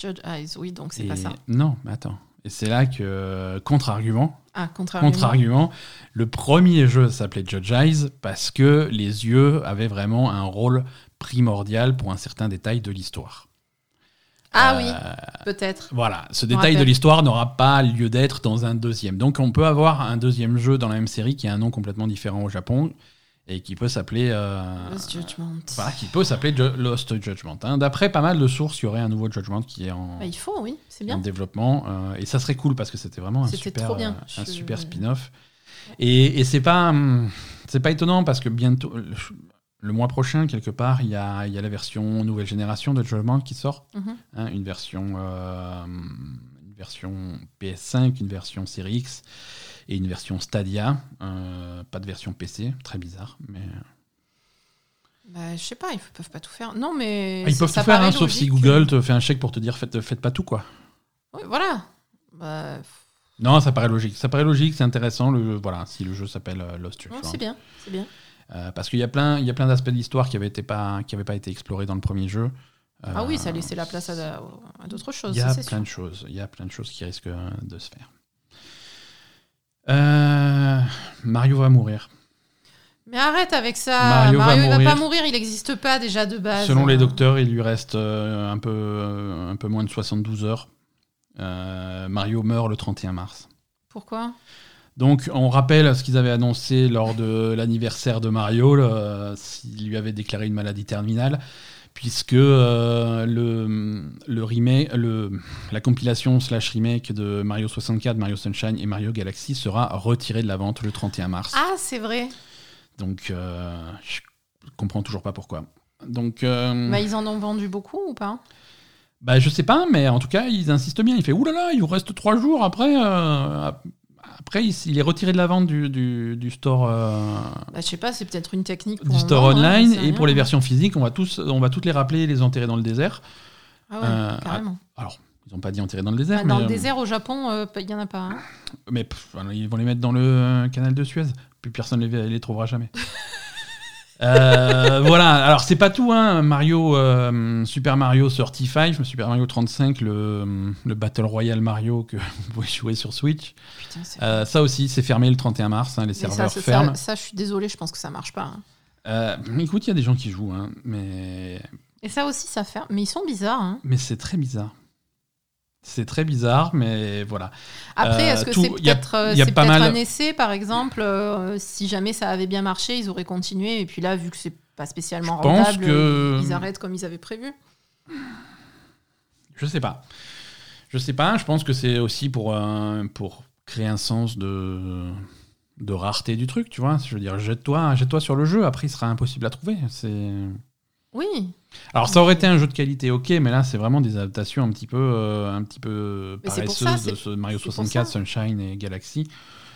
Judge Eyes, oui, donc c'est pas ça. Non, mais attends. Et c'est là que, contre-argument, Ah, contre-argument, le premier jeu s'appelait Judge Eyes parce que les yeux avaient vraiment un rôle primordial pour un certain détail de l'histoire. Ah Euh, oui, peut-être. Voilà, ce détail de l'histoire n'aura pas lieu d'être dans un deuxième. Donc on peut avoir un deuxième jeu dans la même série qui a un nom complètement différent au Japon et qui peut s'appeler euh, Lost Judgment. voilà, qui peut s'appeler Ju- Lost Judgment. hein. D'après pas mal de sources, il y aurait un nouveau Judgment qui est en, Bah, il faut, oui, c'est en bien. développement euh, et ça serait cool parce que c'était vraiment un super, bien. euh, un Je- super spin-off. Et, et c'est pas hum, c'est pas étonnant parce que bientôt le, mois prochain quelque part il y a, y a la version nouvelle génération de Judgment qui sort Mhm. hein, une version euh, une version PS5 une version Series X et une version Stadia euh, pas de version PC très bizarre mais Bah, je sais pas, ils peuvent pas tout faire. Non, mais. Ah, ils peuvent tout faire hein, sauf si. Google te fait un chèque pour te dire faites, faites pas tout quoi Oui, voilà. Bah, non ça paraît logique ça paraît logique c'est intéressant le voilà si le jeu s'appelle euh, Lost non, Judgment. c'est bien, c'est bien. Euh, parce qu'il y a plein, il y a plein d'aspects de l'histoire qui n'avaient pas, qui avaient pas été explorés dans le premier jeu. Ah oui, ça Euh, laissait la place à, à d'autres choses, Il y a plein sûr. de choses. Il y a plein de choses qui risquent de se faire. Euh, Mario va mourir. Mais arrête avec ça. Mario Mario, va il va pas mourir, il n'existe pas déjà de base. Selon les docteurs, il lui reste euh, un peu, euh, un peu moins de 72 heures. Mario meurt le 31 mars. Pourquoi? Donc, on rappelle ce qu'ils avaient annoncé lors de l'anniversaire de Mario, s'il lui avait déclaré une maladie terminale, puisque euh, le, le remake, le, la compilation slash remake de Mario 64, Mario Sunshine et Mario Galaxy sera retirée de la vente le 31 mars. Ah, c'est vrai. Donc, euh, je comprends toujours pas pourquoi. Donc, euh, Bah, ils en ont vendu beaucoup ou pas? bah, je sais pas, mais en tout cas, ils insistent bien. Il fait oulala, il vous reste trois jours après. Après, il, est retiré de la vente du, du, du store. euh, bah, Je sais pas, c'est peut-être une technique pour du store hein, online et pour les versions physiques, on va tous, on va toutes les rappeler et les enterrer dans le désert. Ah ouais, euh, carrément. Alors, ils n'ont pas dit enterrer dans le désert, Ah, dans mais, le euh, désert au Japon, il y en a pas. hein. mais pff, ils vont les mettre dans le canal de Suez, puis personne les, les trouvera jamais. Euh, voilà, alors c'est pas tout, hein. Mario, euh, Super Mario 35, Super Mario 35, le, le Battle Royale Mario que vous pouvez jouer sur Switch. Putain, Euh, ça aussi, c'est fermé le 31 mars, hein, les Mais ça, serveurs c'est- ferment. ça, ça, je suis désolée, je pense que ça marche pas. hein. Écoute, il y a des gens qui jouent, hein, mais Et ça aussi, ça ferme. Mais ils sont bizarres. hein. Mais c'est très bizarre. C'est très bizarre, mais voilà. Après, Euh, est-ce que c'est il y a- peut-être mal- un essai, par exemple euh, Si jamais ça avait bien marché, ils auraient continué. Et puis là, vu que c'est pas spécialement Je rentable. que- Ils arrêtent comme ils avaient prévu. Je sais pas. Je sais pas. Je pense que c'est aussi pour, euh, pour créer un sens de, de rareté du truc, tu vois. Je veux dire, jette-toi jette sur le jeu. Après, il sera impossible à trouver. C'est. Oui, Alors, ça aurait été un jeu de qualité, ok, mais là, c'est vraiment des adaptations un petit peu, euh, un petit peu paresseuses ça, de ce Mario c'est pour 64, ça. Sunshine et Galaxy.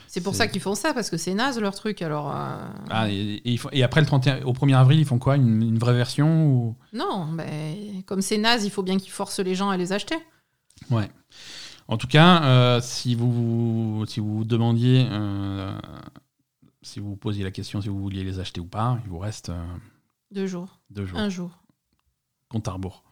c'est pour ça qu'ils font ça, parce que c'est naze leur truc. Alors, euh, Ah, et, après, le 31, au 1er avril, ils font quoi? Une, une vraie version ou... non, mais comme c'est naze, il faut bien qu'ils forcent les gens à les acheter. Ouais. En tout cas, euh, si vous si vous vous demandiez, euh, si vous vous posiez la question si vous vouliez les acheter ou pas, il vous reste Deux jours, deux jours. un jour. Compte à rebours.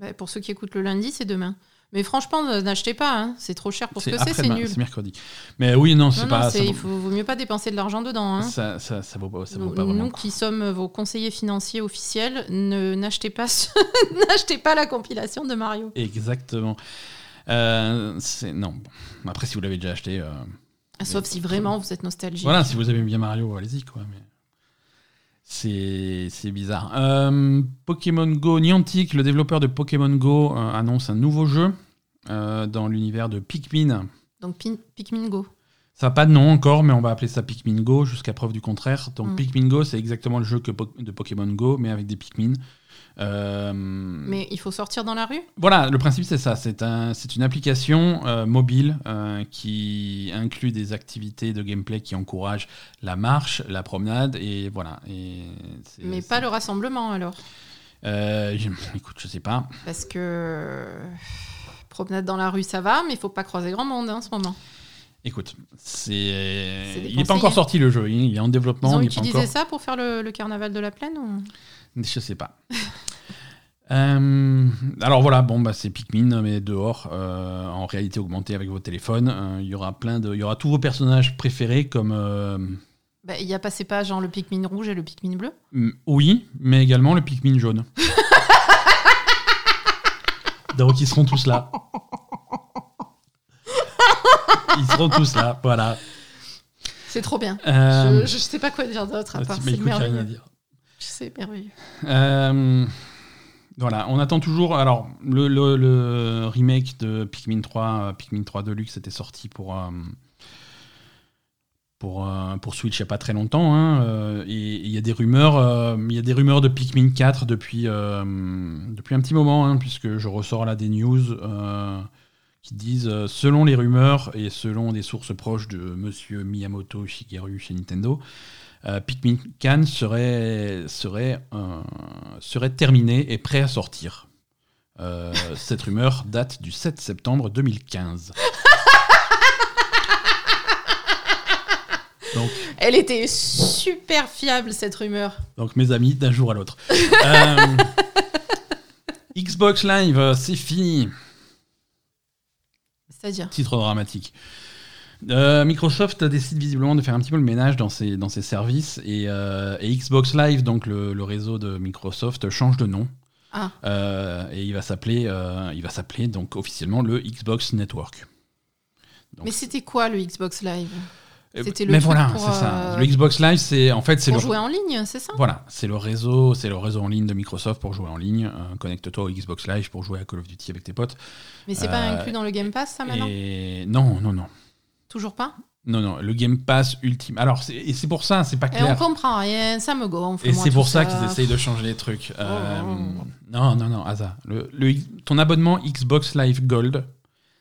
Bah, pour ceux qui écoutent le lundi, c'est demain. Mais franchement, n'achetez pas, hein. c'est trop cher pour ce que c'est, c'est nul. C'est mercredi. Mais oui, non, c'est pas. non, ça, c'est- vaut, il faut, vaut mieux pas dépenser de l'argent dedans. Hein. ça, ça, ça vaut pas, ça vaut Nous, pas vraiment. nous qui sommes vos conseillers financiers officiels, ne n'achetez pas, ce- n'achetez pas la compilation de Mario. Exactement. Euh, c'est non. Après, si vous l'avez déjà acheté, euh, Sauf si vraiment vous êtes nostalgique. voilà, si vous aimez bien Mario, allez-y quoi. Mais c'est bizarre. Euh, Pokémon Go, Niantic, le développeur de Pokémon Go, euh, annonce un nouveau jeu euh, dans l'univers de Pikmin. Donc Pikmin Go. Ça n'a pas de nom encore, mais on va appeler ça Pikmin Go jusqu'à preuve du contraire. Donc Mm. Pikmin Go, c'est exactement le jeu que Po- de Pokémon Go, mais avec des Pikmin. Euh, Mais il faut sortir dans la rue? Voilà, le principe c'est ça. C'est un, une application euh, mobile euh, qui inclut des activités de gameplay qui encouragent la marche, la promenade et voilà. Et Mais pas le rassemblement alors? Je- écoute, je sais pas. Parce que promenade dans la rue, ça va, mais il faut pas croiser grand monde hein, en ce moment. Écoute, c'est, C'est il n'est pas encore sorti le jeu. Il est en Ils développement. ont il est pas utilisé encore... ça pour faire le, le carnaval de la plaine ou... Je sais pas. Euh, alors voilà, bon bah c'est Pikmin mais dehors euh, en réalité augmentée avec vos téléphones. Euh, Il y aura plein de, il y aura tous vos personnages préférés comme euh, Bah, Il y a pas, c'est pas genre le Pikmin rouge et le Pikmin bleu Oui, mais également le Pikmin jaune. Donc ils seront tous là. Ils seront tous là, voilà. C'est trop bien. Euh, Je, je sais pas quoi dire d'autre à bah, part. mais C'est j'ai rien à merveilleux. dire. C'est merveilleux. Euh, voilà, on attend toujours. Alors, le, le- le remake de Pikmin 3, euh, Pikmin 3 Deluxe, était sorti pour, pour, pour Switch il n'y a pas très longtemps. hein, et il y a des rumeurs, il y a des rumeurs de Pikmin 4 depuis, depuis un petit moment, hein, puisque je ressors là des news qui disent, euh, selon les rumeurs et selon des sources proches de Monsieur Miyamoto Shigeru chez Nintendo, euh, Pikmin Can serait, serait, euh, serait terminé et prêt à sortir. Euh, cette rumeur date du 7 septembre 2015. Donc, Elle était super fiable cette rumeur. donc mes amis, d'un jour à l'autre. Xbox Live, c'est fini. C'est-à-dire Titre dramatique. Euh, Microsoft décide visiblement de faire un petit peu le ménage dans ses, dans ses services et, euh, et Xbox Live, donc le, le réseau de Microsoft, change de nom. Ah. Euh, et il va s'appeler, il va s'appeler donc officiellement le Xbox Network. Donc, Mais c'était quoi le Xbox Live? C'était le mais voilà, c'est ça. euh, Le Xbox Live, c'est en fait c'est Pour le jouer en ligne, c'est ça? Voilà, c'est le réseau, c'est le réseau en ligne de Microsoft pour jouer en ligne. Euh, Connecte-toi au Xbox Live pour jouer à Call of Duty avec tes potes. Mais c'est pas Euh, inclus dans le Game Pass, ça maintenant? et non, non, non. Toujours pas? Non, non, le Game Pass ultime. Alors, c'est- et c'est pour ça, c'est pas Et on clair. comprend rien, ça me gonfle. Et c'est pour ça qu'ils essayent de changer les trucs. Euh, Non, non, non, Asa. Le, ton abonnement Xbox Live Gold,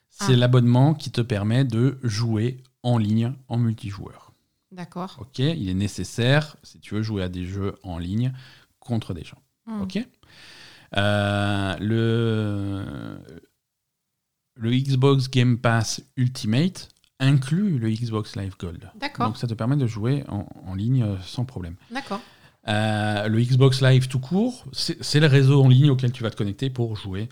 c'est Ah. l'abonnement qui te permet de jouer en ligne en multijoueur. D'accord. Ok, il est nécessaire si tu veux jouer à des jeux en ligne contre des gens. Hmm. Ok. Euh, le le Xbox Game Pass Ultimate inclut le Xbox Live Gold. D'accord. Donc ça te permet de jouer en, en ligne euh, sans problème. D'accord. Euh, le Xbox Live tout court, c'est le réseau en ligne auquel tu vas te connecter pour jouer.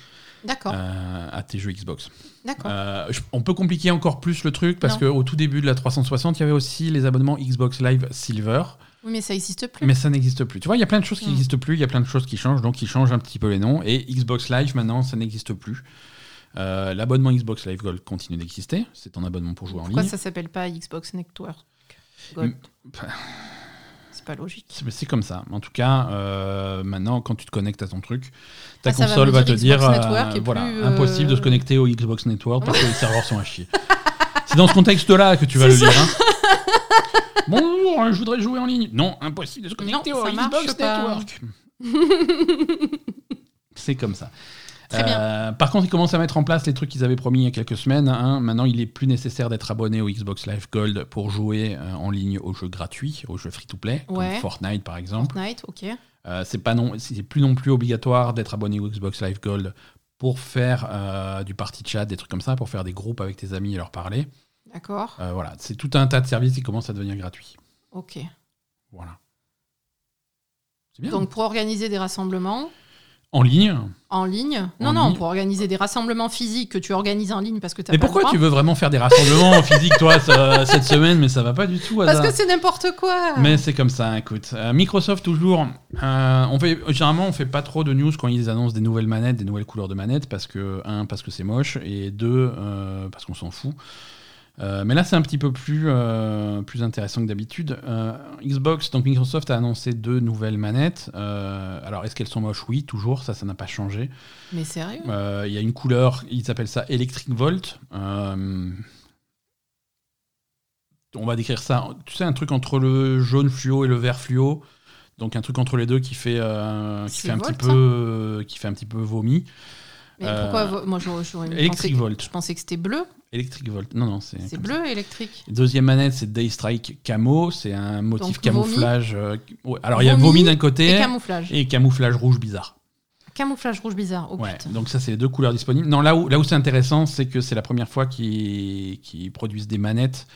Euh, à tes jeux Xbox. D'accord. Euh, je- on peut compliquer encore plus le truc parce qu'au tout début de la 360, il y avait aussi les abonnements Xbox Live Silver, Oui, mais ça existe plus. mais ça n'existe plus. Tu vois, il y a plein de choses qui Mm. n'existent plus, il y a plein de choses qui changent, donc ils changent un petit peu les noms. Et Xbox Live, maintenant, ça n'existe plus. Euh, L'abonnement Xbox Live Gold continue d'exister. C'est ton abonnement pour jouer en Pourquoi ligne. ça s'appelle pas Xbox Network Gold? C'est pas logique. C'est comme ça. En tout cas, euh, maintenant, quand tu te connectes à ton truc, ta Ah, ça va console va, te dire euh, voilà, plus, euh, impossible de se connecter au Xbox Network parce que les serveurs sont à chier. C'est dans ce contexte-là que tu vas le C'est lire. hein. Bonjour, je voudrais jouer en ligne. Non, impossible de se connecter Non, au ça Xbox. Network. C'est comme ça. Très bien. Euh, par contre, ils commencent à mettre en place les trucs qu'ils avaient promis il y a quelques semaines. hein. Maintenant, il est plus nécessaire d'être abonné au Xbox Live Gold pour jouer euh, en ligne aux jeux gratuits, aux jeux free-to-play, Ouais. comme Fortnite par exemple. Fortnite, ok. Euh, c'est pas non, c'est plus non plus obligatoire d'être abonné au Xbox Live Gold pour faire euh, du party chat, des trucs comme ça, pour faire des groupes avec tes amis et leur parler. D'accord. Euh, voilà, c'est tout un tas de services qui commencent à devenir gratuits. Ok. Voilà. C'est bien. Donc pour organiser des rassemblements en ligne. en ligne. Non, En non, ligne. pour organiser des rassemblements physiques que tu organises en ligne parce que tu Mais pourquoi tu veux vraiment faire des rassemblements physiques toi ça- cette semaine? Mais ça va pas du tout. Parce hasard. que c'est n'importe quoi. Mais c'est comme ça, écoute. Euh, Microsoft toujours. euh, on fait généralement on fait pas trop de news quand ils annoncent des nouvelles manettes, des nouvelles couleurs de manettes parce que un parce que c'est moche et deux euh, parce qu'on s'en fout. Euh, mais là c'est un petit peu plus euh, plus intéressant que d'habitude. Euh, Xbox donc Microsoft a annoncé deux nouvelles manettes. Alors est-ce qu'elles sont moches? Oui, toujours. Ça ça n'a pas changé. Mais sérieux? Il y a une couleur, ils appellent ça Electric Volt. On va décrire ça, tu sais, un truc entre le jaune fluo et le vert fluo. Donc un truc entre les deux qui fait, qui fait un petit peu, qui fait un petit peu vomi. Mais euh, pourquoi Moi, j'aurais Electric Volt. Je pensais que c'était bleu. Electric Volt. Non, non, c'est. C'est bleu électrique. ça. Deuxième manette, c'est Daystrike Camo. C'est un motif Donc, camouflage. euh, alors il y a Vomi d'un Et côté camouflage. et camouflage rouge bizarre. Camouflage rouge bizarre. Oh Ouais, donc ça, c'est les deux couleurs disponibles. Non, là où, là où c'est intéressant, c'est que c'est la première fois qu'ils qu'ils produisent des manettes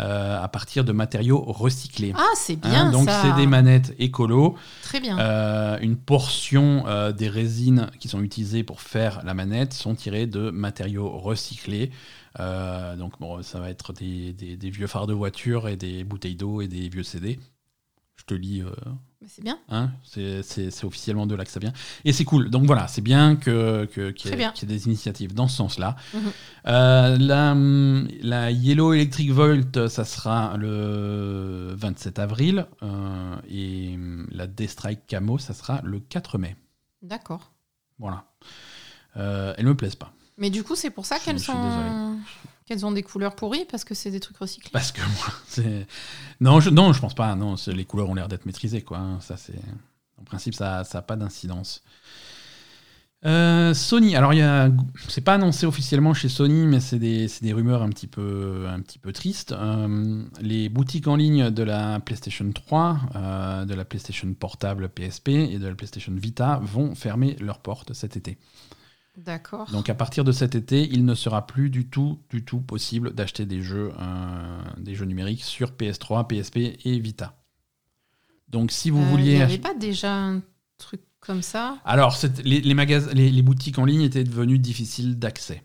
euh, à partir de matériaux recyclés. Ah, c'est Hein, bien donc ça. c'est des manettes écolo. Très bien. Euh, une portion euh, des résines qui sont utilisées pour faire la manette sont tirées de matériaux recyclés. Donc bon, ça va être des, des- des vieux phares de voiture et des bouteilles d'eau et des vieux CD. Je te lis, C'est bien. hein, c'est officiellement de là que ça vient. Et c'est cool. Donc voilà, c'est bien que- que- qu'il y, ait- bien. qu'il y ait des initiatives dans ce sens-là. Mhm. Euh, la, la Yellow Electric Volt, ça sera le 27 avril. euh, et hum, la Destrike Camo, ça sera le 4 mai. D'accord. Voilà. Euh, elles me plaisent pas. Mais du coup, c'est pour ça qu'elles sont. désolé. Qu'elles ont des couleurs pourries parce que c'est des trucs recyclés. Non, je, non, je pense pas. Non, les couleurs ont l'air d'être maîtrisées, quoi. hein. En principe, ça n'a pas d'incidence. Euh, Sony, alors c'est pas annoncé officiellement chez Sony, mais c'est des, rumeurs un petit peu, un petit peu tristes. Euh, les boutiques en ligne de la PlayStation 3, euh, de la PlayStation Portable PSP et de la PlayStation Vita vont fermer leurs portes cet été. D'accord. Donc à partir de cet été, il ne sera plus du tout, du tout possible d'acheter des jeux, euh, des jeux numériques sur PS3, PSP et Vita. Donc si vous Euh, Il vouliez, n'y avait pas déjà un truc comme ça? Alors les, les, magas- les, les boutiques en ligne étaient devenues difficiles d'accès.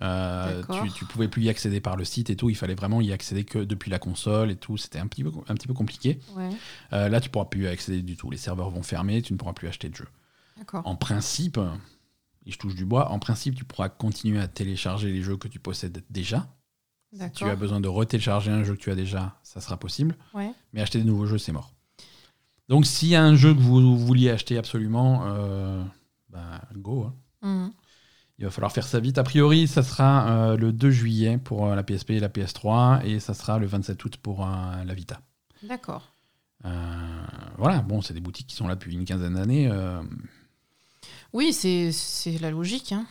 Euh, tu, tu pouvais plus y accéder par le site et tout. Il fallait vraiment y accéder que depuis la console et tout. C'était un petit peu, un petit peu compliqué. Ouais. Euh, là, tu pourras plus y accéder du tout. Les serveurs vont fermer. Tu ne pourras plus acheter de jeux. D'accord. En principe, je touche du bois, en principe, tu pourras continuer à télécharger les jeux que tu possèdes déjà. Si tu as besoin de retélécharger un jeu que tu as déjà, ça sera possible. Ouais. Mais acheter des nouveaux jeux, c'est mort. Donc, s'il y a un jeu que vous vouliez acheter absolument, euh, bah, go. hein. Mhm. Il va falloir faire ça vite. A priori, ça sera euh, le 2 juillet pour euh, la PSP et la PS3, et ça sera le 27 août pour la Vita. D'accord. Voilà, bon, c'est des boutiques qui sont là depuis une quinzaine d'années. Oui, c'est la logique. Hein,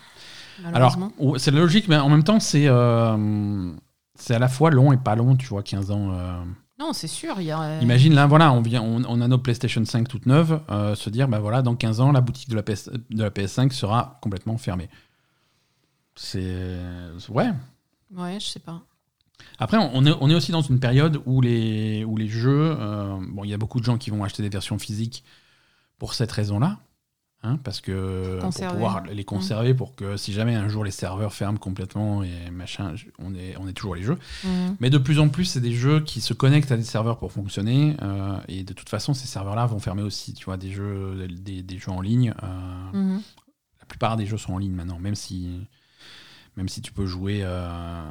Alors, c'est logique, mais en même temps, c'est euh, c'est à la fois long et pas long, tu vois, 15 ans. euh. non, c'est sûr. Il y a. euh, Imagine, là, voilà, on, vient, on, on a nos PlayStation 5 toutes neuves, euh, se dire, bah voilà, dans 15 ans, la boutique de la, PS, de la PS5 sera complètement fermée. C'est. Ouais. Ouais, je sais pas. Après, on est, on est aussi dans une période où les, où les jeux. euh, bon, il y a beaucoup de gens qui vont acheter des versions physiques pour cette raison-là. Hein, parce que pour pouvoir les conserver, pour que si jamais un jour les serveurs ferment complètement et machin, on est, on est toujours les jeux. Mhm. Mais de plus en plus, c'est des jeux qui se connectent à des serveurs pour fonctionner. euh, et de toute façon, ces serveurs-là vont fermer aussi, tu vois, des jeux, des, des jeux en ligne. euh, Mhm. la plupart des jeux sont en ligne maintenant, même si, même si tu peux jouer. euh,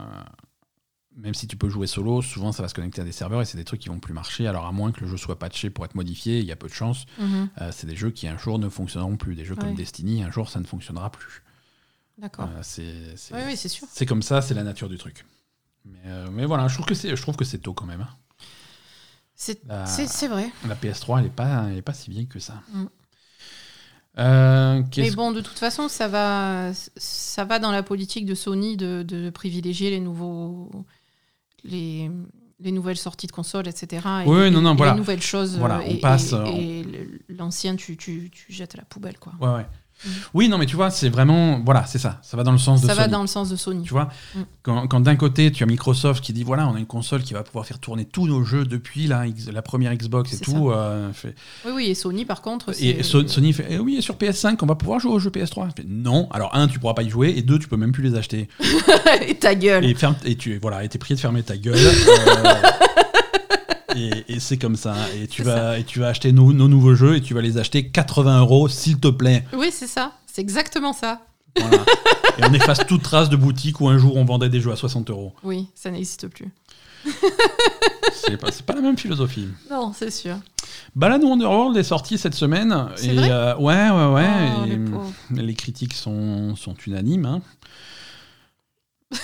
même si tu peux jouer solo, souvent ça va se connecter à des serveurs et c'est des trucs qui vont plus marcher. Alors à moins que le jeu soit patché pour être modifié, il y a peu de chance. Mhm. Euh, c'est des jeux qui un jour ne fonctionneront plus. Des jeux comme. Destiny, un jour ça ne fonctionnera plus. D'accord. Euh, c'est Oui, sûr. c'est comme ça, c'est la nature du truc. Mais, euh, mais voilà, je trouve que c'est je trouve que c'est tôt quand même. hein. C'est vrai. La PS3, elle est pas, elle est pas si vieille que ça. Mm. Euh, Mais bon, de toute façon, ça va, ça va dans la politique de Sony de, de privilégier les nouveaux, les, les nouvelles sorties de consoles, etc. Et, Oui, non, non, et voilà. Les nouvelles choses. Voilà, euh, on passe, et- euh, l'ancien, tu, tu, tu jettes à la poubelle, quoi. Ouais, ouais. Oui, non, mais tu vois, c'est vraiment. Voilà, c'est ça. Ça va dans le sens de Ça va Sony. dans le sens de Sony. Tu vois, Mm. quand, quand d'un côté tu as Microsoft qui dit voilà, on a une console qui va pouvoir faire tourner tous nos jeux depuis la, première Xbox et tout. euh, fait- Oui, oui, et Sony, par contre, et So- Sony fait eh oui, et sur PS5, on va pouvoir jouer aux jeux PS3. Fait, non, alors un, tu pourras pas y jouer, et deux, tu peux même plus les acheter. et ta gueule. Et, ferme, et tu voilà, et t'es prié de fermer ta gueule. euh, et et c'est comme ça. Et tu, vas, et tu vas acheter nos, nos nouveaux jeux et tu vas les acheter 80 euros, s'il te plaît. Oui, c'est ça. C'est exactement ça. Voilà. et on efface toute trace de boutique où un jour on vendait des jeux à 60 euros. Oui, ça n'existe plus. C'est pas, pas la même philosophie. Non, c'est sûr. Balan Wonderworld est sorti cette semaine. Et vrai euh, ouais, ouais, ouais. Oh, et, les pauvres. les critiques sont, sont unanimes. hein.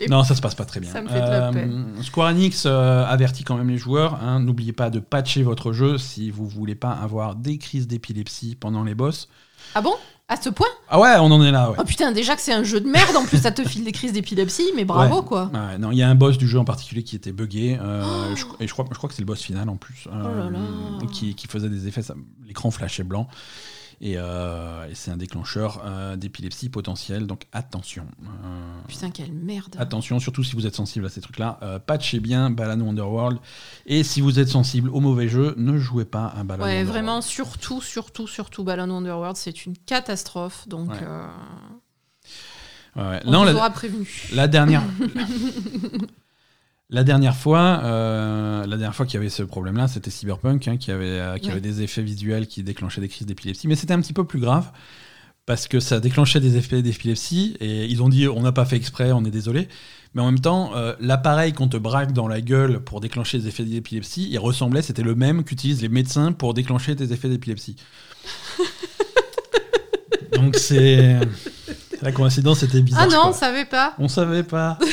Les- Non, ça se passe pas très bien. Ça me fait de la Euh, peine. Square Enix euh, avertit quand même les joueurs. hein, N'oubliez pas de patcher votre jeu si vous voulez pas avoir des crises d'épilepsie pendant les boss. Ah bon? À ce point? Ah ouais, on en est là, ouais. Oh putain, déjà que c'est un jeu de merde, en plus ça te file des crises d'épilepsie, mais bravo Ouais. quoi. Ouais, non, il y a un boss du jeu en particulier qui était buggé. euh, Oh. je, et je crois, je crois que c'est le boss final en plus. euh, Oh là là. Qui, qui faisait des effets. L'écran flashait blanc. Et, euh, et c'est un déclencheur euh, d'épilepsie potentielle. Donc attention. Euh, Putain, quelle merde. Attention, surtout si vous êtes sensible à ces trucs-là, euh, patchez bien Balan Wonderworld. Et si vous êtes sensible aux mauvais jeux, ne jouez pas à Balan Ouais, vraiment, surtout, surtout, surtout, Balan Wonderworld, c'est une catastrophe. Donc, Ouais. Ouais, ouais. on Non, vous la, aura prévenu. la dernière. La dernière fois, euh, la dernière fois qu'il y avait ce problème-là, c'était Cyberpunk hein, qui, avait, euh, qui Ouais. avait des effets visuels qui déclenchaient des crises d'épilepsie. Mais c'était un petit peu plus grave parce que ça déclenchait des effets d'épilepsie et ils ont dit on n'a pas fait exprès, on est désolé. Mais en même temps, euh, l'appareil qu'on te braque dans la gueule pour déclencher des effets d'épilepsie, il ressemblait, c'était le même qu'utilisent les médecins pour déclencher des effets d'épilepsie. Donc c'est la coïncidence était bizarre. Ah non, quoi. on savait pas. On savait pas.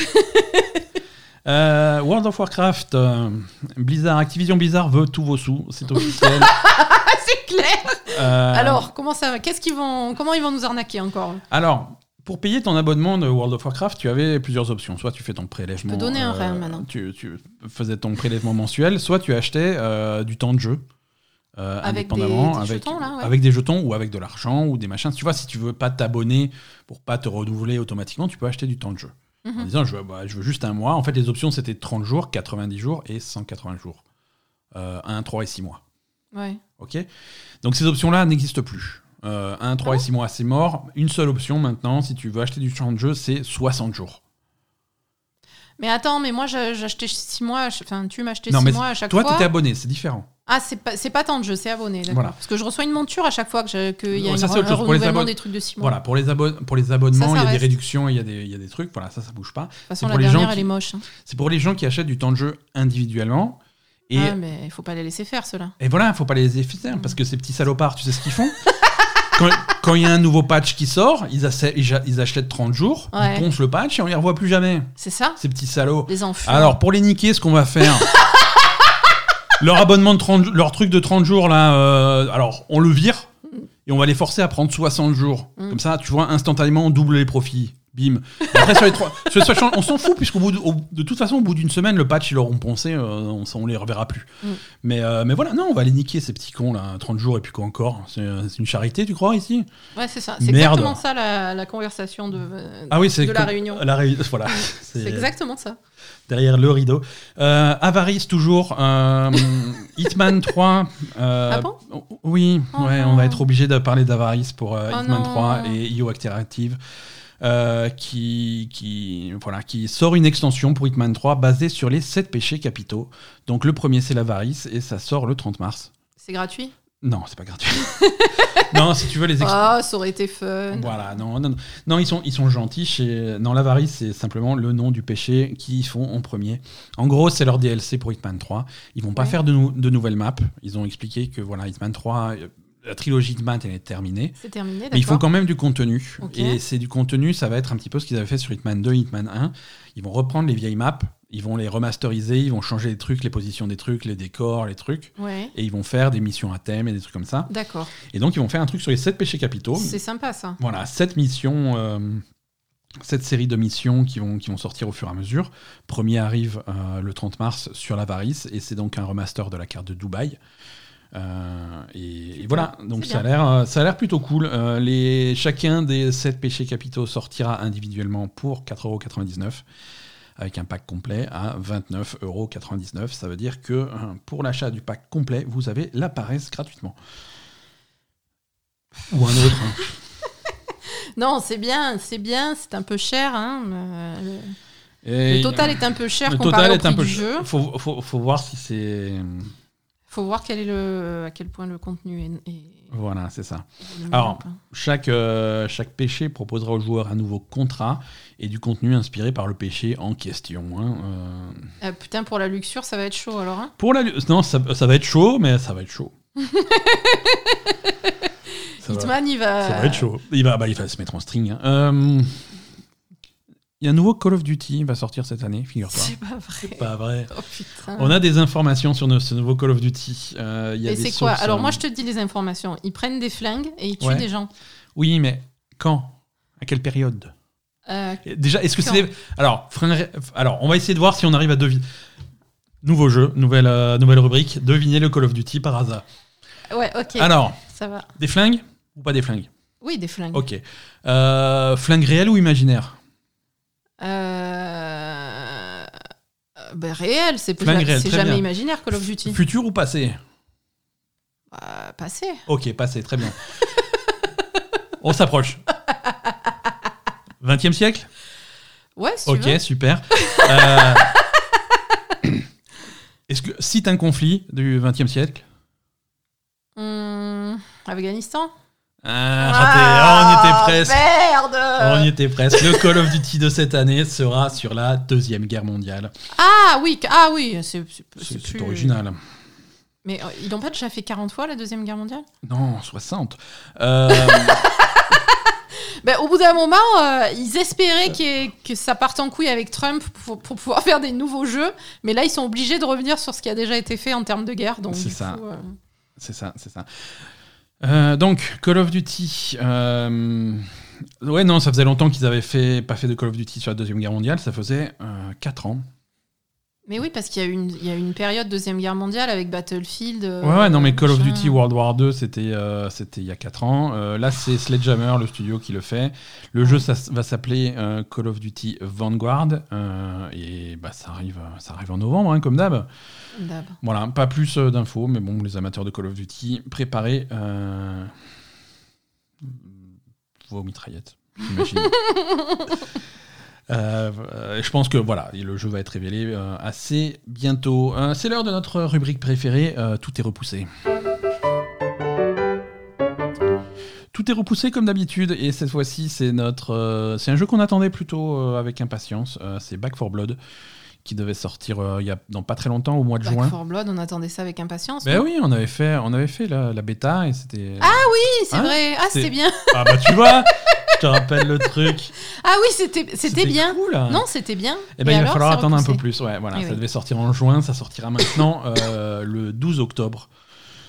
Euh, World of Warcraft, euh, Blizzard, Activision Blizzard veut tous vos sous, c'est officiel. C'est clair. Euh, Alors, comment ça, qu'est-ce qu'ils vont, comment ils vont nous arnaquer encore alors, pour payer ton abonnement de World of Warcraft, tu avais plusieurs options. Soit tu fais ton prélèvement. peux donner un rein, maintenant. Tu, tu faisais ton prélèvement mensuel, soit tu achetais du temps de jeu. euh, Avec indépendamment, des- des avec, jetons, là, ouais. avec des jetons ou avec de l'argent ou des machins. Tu vois, si tu veux pas t'abonner pour pas te renouveler automatiquement, tu peux acheter du temps de jeu. En Mhm. disant je veux, bah, je veux juste un mois. En fait, les options c'était 30 jours, 90 jours et 180 jours. Euh, 1, 3 et 6 mois. Ouais. Ok Donc ces options-là n'existent plus. Euh, 1, 3 et 6 mois, c'est mort. Une seule option maintenant, si tu veux acheter du temps de jeu, c'est 60 jours. Mais attends, mais moi acheté 6 mois, enfin tu m'achetais Non, 6 mais mois à chaque Toi, fois. tu étais abonné, c'est différent. Ah, c'est pas, c'est pas tant de jeu, c'est abonné. Voilà. Parce que je reçois une monture à chaque fois que qu'il y a une, un renouvellement des trucs de 6 mois. Voilà, pour les, pour les abonnements, il y a des réductions, il y, a des- y a des trucs. Voilà, ça, ça bouge pas. De toute façon, pour la les gens dernière, qui- elle est moche. hein. C'est pour les gens qui achètent du temps de jeu individuellement. Et, Ah, mais il faut pas les laisser faire, ceux-là. et voilà, il faut pas les effacer parce que ces petits salopards, tu sais ce qu'ils font? Quand il y a un nouveau patch qui sort, ils, achètent 30 jours, Ouais. ils poncent le patch et on les revoit plus jamais. C'est ça Ces petits salauds. Les. Alors, pour les niquer, ce qu'on va faire. leur abonnement de 30 leur truc de 30 jours, là, euh, alors, on le vire et on va les forcer à prendre 60 jours. Mm. Comme ça, tu vois, instantanément, on double les profits. Bim. Après, sur les trois, sur les trois- on s'en fout, puisqu'au bout de, au- de toute façon, au bout d'une semaine, le patch, ils l'auront poncé, euh, on, on les reverra plus. Mm. Mais, euh, mais voilà, non, on va les niquer, ces petits cons, là, 30 jours et puis quoi encore. C'est euh, une charité, tu crois, ici? Ouais, c'est ça. C'est exactement ça la, la conversation de, Ah oui, de la réunion. La réunion, voilà. C'est exactement ça. derrière le rideau. Euh, Avarice toujours. Hitman 3. euh, Ah bon? Oui, Oh ouais, on va être obligé de parler d'Avarice pour Oh Hitman non. 3 et IO Interactive. Euh, qui, qui, voilà, qui sort une extension pour Hitman 3 basée sur les 7 péchés capitaux. Donc le premier c'est l'avarice et ça sort le 30 mars. C'est gratuit? Non, c'est pas gratuit. non, si tu veux les Ah, ça aurait été fun. Voilà, non, non, non, non, ils sont, ils sont gentils. Chez... Non, l'avarice, c'est simplement le nom du péché qu'ils font en premier. En gros, c'est leur DLC pour Hitman 3. Ils vont pas Ouais. faire de, nou- de nouvelles maps. Ils ont expliqué que voilà, Hitman 3, euh, la trilogie Hitman, elle est terminée. C'est terminé, Mais ils font quand même du contenu. Ok. Et c'est du contenu, ça va être un petit peu ce qu'ils avaient fait sur Hitman 2, Hitman 1. Ils vont reprendre les vieilles maps, ils vont les remasteriser, ils vont changer les trucs, les positions des trucs, les décors, les trucs. Ouais, Et ils vont faire des missions à thème et des trucs comme ça. d'accord. Et donc, ils vont faire un truc sur les 7 péchés capitaux. C'est sympa ça. Voilà, sept missions, euh, cette série de missions qui vont, qui vont sortir au fur et à mesure. Premier arrive euh, le 30 mars sur l'avarice, et c'est donc un remaster de la carte de Dubaï. Euh, et, et voilà, donc ça a l'air, euh, ça a l'air plutôt cool. Euh, les, chacun des sept péchés capitaux sortira individuellement pour 4,99€ avec un pack complet à 29,99€. Ça veut dire que pour l'achat du pack complet, vous avez la paresse gratuitement. Ou un autre. hein. Non, c'est bien, c'est bien, c'est un peu cher. Hein. le- Et le total est un peu cher le comparé total au est prix un peu du ch- jeu. Faut, faut, faut voir si c'est. Faut voir quel est le, à quel point le contenu est. est- Voilà, c'est ça. Alors. Chaque, euh, chaque péché proposera au joueur un nouveau contrat et du contenu inspiré par le péché en question. hein, euh. Euh, putain, pour la luxure, ça va être chaud alors. Hein Pour la. Non, ça, ça va être chaud, mais ça va être chaud. ça, va, Hitman, il va. ça va être chaud. Il va, bah, il va se mettre en string. hein. Euh, Il y a un nouveau Call of Duty qui va sortir cette année, figure-toi. C'est pas vrai. Pas vrai. Oh. On a des informations sur ce nouveau Call of Duty. Euh, il y a Et des c'est quoi? Alors euh, moi, je te dis les informations. Ils prennent des flingues et ils tuent Ouais. des gens. Oui, mais quand? À quelle période? Euh, Déjà, est-ce que c'est. des- Alors, alors, on va essayer de voir si on arrive à deviner. Nouveau jeu, nouvelle, euh, nouvelle rubrique. Deviner le Call of Duty par hasard. Ouais, ok. Alors, Ça va. des flingues ou pas des flingues? Oui, des flingues. Ok. Euh, flingues réelles ou imaginaires? Euh... euh, ben, réel, c'est réel, c'est jamais bien. imaginaire Call of Duty. Futur ou passé Bah, passé. Ok, passé, très bien. on s'approche. 20e siècle Ouais, si Ok, tu veux. super. Euh, Est-ce que cite un conflit du 20e siècle? Hum, Afghanistan ah, raté. Ah, on y était presque. Merde On y était presque. Le Call of Duty de cette année sera sur la Deuxième Guerre mondiale. Ah oui, ah oui, c'est plus- original. Mais euh, ils n'ont pas déjà fait 40 fois la Deuxième Guerre mondiale? Non, 60. Euh, ben, Au bout d'un moment, euh, ils espéraient qu'il y ait- que ça parte en couille avec Trump pour, pour pouvoir faire des nouveaux jeux, mais là ils sont obligés de revenir sur ce qui a déjà été fait en termes de guerre. donc C'est du ça. coup, euh, c'est ça, c'est ça. Euh, donc, Call of Duty. euh, Ouais, non, ça faisait longtemps qu'ils avaient fait, pas fait de Call of Duty sur la Deuxième Guerre mondiale. Ça faisait 4 ans. Mais oui, parce qu'il y, a eu une- il y a eu une période Deuxième Guerre mondiale avec Battlefield. euh, Ouais, ouais, non, mais Call of. Duty World War 2, c'était euh, c'était il y a 4 ans. Euh, là, c'est Sledgehammer, le studio, qui le fait. Le jeu ça va s'appeler Call of Duty Vanguard. et bah, ça, arrive, ça arrive en novembre, hein, comme d'hab. D'hab. Voilà, pas plus d'infos, mais bon, les amateurs de Call of Duty, préparez vos mitraillettes, j'imagine. Euh, je pense que voilà, le jeu va être révélé euh, assez bientôt. Euh, c'est l'heure de notre rubrique préférée, tout est repoussé. Tout est repoussé comme d'habitude et cette fois-ci c'est notre c'est un jeu qu'on attendait plutôt avec impatience. C'est Back 4 Blood qui devait sortir euh, il y a dans pas très longtemps au mois de Back juin. 4 Blood, on attendait ça avec impatience. Ben oui, on avait fait, on avait fait la, la bêta et c'était. Oui, c'est Hein? vrai. Ah, C'est- c'était bien. Ah bah tu vois, te rappelle le truc. Ah oui, c'était c'était bien. Cool. Non, c'était bien. Eh ben Et il va falloir attendre un peu plus. Ouais, voilà, ça oui. devait sortir en juin, ça sortira maintenant euh, le 12 octobre.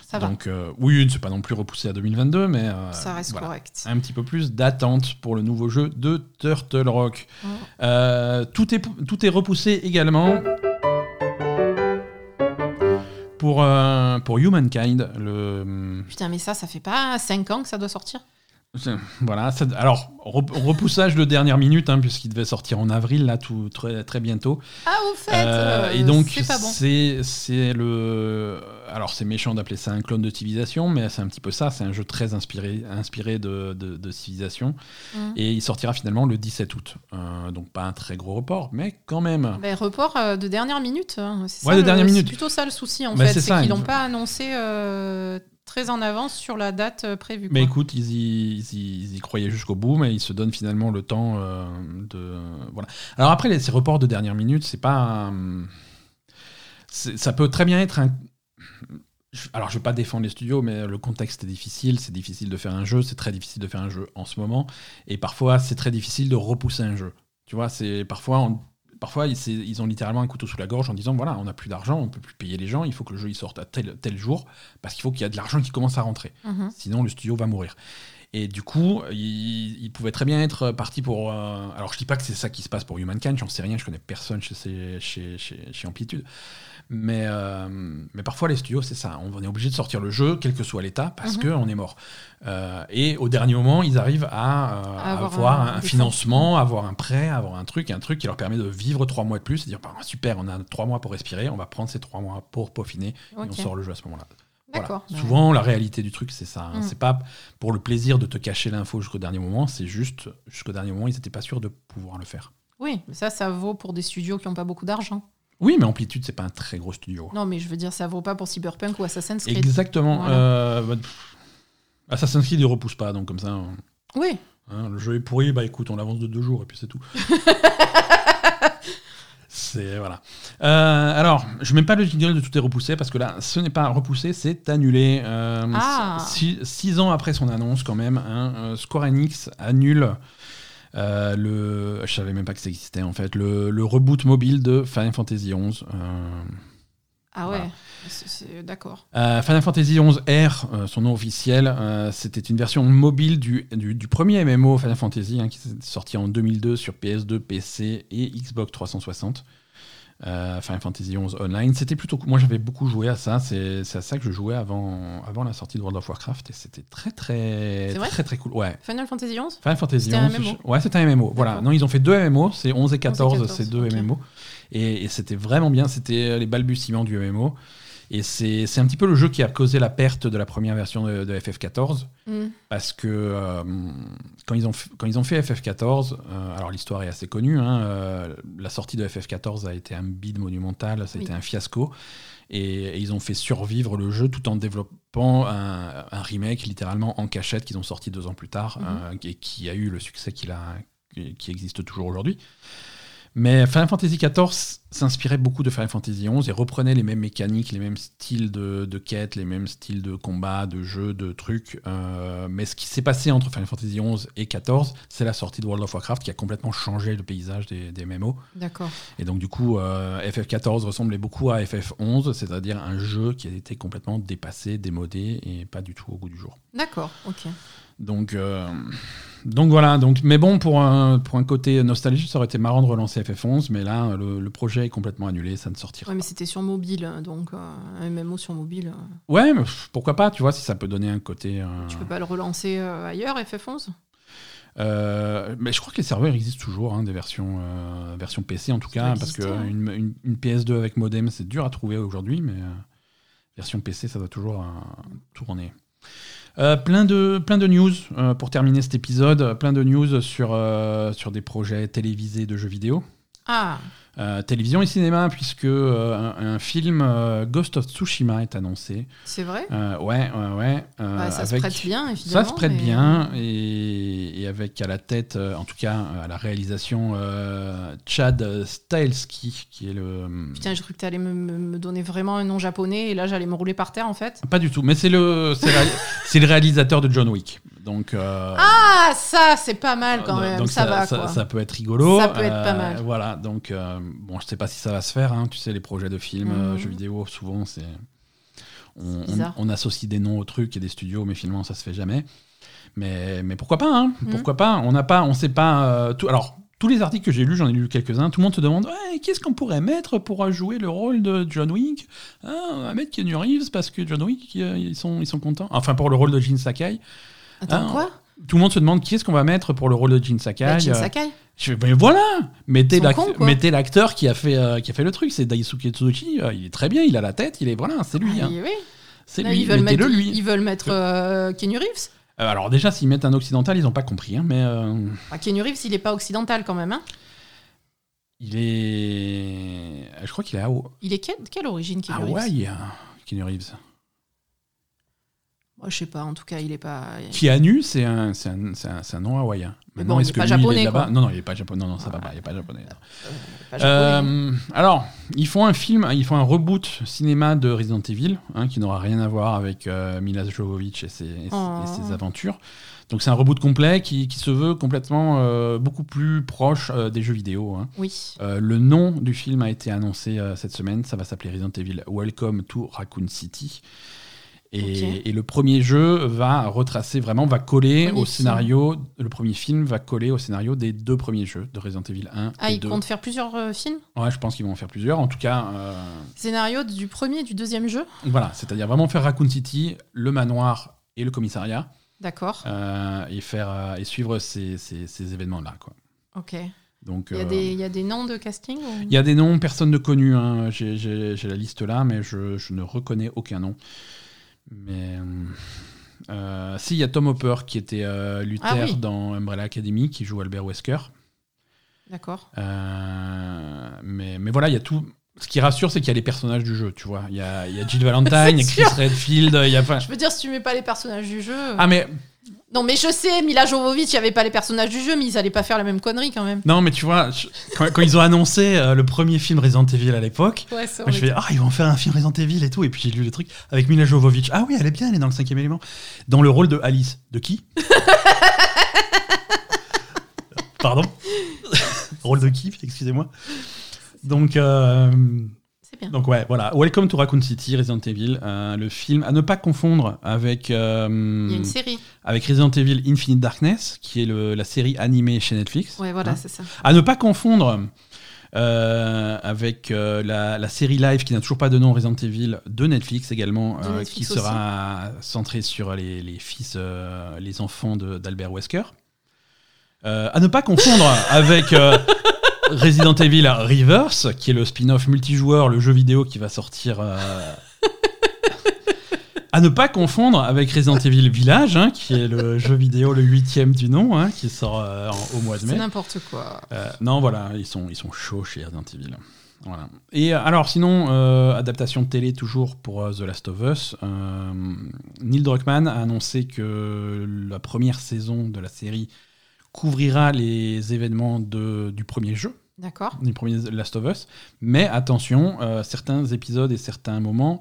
Ça va. Donc euh, oui, c'est pas non plus repoussé à 2022, mais euh, ça reste voilà. correct. un petit peu plus d'attente pour le nouveau jeu de Turtle Rock. Oh. Euh, tout, est, tout est repoussé également pour, pour Humankind, le, Putain, mais ça, ça fait pas 5 ans que ça doit sortir Voilà. ça- alors, rep- repoussage de dernière minute, hein, puisqu'il devait sortir en avril, là, tout, très, très bientôt. Ah, au fait Euh, euh, et donc, c'est bon. c'est c'est le. Alors, c'est méchant d'appeler ça un clone de civilisation, mais c'est un petit peu ça. C'est un jeu très inspiré, inspiré de, de, de civilisation. Mhm. Et il sortira finalement le 17 août. Euh, donc, pas un très gros report, mais quand même. Ben, report euh, de dernière minute. hein. C'est Ouais, de dernière c'est minute. plutôt ça le souci en Bah, fait. c'est C'est qu'ils il- n'ont pas annoncé euh, très en avance sur la date euh, prévue. Mais quoi. écoute, ils y, ils y- ils y croyaient jusqu'au bout, mais ils se donnent finalement le temps euh, de. Voilà. Alors après, les, ces reports de dernière minute, c'est pas. ça peut très bien être un. Alors, je vais pas défendre les studios, mais le contexte est difficile. C'est difficile de faire un jeu. C'est très difficile de faire un jeu en ce moment. Et parfois, c'est très difficile de repousser un jeu. Tu vois, c'est parfois. on- Parfois, ils, ont littéralement un couteau sous la gorge en disant voilà, on n'a plus d'argent, on peut plus payer les gens, il faut que le jeu il sorte à tel, tel jour, parce qu'il faut qu'il y ait de l'argent qui commence à rentrer Mhm. sinon le studio va mourir. Et du coup, il, il pouvait très bien être parti pour. euh, alors, je dis pas que c'est ça qui se passe pour Humankind, j'en sais rien, je connais personne chez, chez, chez Amplitude. Mais, euh, mais parfois, les studios, c'est ça. On est obligé de sortir le jeu, quel que soit l'état, parce Mhm. qu'on est mort. Euh, et au dernier moment, ils arrivent à, euh, À avoir avoir un- financement, avoir un prêt, avoir un truc, un truc qui leur permet de vivre trois mois de plus. C'est-à-dire, bah, super, on a trois mois pour respirer, on va prendre ces trois mois pour peaufiner, et on sort le jeu à ce moment-là. Voilà. Souvent, la réalité du truc, c'est ça. hein. Mm. C'est pas pour le plaisir de te cacher l'info jusqu'au dernier moment, c'est juste jusqu'au dernier moment, ils n'étaient pas sûrs de pouvoir le faire. Oui, mais ça, ça vaut pour des studios qui n'ont pas beaucoup d'argent. Oui, mais Amplitude, c'est pas un très gros studio. Non, mais je veux dire, ça vaut pas pour Cyberpunk ou Assassin's Creed. Exactement. Voilà. euh, bah, pff, Assassin's Creed, il repousse pas, donc comme ça, hein, Oui, hein, le jeu est pourri, bah écoute, on l'avance de deux jours et puis c'est tout. c'est voilà. Euh, alors, je mets pas le jingle de tout est repoussé parce que là, ce n'est pas repoussé, c'est annulé. Euh, Ah. six, six ans après son annonce, quand même, hein, euh, Square Enix annule euh, le. Je savais même pas que ça existait en fait. Le, le reboot mobile de Final Fantasy XI. euh, ah ouais, Voilà. C'est- c'est- d'accord. euh, Final Fantasy XI R, son nom officiel, c'était une version mobile du, du, du premier MMO Final Fantasy hein, qui est sorti en 2002 sur PS2, PC et Xbox 360. Euh, Final Fantasy XI Online, c'était plutôt cool. Moi, j'avais beaucoup joué à ça. C'est à ça que je jouais avant, avant la sortie de World of Warcraft et c'était très très vrai? très très cool. Ouais. Final Fantasy XI Final Fantasy un XI, MMO. ouais, c'était un MMO. Voilà. Non, ils ont fait deux MMO, c'est 11 et 14, 11 et 14, c'est deux ok. MMO. Et, et c'était vraiment bien, c'était les balbutiements du MMO. Et c'est c'est un petit peu le jeu qui a causé la perte de la première version de, de FF14. Hmm. Parce que euh, quand, ils ont, quand ils ont fait FF14, euh, alors l'histoire est assez connue, hein, euh, la sortie de FF14 a été un bide monumental, ça a Oui. été un fiasco. Et, et ils ont fait survivre le jeu tout en développant un, un remake littéralement en cachette qu'ils ont sorti deux ans plus tard Mhm. euh, et qui a eu le succès qu'il a, qui existe toujours aujourd'hui. Mais Final Fantasy XIV s'inspirait beaucoup de Final Fantasy XI et reprenait les mêmes mécaniques, les mêmes styles de, de quêtes, les mêmes styles de combat, de jeux, de trucs. Euh, mais ce qui s'est passé entre Final Fantasy XI et XIV, c'est la sortie de World of Warcraft qui a complètement changé le paysage des, des MMO. D'accord. Et donc du coup, euh, FF14 ressemblait beaucoup à FF11, c'est-à-dire un jeu qui a été complètement dépassé, démodé et pas du tout au goût du jour. D'accord, ok. Donc, euh, donc voilà. Donc, mais bon, pour un, pour un côté nostalgique, ça aurait été marrant de relancer FF11, mais là, le, le projet est complètement annulé, ça ne sortira Ouais, mais c'était sur mobile, donc euh, un MMO sur mobile. euh, Ouais, mais pourquoi pas, tu vois, si ça peut donner un côté. euh, Tu peux pas le relancer ailleurs, FF11 euh, mais je crois que les serveurs existent toujours, hein, des versions, euh, versions PC en tout Ça cas, parce qu'une une, une PS2 avec modem, c'est dur à trouver aujourd'hui, mais euh, version PC, ça doit toujours tourner. Euh, plein, de, plein de news euh, pour terminer cet épisode, plein de news sur, euh, sur des projets télévisés de jeux vidéo. Ah, Euh, télévision et cinéma, puisque euh, un, un film euh, Ghost of Tsushima est annoncé. c'est vrai? Ouais, ouais, ouais. Bah, Ça se prête bien, évidemment. Ça se prête mais- bien, et, et avec à la tête, en tout cas à la réalisation, Chad Stahelski, qui est le. Putain, j'ai cru que t'allais me, me, me donner vraiment un nom japonais et là j'allais me rouler par terre en fait. Pas du tout, mais c'est le, c'est le réalisateur de John Wick. Donc, euh, Ah, ça c'est pas mal quand même, donc ça, va ça, quoi. ça peut être rigolo. Ça peut être pas mal. Voilà, donc euh, bon, je sais pas si ça va se faire. hein. Tu sais, les projets de films, euh, Mhm. jeux vidéo, souvent c'est on, on- bizarre. on associe des noms aux trucs et des studios, mais finalement ça se fait jamais. Mais, mais pourquoi pas hein Mhm. Pourquoi pas? On n'a pas, on sait pas. euh, tout, alors. Tous les articles que j'ai lus, j'en ai lu quelques-uns, tout le monde se demande ouais, qu'est-ce qu'on pourrait mettre pour jouer le rôle de John Wick? Ah, On va mettre Keanu Reeves parce que John Wick, euh, ils sont, ils sont contents. Enfin, pour le rôle de Jin Sakai. Attends, quoi Tout le monde se demande qui est-ce qu'on va mettre pour le rôle de Jin Sakai. Bah, Jin Euh, Sakai je fais, mais voilà Mettez l'acteur qui, a fait, euh, qui a fait le truc, c'est Daisuke Tsuchi, euh, il est très bien, il a la tête, il est voilà, c'est lui. Ah, hein. oui. C'est lui, ils veulent mettre, lui. ils veulent mettre euh, Keanu Reeves. Euh, alors déjà, s'ils mettent un occidental, ils n'ont pas compris, hein, mais euh, Ah, Keanu Reeves, il est pas occidental quand même. Hein il est... Je crois qu'il est à il est quelle, quelle origine Keanu Reeves? Hawaï, hein, Keanu Reeves. Oh, je sais pas, en tout cas, il est pas. Kianu, c'est un, c'est un, c'est un, c'est un nom hawaïen. Maintenant, bon, est-ce est que pas lui, il est japonais, là-bas. Non, non, il est pas japonais. Non, non, ça va Voilà. pas, il est pas japonais. pas japonais. Euh, alors, ils font un film, ils font un reboot cinéma de Resident Evil, hein, qui n'aura rien à voir avec euh, Mila Jovovich et ses, et Oh. et ses aventures. Donc c'est un reboot complet qui, qui se veut complètement euh, beaucoup plus proche euh, des jeux vidéo. hein. Oui. Euh, le nom du film a été annoncé euh, cette semaine, ça va s'appeler Resident Evil Welcome to Raccoon City. Et, le premier jeu va retracer vraiment, va coller Premier au film. scénario. Le premier film va coller au scénario des deux premiers jeux de Resident Evil 1 Ah, et ils 2. comptent faire plusieurs euh, films? Ouais, je pense qu'ils vont en faire plusieurs. En tout cas, euh, Scénario du premier et du deuxième jeu? voilà, c'est-à-dire vraiment faire Raccoon City, le manoir et le commissariat, D'accord. euh, et faire et suivre ces, ces- ces événements-là, quoi. Ok. Donc, Il y, a euh, des, il y a des noms de casting ou- il y a des noms, personne ne connu. hein. J'ai la liste là, mais je, je ne reconnais aucun nom. Mais euh, euh, si, il y a Tom Hopper qui était euh, Luther Ah oui. dans Umbrella Academy, qui joue Albert Wesker. D'accord. Euh, mais, mais voilà, il y a tout. Ce qui rassure, c'est qu'il y a les personnages du jeu, tu vois. Il y a, il y a Jill Valentine, il y a Chris Redfield, il y a. Je veux dire, si tu mets pas les personnages du jeu. Ah, mais Non, mais je sais, Mila Jovovich, il n'y avait pas les personnages du jeu, mais ils allaient pas faire la même connerie quand même. non, mais tu vois, je- quand, quand ils ont annoncé euh, le premier film Resident Evil à l'époque, Ouais, ça moi, je fais Ah, ils vont faire un film Resident Evil et tout. Et puis j'ai lu le truc avec Mila Jovovich. Ah oui, elle est bien, elle est dans le cinquième élément. Dans le rôle de Alice. De qui Pardon Rôle de qui Excusez-moi. Donc, euh, C'est bien. donc ouais, voilà. Welcome to Raccoon City, Resident Evil, euh, le film à ne pas confondre avec euh, Il y a une série. avec Resident Evil Infinite Darkness, qui est le- la série animée chez Netflix. Ouais, voilà, Hein. c'est ça. À ne pas confondre euh, avec euh, la, la série live qui n'a toujours pas de nom Resident Evil de Netflix également, De euh, qui sera centrée sur les, les fils, les enfants d'Albert Wesker. À ne pas confondre avec Resident Evil Reverse, qui est le spin-off multijoueur, le jeu vidéo qui va sortir. euh, à ne pas confondre avec Resident Evil Village, hein, qui est le jeu vidéo le huitième du nom, hein, qui sort euh, en- au mois de C'est mai. n'importe quoi. Euh, non, voilà, ils sont, ils sont chauds chez Resident Evil. Voilà. Et euh, alors, sinon, euh, adaptation de télé toujours pour euh, The Last of Us. euh, Neil Druckmann a annoncé que la première saison de la série couvrira les événements de, du premier jeu, D'accord. du premier Last of Us. Mais attention, euh, certains épisodes et certains moments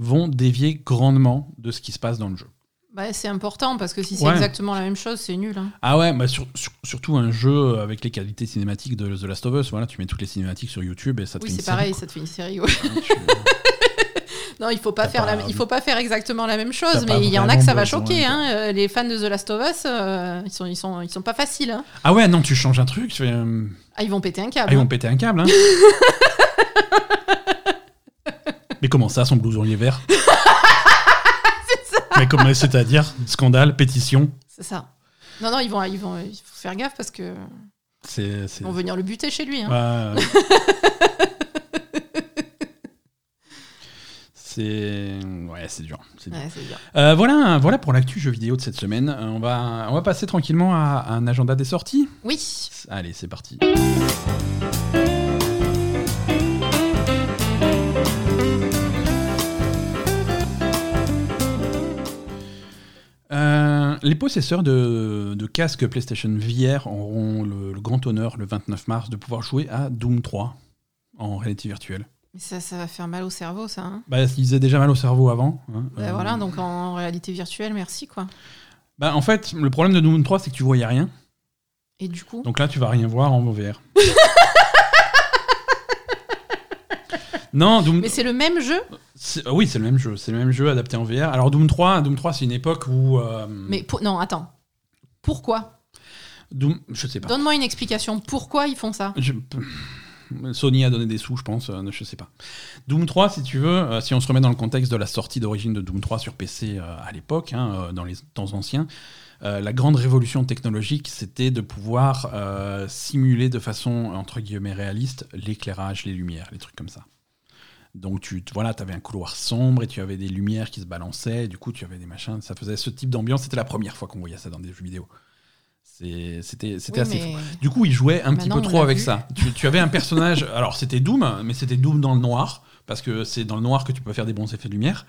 vont dévier grandement de ce qui se passe dans le jeu. Bah, c'est important parce que si c'est Ouais. exactement la même chose, c'est nul. hein. Ah ouais, bah sur- sur- surtout un jeu avec les qualités cinématiques de The Last of Us. Voilà, tu mets toutes les cinématiques sur YouTube et ça te Oui, fait une c'est série, pareil, quoi. ça te fait une série. ouais. Hein, tu- Non, il faut pas faire pas- la- il faut pas faire exactement la même chose, mais il y en a que ça va choquer. Hein. Les fans de The Last of Us, euh, ils sont ils sont ils sont pas faciles. Hein. Ah ouais, non, tu changes un truc, tu fais, euh, Ah, ils vont péter un câble. ah, ils hein. vont péter un câble. Hein. Mais comment ça, son blouson il est vert Mais comment c'est-à-dire Scandale, pétition C'est ça. Non, non, ils vont, ils vont, il faut faire gaffe parce que C'est. c'est- ils vont venir le buter chez lui. hein. c'est. Ouais, c'est dur. Ouais. Euh, voilà, voilà pour l'actu jeu vidéo de cette semaine. Euh, on, va, on va passer tranquillement à, à un agenda des sorties. Oui. Allez, c'est parti. Euh, les possesseurs de, de casques PlayStation VR auront le, le grand honneur le 29 mars de pouvoir jouer à Doom 3 en réalité virtuelle. Mais ça, ça va faire mal au cerveau, ça. hein. Bah, ils faisaient déjà mal au cerveau avant. hein. Bah, Euh, Voilà, donc en réalité virtuelle, merci quoi. bah, en fait, le problème de Doom 3, c'est que tu voyais rien. Et du coup, Donc là, tu vas rien voir en VR. non, Doom. mais c'est le même jeu? Oui, c'est le même jeu. C'est le même jeu adapté en VR. Alors Doom 3, Doom 3, c'est une époque où. euh, Mais pour- non, attends. Pourquoi? Doom, je sais pas. Donne-moi une explication. Pourquoi ils font ça? Je- Sony a donné des sous, je pense, euh, je sais pas. Doom 3, si tu veux, euh, si on se remet dans le contexte de la sortie d'origine de Doom 3 sur PC euh, à l'époque, hein, euh, dans les temps anciens, la grande révolution technologique, c'était de pouvoir simuler de façon, entre guillemets, réaliste l'éclairage, les lumières, les trucs comme ça. Donc tu voilà, avais un couloir sombre et tu avais des lumières qui se balançaient, du coup tu avais des machins, ça faisait ce type d'ambiance, c'était la première fois qu'on voyait ça dans des jeux vidéo. C'était Oui, assez fou. Du coup, ils jouaient un petit peu trop avec vu. ça. Tu, tu avais un personnage, alors c'était Doom, mais c'était Doom dans le noir, parce que c'est dans le noir que tu peux faire des bons effets de lumière.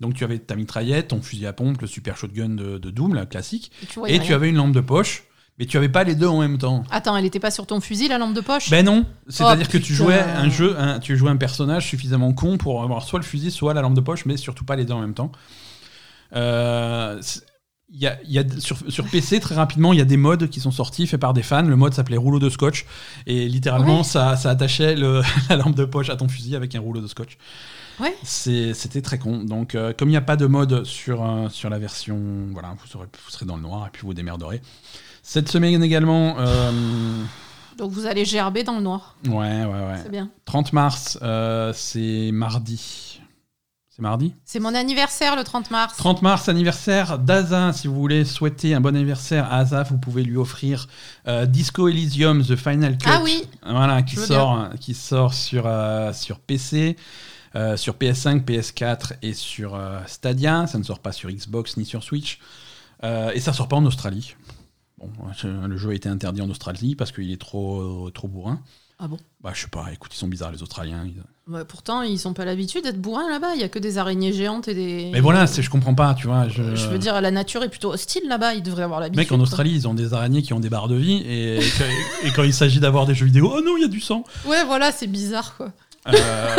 Donc tu avais ta mitraillette, ton fusil à pompe, le super shotgun de, de Doom, la classique, Et tu et avais une lampe de poche, mais tu avais pas les deux en même temps. Attends, elle était pas sur ton fusil, la lampe de poche? Ben non, c'est-à-dire Oh, que tu jouais un jeu, un- tu jouais un personnage suffisamment con pour avoir soit le fusil, soit la lampe de poche, mais surtout pas les deux en même temps. Euh, il y a, y a- sur, sur PC, très rapidement, il y a des modes qui sont sortis faits par des fans. Le mode s'appelait rouleau de scotch. Et littéralement, Ouais. ça, ça attachait le- la lampe de poche à ton fusil avec un rouleau de scotch. Ouais. C'était très con. Donc, euh, comme il n'y a pas de mode sur, euh, sur la version, voilà, vous, serez, vous serez dans le noir et puis vous démerderez. Cette semaine également, euh, Donc vous allez gerber dans le noir. ouais, ouais, ouais. C'est bien. 30 mars, c'est mardi. C'est mardi C'est mon anniversaire le 30 mars. 30 mars, anniversaire d'Aza. Si vous voulez souhaiter un bon anniversaire à Aza, vous pouvez lui offrir euh, Disco Elysium, The Final Cut. Ah oui, Voilà, qui sort, qui sort sur, euh, sur PC, euh, sur PS5, PS4 et sur Stadia. Ça ne sort pas sur Xbox ni sur Switch. Et ça sort pas en Australie. Bon, le jeu a été interdit en Australie parce qu'il est trop, trop bourrin. Ah bon? Bah, je sais pas, écoute, ils sont bizarres les Australiens. ils- pourtant, ils sont pas l'habitude d'être bourrins là-bas. Il y a que des araignées géantes et des. Mais voilà, je comprends pas, tu vois. Je, Je veux dire, la nature est plutôt hostile là-bas. Ils devraient avoir l'habitude. Mec, en. Australie, ils ont des araignées qui ont des barres de vie, et, et quand il s'agit d'avoir des jeux vidéo, oh non, il y a du sang. Ouais, voilà, c'est bizarre quoi. Euh,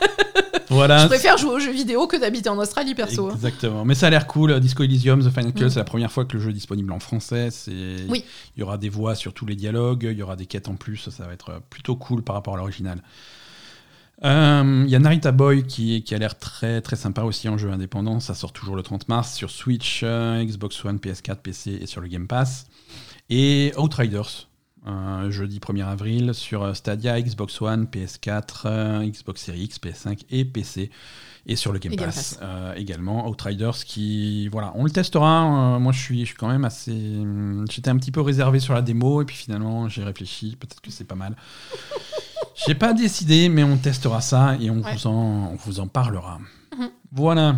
voilà. Je préfère jouer aux jeux vidéo que d'habiter en Australie perso. hein. Exactement. Mais ça a l'air cool. Disco Elysium, The Final Cut, Mm. c'est la première fois que le jeu est disponible en français. C'est... Oui. Il y aura des voix sur tous les dialogues, il y aura des quêtes en plus. Ça va être plutôt cool par rapport à l'original. Euh, Il y a Narita Boy qui, qui a l'air très très sympa aussi en jeu indépendant. Ça sort toujours le 30 mars sur Switch, euh, Xbox One, PS4, PC et sur le Game Pass. Et Outriders, euh, jeudi 1er avril sur euh, Stadia, Xbox One, PS4, euh, Xbox Series X, PS5 et PC. Et sur le Game Et Game Pass, euh, également. Outriders qui. Voilà, on le testera. Euh, moi, je suis, je suis quand même assez. hum, J'étais un petit peu réservé sur la démo et puis finalement, j'ai réfléchi. Peut-être que c'est pas mal. J'ai pas décidé, mais on testera ça et on, Ouais. vous, en, on vous en parlera. Mhm. Voilà.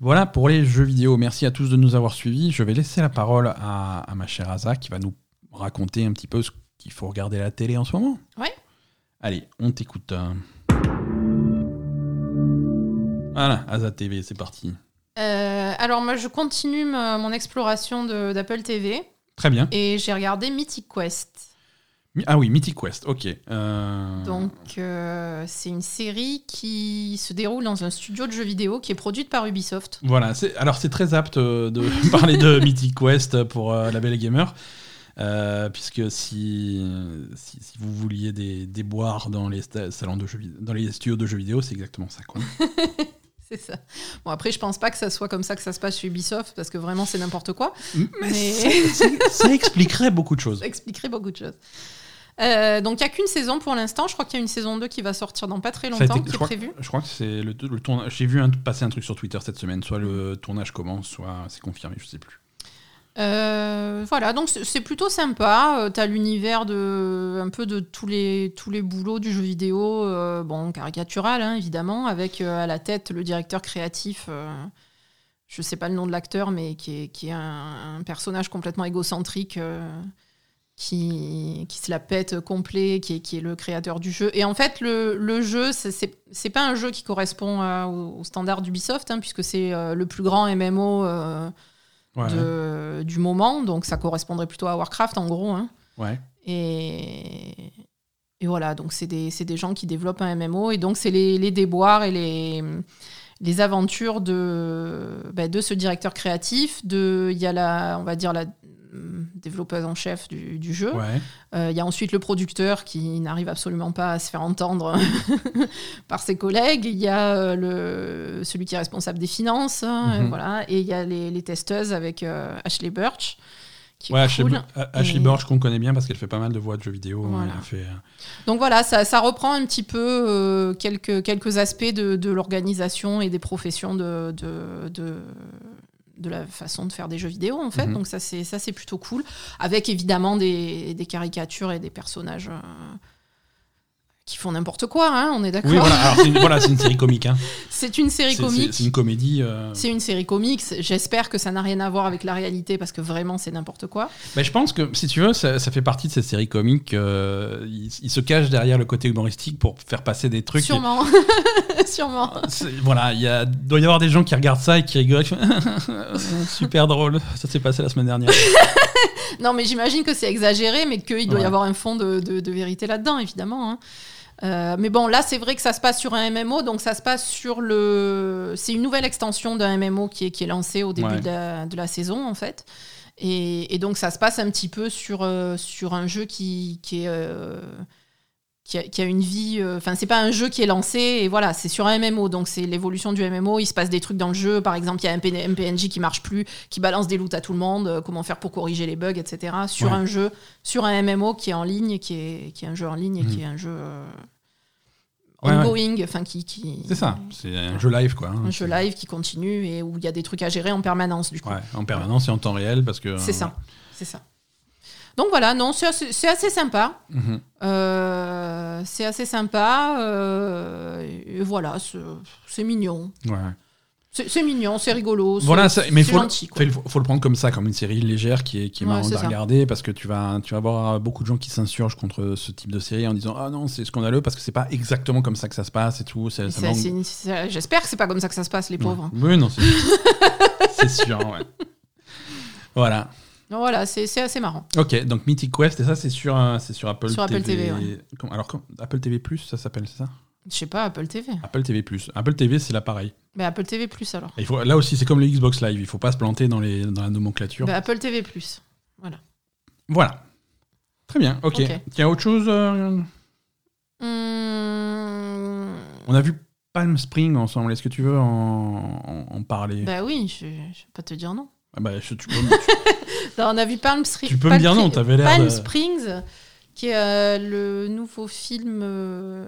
Voilà pour les jeux vidéo. Merci à tous de nous avoir suivis. Je vais laisser la parole à, à ma chère Asa qui va nous raconter un petit peu ce qu'il faut regarder à la télé en ce moment. Ouais. Allez, on t'écoute. Voilà, Asa TV, c'est parti. Euh, alors, moi, je continue ma- mon exploration de- d'Apple TV Très bien. et j'ai regardé Mythic Quest. Mi- Ah oui, Mythic Quest, ok. Euh, Donc, euh, c'est une série qui se déroule dans un studio de jeux vidéo qui est produite par Ubisoft. Voilà, c'est- alors c'est très apte euh, de parler de Mythic Quest pour euh, la belle gamer. Euh, puisque si, si, si vous vouliez des, des boires dans les salons de jeux dans les studios de jeux vidéo, c'est exactement ça. C'est ça. Bon, après, je pense pas que ça soit comme ça que ça se passe chez Ubisoft parce que vraiment, c'est n'importe quoi. Mais Mais- ça, ça- ça expliquerait beaucoup de choses. Ça expliquerait beaucoup de choses. Euh, donc, il n'y a qu'une saison pour l'instant. Je crois qu'il y a une saison 2 qui va sortir dans pas très été- longtemps, qui je, est crois, prévue. je crois que c'est le, le tournage. J'ai vu un- passer un truc sur Twitter cette semaine. Soit le tournage commence, soit c'est confirmé, je sais plus. Euh, voilà, donc c'est plutôt sympa. Euh, T'as l'univers de un peu de tous les tous boulots du jeu vidéo, euh, bon caricatural hein, évidemment, avec à la tête le directeur créatif. je sais pas le nom de l'acteur, mais qui est un, personnage complètement égocentrique. qui, qui se la pète complet, qui est, le créateur du jeu. Et en fait, le, le jeu, c'est- pas un jeu qui correspond à- au, au standard d'Ubisoft, hein, puisque c'est le plus grand MMO Ouais, de- du moment, donc ça correspondrait plutôt à Warcraft en gros. hein. ouais. Et, et voilà, donc c'est des, des gens qui développent un MMO, et donc c'est les, les déboires et les, les aventures de, bah, de ce directeur créatif. De, il y a la, on va dire la développeuse en chef du, du jeu. ouais. Euh, Il y a ensuite le producteur qui n'arrive absolument pas à se faire entendre par ses collègues. Il y a euh, le, celui qui est responsable des finances. hein, Mhm. et, voilà. et il y a les, les testeuses avec euh, Ashley Birch. Qui Ouais, Ashley, cool. Ashley Et- Borch qu'on connaît bien parce qu'elle fait pas mal de voix de jeux vidéo. hein, Voilà. fait, euh, Donc voilà, ça, ça reprend un petit peu euh, quelques, quelques aspects de, de l'organisation et des professions de, de, de, de la façon de faire des jeux vidéo, en fait. Mhm. Donc ça, c'est ça, c'est plutôt cool. Avec évidemment des, des caricatures et des personnages euh, qui font n'importe quoi, hein, on est d'accord. Oui, voilà, c'est une, voilà, une série comique. Hein. C'est une série comique. C'est une comédie. euh, C'est une série comique. J'espère que ça n'a rien à voir avec la réalité parce que vraiment c'est n'importe quoi. Mais je pense que, si tu veux, ça, ça fait partie de cette série comique. euh, il, il se cache derrière le côté humoristique pour faire passer des trucs. Sûrement. Sûrement. C'est- Voilà, il doit y avoir des gens qui regardent ça et qui rigolent. Super drôle, ça s'est passé la semaine dernière. Non, mais j'imagine que c'est exagéré, mais qu'il doit y avoir un fond de, de- de vérité là-dedans, évidemment. hein. Euh, mais bon, là, c'est vrai que ça se passe sur un MMO, donc ça se passe sur le. C'est une nouvelle extension d'un MMO qui est, qui est lancé au début Ouais. de, la, de la saison, en fait. Et, et donc, ça se passe un petit peu sur, euh, sur un jeu qui, qui est. euh, qui a, qui a une vie. euh, Enfin, c'est pas un jeu qui est lancé, et voilà, c'est sur un MMO, donc c'est l'évolution du MMO. Il se passe des trucs dans le jeu, par exemple, il y a un PN un PNJ qui marche plus, qui balance des loots à tout le monde, euh, comment faire pour corriger les bugs, etc. Sur Ouais. un jeu, sur un MMO qui est en ligne, qui est, qui est un jeu en ligne et Mhm. qui est un jeu euh, ongoing, enfin qui, qui C'est ça, c'est un jeu live quoi. hein. un jeu live qui continue et où il y a des trucs à gérer en permanence du coup. Ouais, en permanence et en temps réel parce que. C'est ça, c'est ça. Donc voilà, non, c'est assez, c'est assez sympa. Mhm. Euh, c'est assez sympa. euh, et voilà, c'est mignon. Ouais. C'est mignon, c'est rigolo. Voilà, ça- mais faut, gentil, quoi. faut, faut le prendre comme ça, comme une série légère qui est, qui est Ouais, marrante à ça. regarder parce que tu vas, tu vas avoir beaucoup de gens qui s'insurgent contre ce type de série en disant Ah non, c'est scandaleux parce que c'est pas exactement comme ça que ça se passe et tout. J'espère que c'est pas comme ça que ça se passe, les pauvres. Ouais. Oui, non, c'est c'est sûr, ouais. Voilà. Donc voilà, c'est c'est assez marrant. Ok, donc Mythic Quest, et ça, c'est sur, c'est sur Apple Sur Apple TV, ouais. Com- Alors, Apple TV, ça s'appelle, c'est ça? Je sais pas, Apple TV. Apple TV. Apple TV, c'est l'appareil. Mais Apple TV Plus alors. Et il faut- Là aussi, c'est comme le Xbox Live, il faut pas se planter dans, les, dans la nomenclature. Bah, Apple TV Plus. Voilà. Très bien, ok. Ok. Il y a autre chose euh, Hum, On a vu Palm Spring ensemble, est-ce que tu veux en, en- en parler? Bah oui, je, je vais pas te dire non. Ah bah, je- tu peux- Non, on a vu Palm Springs. Tu peux me dire non, t'avais l'air Palm de- Springs, qui est euh, le nouveau film. euh,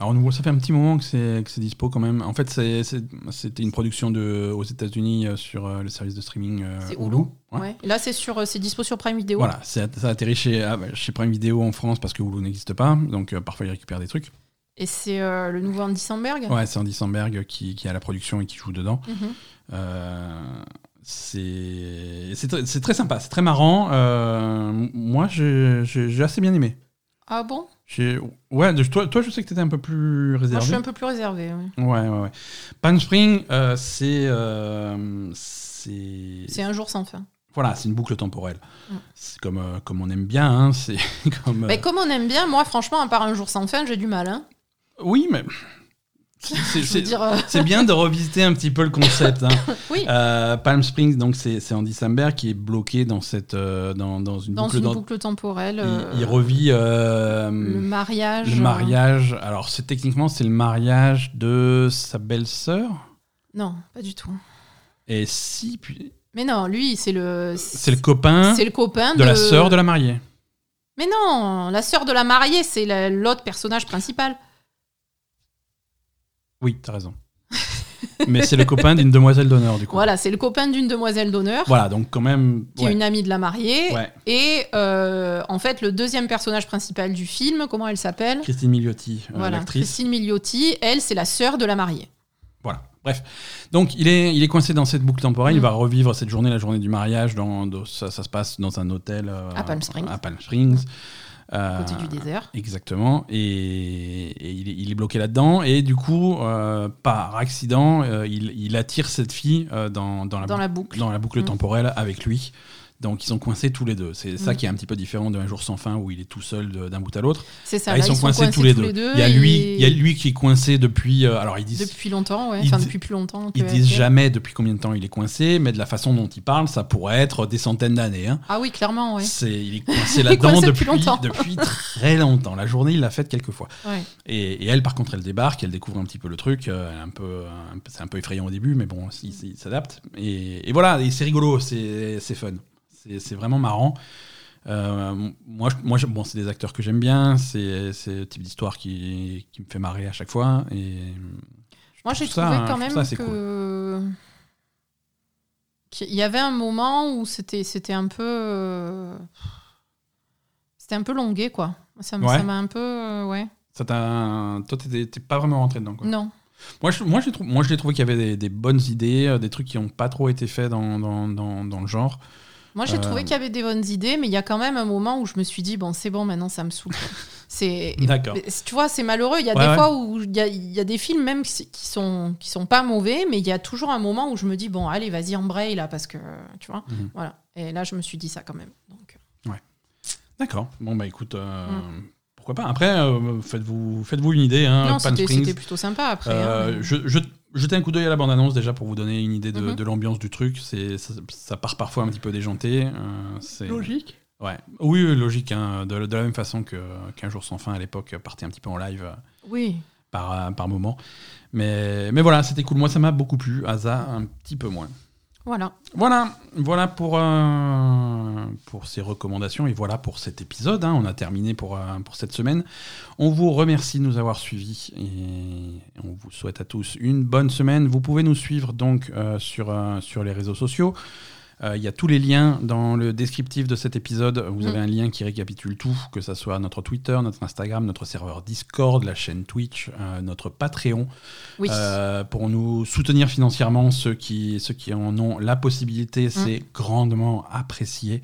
Alors, nous, ça fait un petit moment que c'est que c'est dispo quand même. En fait, c'est- c'est- c'était une production de, aux États-Unis euh, sur euh, le service de streaming euh, C'est Hulu. Hulu. Ouais. ouais. Et là, c'est sur, euh, c'est dispo sur Prime Video. Voilà, c'est- ça a atterri chez, ah, bah, chez Prime Video en France parce que Hulu n'existe pas. Donc, euh, parfois, ils récupèrent des trucs. Et c'est euh, le nouveau Andy Samberg? Ouais, c'est Andy Samberg qui, qui a la production et qui joue dedans. Mhm. Euh, c'est c'est très, très sympa, c'est très marrant. Euh, moi, j'ai assez bien aimé. Ah bon? Ouais, toi, toi, je sais que tu étais un peu plus Moi, je réservé. suis un peu plus réservé. ouais. Ouais, ouais, ouais. Palm Spring, euh, c'est. euh, c'est. C'est un jour sans fin. Voilà, c'est une boucle temporelle. Mm. C'est comme, euh, comme on aime bien. hein, c'est comme. Mais comme on aime bien, moi, franchement, à part un jour sans fin, j'ai du mal. Hein. Oui, mais. C'est- euh, c'est bien de revisiter un petit peu le concept. hein. oui, Euh, Palm Springs, donc c'est Andy Samberg qui est bloqué dans cette euh, dans, dans une dans boucle. une dans- boucle temporelle. il, il revit le mariage. le mariage. Alors c'est techniquement c'est le mariage de sa belle-sœur. Non, pas du tout. Et si puis Mais non, lui, c'est le. c'est le copain C'est le copain de la sœur de la mariée. Mais non, la sœur de la mariée, c'est la- l'autre personnage principal. Oui, t'as raison. Mais c'est le copain d'une demoiselle d'honneur du coup. Voilà, c'est le copain d'une demoiselle d'honneur, Voilà, donc quand même. qui est une amie de la mariée. ouais. Et euh, en fait, le deuxième personnage principal du film, comment elle s'appelle? Christine Milioti, euh, Voilà, l'actrice. Christine Milioti, elle, c'est la sœur de la mariée. Voilà. Bref. Donc, il est, il est coincé dans cette boucle temporelle. Il Mm. va revivre cette journée, la journée du mariage. Dans, dans- ça, ça se passe dans un hôtel euh, À Palm Springs. à Palm Springs. Euh, Côté du désert. Exactement. Et, et il, est, il est bloqué là-dedans. Et du coup, euh, par accident, euh, il, il attire cette fille dans, dans la Dans boucle la boucle. dans la boucle Mm. temporelle avec lui. Donc ils sont coincés tous les deux. C'est ça Mm. qui est un petit peu différent d'un jour sans fin où il est tout seul d'un bout à l'autre. C'est ça, Là, là, ils sont coincés, tous les deux. Il y a et- lui, il y a lui qui est coincé depuis. euh, alors ils disent, Depuis longtemps, ouais. Enfin, depuis plus longtemps. que ils disent jamais depuis combien de temps il est coincé, mais de la façon dont il parle, ça pourrait être des centaines d'années. hein. Ah oui, clairement, ouais. C'est, il est coincé là-dedans depuis, longtemps. depuis très longtemps. La journée, il l'a faite quelques fois. ouais. Et, et elle, par contre, elle débarque, elle découvre un petit peu le truc. euh, un peu, c'est un peu effrayant au début, mais bon, il, il s'adapte. Et, et voilà, et c'est rigolo, c'est fun. C'est, vraiment marrant. Euh, moi, moi bon, c'est des acteurs que j'aime bien. C'est, le type d'histoire qui, qui me fait marrer à chaque fois. Et Moi, j'ai ça- trouvé je quand même ça y avait un moment où c'était un peu. C'était un peu longué, quoi. Ça Ouais. ça m'a un peu. euh, ouais. Ça Toi, t'étais pas vraiment rentré dedans. Quoi. Non. Moi, je, moi, j'ai trou- moi, je l'ai trouvé qu'il y avait des, des bonnes idées, euh, des trucs qui n'ont pas trop été faits dans, dans, dans, dans le genre. Moi, j'ai Euh. trouvé qu'il y avait des bonnes idées, mais il y a quand même un moment où je me suis dit, bon, c'est bon, maintenant, ça me saoule. C'est, Tu vois, c'est malheureux. Il y a Ouais, des ouais. fois où il y a, il y a des films même qui sont, qui sont pas mauvais, mais il y a toujours un moment où je me dis, bon, allez, vas-y, embraye là, parce que, tu vois, Mhm. voilà. Et là, je me suis dit ça quand même. Donc, D'accord. Bon, bah écoute, euh, Mm. pourquoi pas? Après, euh, faites-vous faites -vous une idée. Hein, non, c'était, plutôt sympa après. Euh, hein, mais- je, je- jetez un coup d'œil à la bande-annonce déjà pour vous donner une idée de, Mhm. de l'ambiance du truc. C'est ça, ça part parfois un petit peu déjanté. euh, c'est Logique. Ouais. Oui, oui, logique. hein, de, de la même façon que qu'un jour sans fin à l'époque partait un petit peu en live euh, Oui. par, par moment. Mais, mais voilà, c'était cool. Moi, ça m'a beaucoup plu. Asa, un petit peu moins. Voilà. Voilà, voilà pour, euh, pour ces recommandations et voilà pour cet épisode. hein. On a terminé pour, euh, pour cette semaine. On vous remercie de nous avoir suivis et on vous souhaite à tous une bonne semaine. Vous pouvez nous suivre donc euh, sur, sur les réseaux sociaux. Euh, Il y a tous les liens dans le descriptif de cet épisode. Vous Mm. avez un lien qui récapitule tout, que ce soit notre Twitter, notre Instagram, notre serveur Discord, la chaîne Twitch, euh, notre Patreon. Oui. Euh, pour nous soutenir financièrement, ceux qui, ceux qui en ont la possibilité, Mm. c'est grandement apprécié.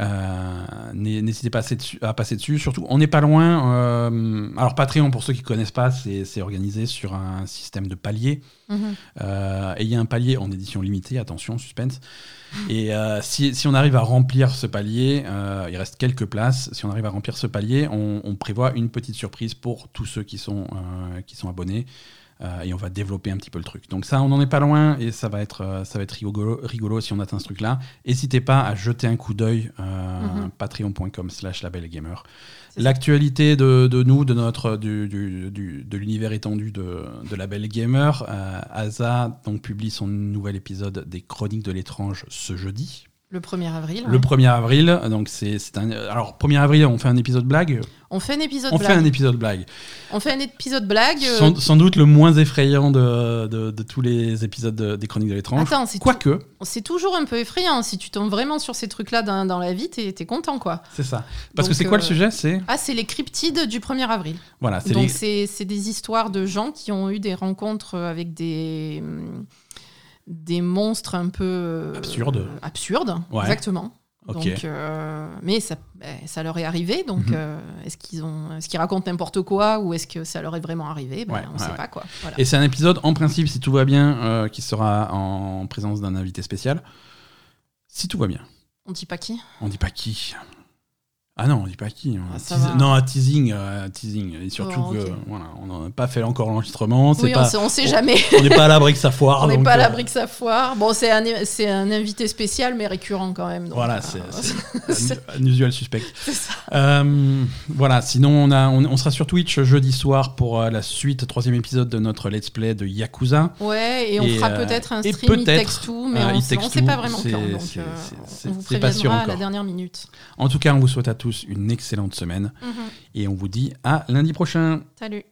Euh, n'hé- N'hésitez pas à passer, dessus. Surtout, on n'est pas loin. euh, alors, Patreon, pour ceux qui ne connaissent pas, c'est organisé sur un système de paliers. Mhm. Euh, et il y a un palier en édition limitée, attention, suspense. Et euh, si, si on arrive à remplir ce palier, euh, il reste quelques places. Si on arrive à remplir ce palier, on, on prévoit une petite surprise pour tous ceux qui sont, euh, qui sont abonnés. Euh, et on va développer un petit peu le truc. Donc ça, on n'en est pas loin et ça va être, euh, ça va être rigolo, rigolo si on atteint ce truc-là. N'hésitez pas à jeter un coup d'œil, euh, Mhm. patreon.com slash labelgamer. L'actualité de, de nous, de notre du, du- du- de l'univers étendu de, de la Belle Gamer, euh, Asa donc publie son nouvel épisode des Chroniques de l'étrange ce jeudi, Le 1er avril. le ouais. 1er avril. Donc c'est un alors 1er avril, on fait un épisode blague? On fait un épisode On blague. fait un épisode blague. On fait un épisode blague. euh, Sans, sans doute le moins effrayant de, de- de tous les épisodes de- des Chroniques de l'étrange. Attends, c'est, Quoique, c'est toujours un peu effrayant. Si tu tombes vraiment sur ces trucs-là dans, dans la vie, t'es, t'es content, quoi. c'est ça. Parce que c'est quoi le euh, sujet? C'est Ah, c'est les cryptides du 1er avril. voilà, c'est Donc, les- c'est, c'est des histoires de gens qui ont eu des rencontres avec des, hum, des monstres un peu. euh, Absurdes. absurdes, Ouais. exactement. Donc, euh, mais ça, ben, ça leur est arrivé. Donc, Mhm. euh, est-ce qu'ils ont, est-ce qu'ils racontent n'importe quoi ou est-ce que ça leur est vraiment arrivé? Ben, Ouais, On ouais, sait ouais. pas quoi. Voilà. Et c'est un épisode, en principe, si tout va bien, euh, qui sera en présence d'un invité spécial. Si tout va bien. On dit pas qui On dit pas qui. Ah non, on dit pas qui. Ah, ça teas- va. non, un teasing, euh, un teasing. Et surtout Oh, ok. que voilà, on n'a pas fait encore l'enregistrement. c'est Oui, pas- on sait, on sait on- jamais. On n'est pas à l'abri que ça foire. On n'est donc, pas à euh, l'abri que ça foire. Bon, c'est un, c'est un invité spécial, mais récurrent quand même. donc, Voilà, euh, c'est c'est un, usual suspect. c'est ça. Euh, voilà, sinon on, a, on, on sera sur Twitch jeudi soir pour euh, la suite, troisième épisode de notre let's play de Yakuza. Ouais, et on Et, fera euh, peut-être un et stream It peut-être, Takes Two, mais euh, on It sait- on Takes sait Two, pas vraiment c'est- quand. Donc, c'est- euh, c'est- on vous c'est pas sûr préviendra à la encore. dernière minute. En tout cas, on vous souhaite à tous une excellente semaine Mhm. et on vous dit à lundi prochain. Salut.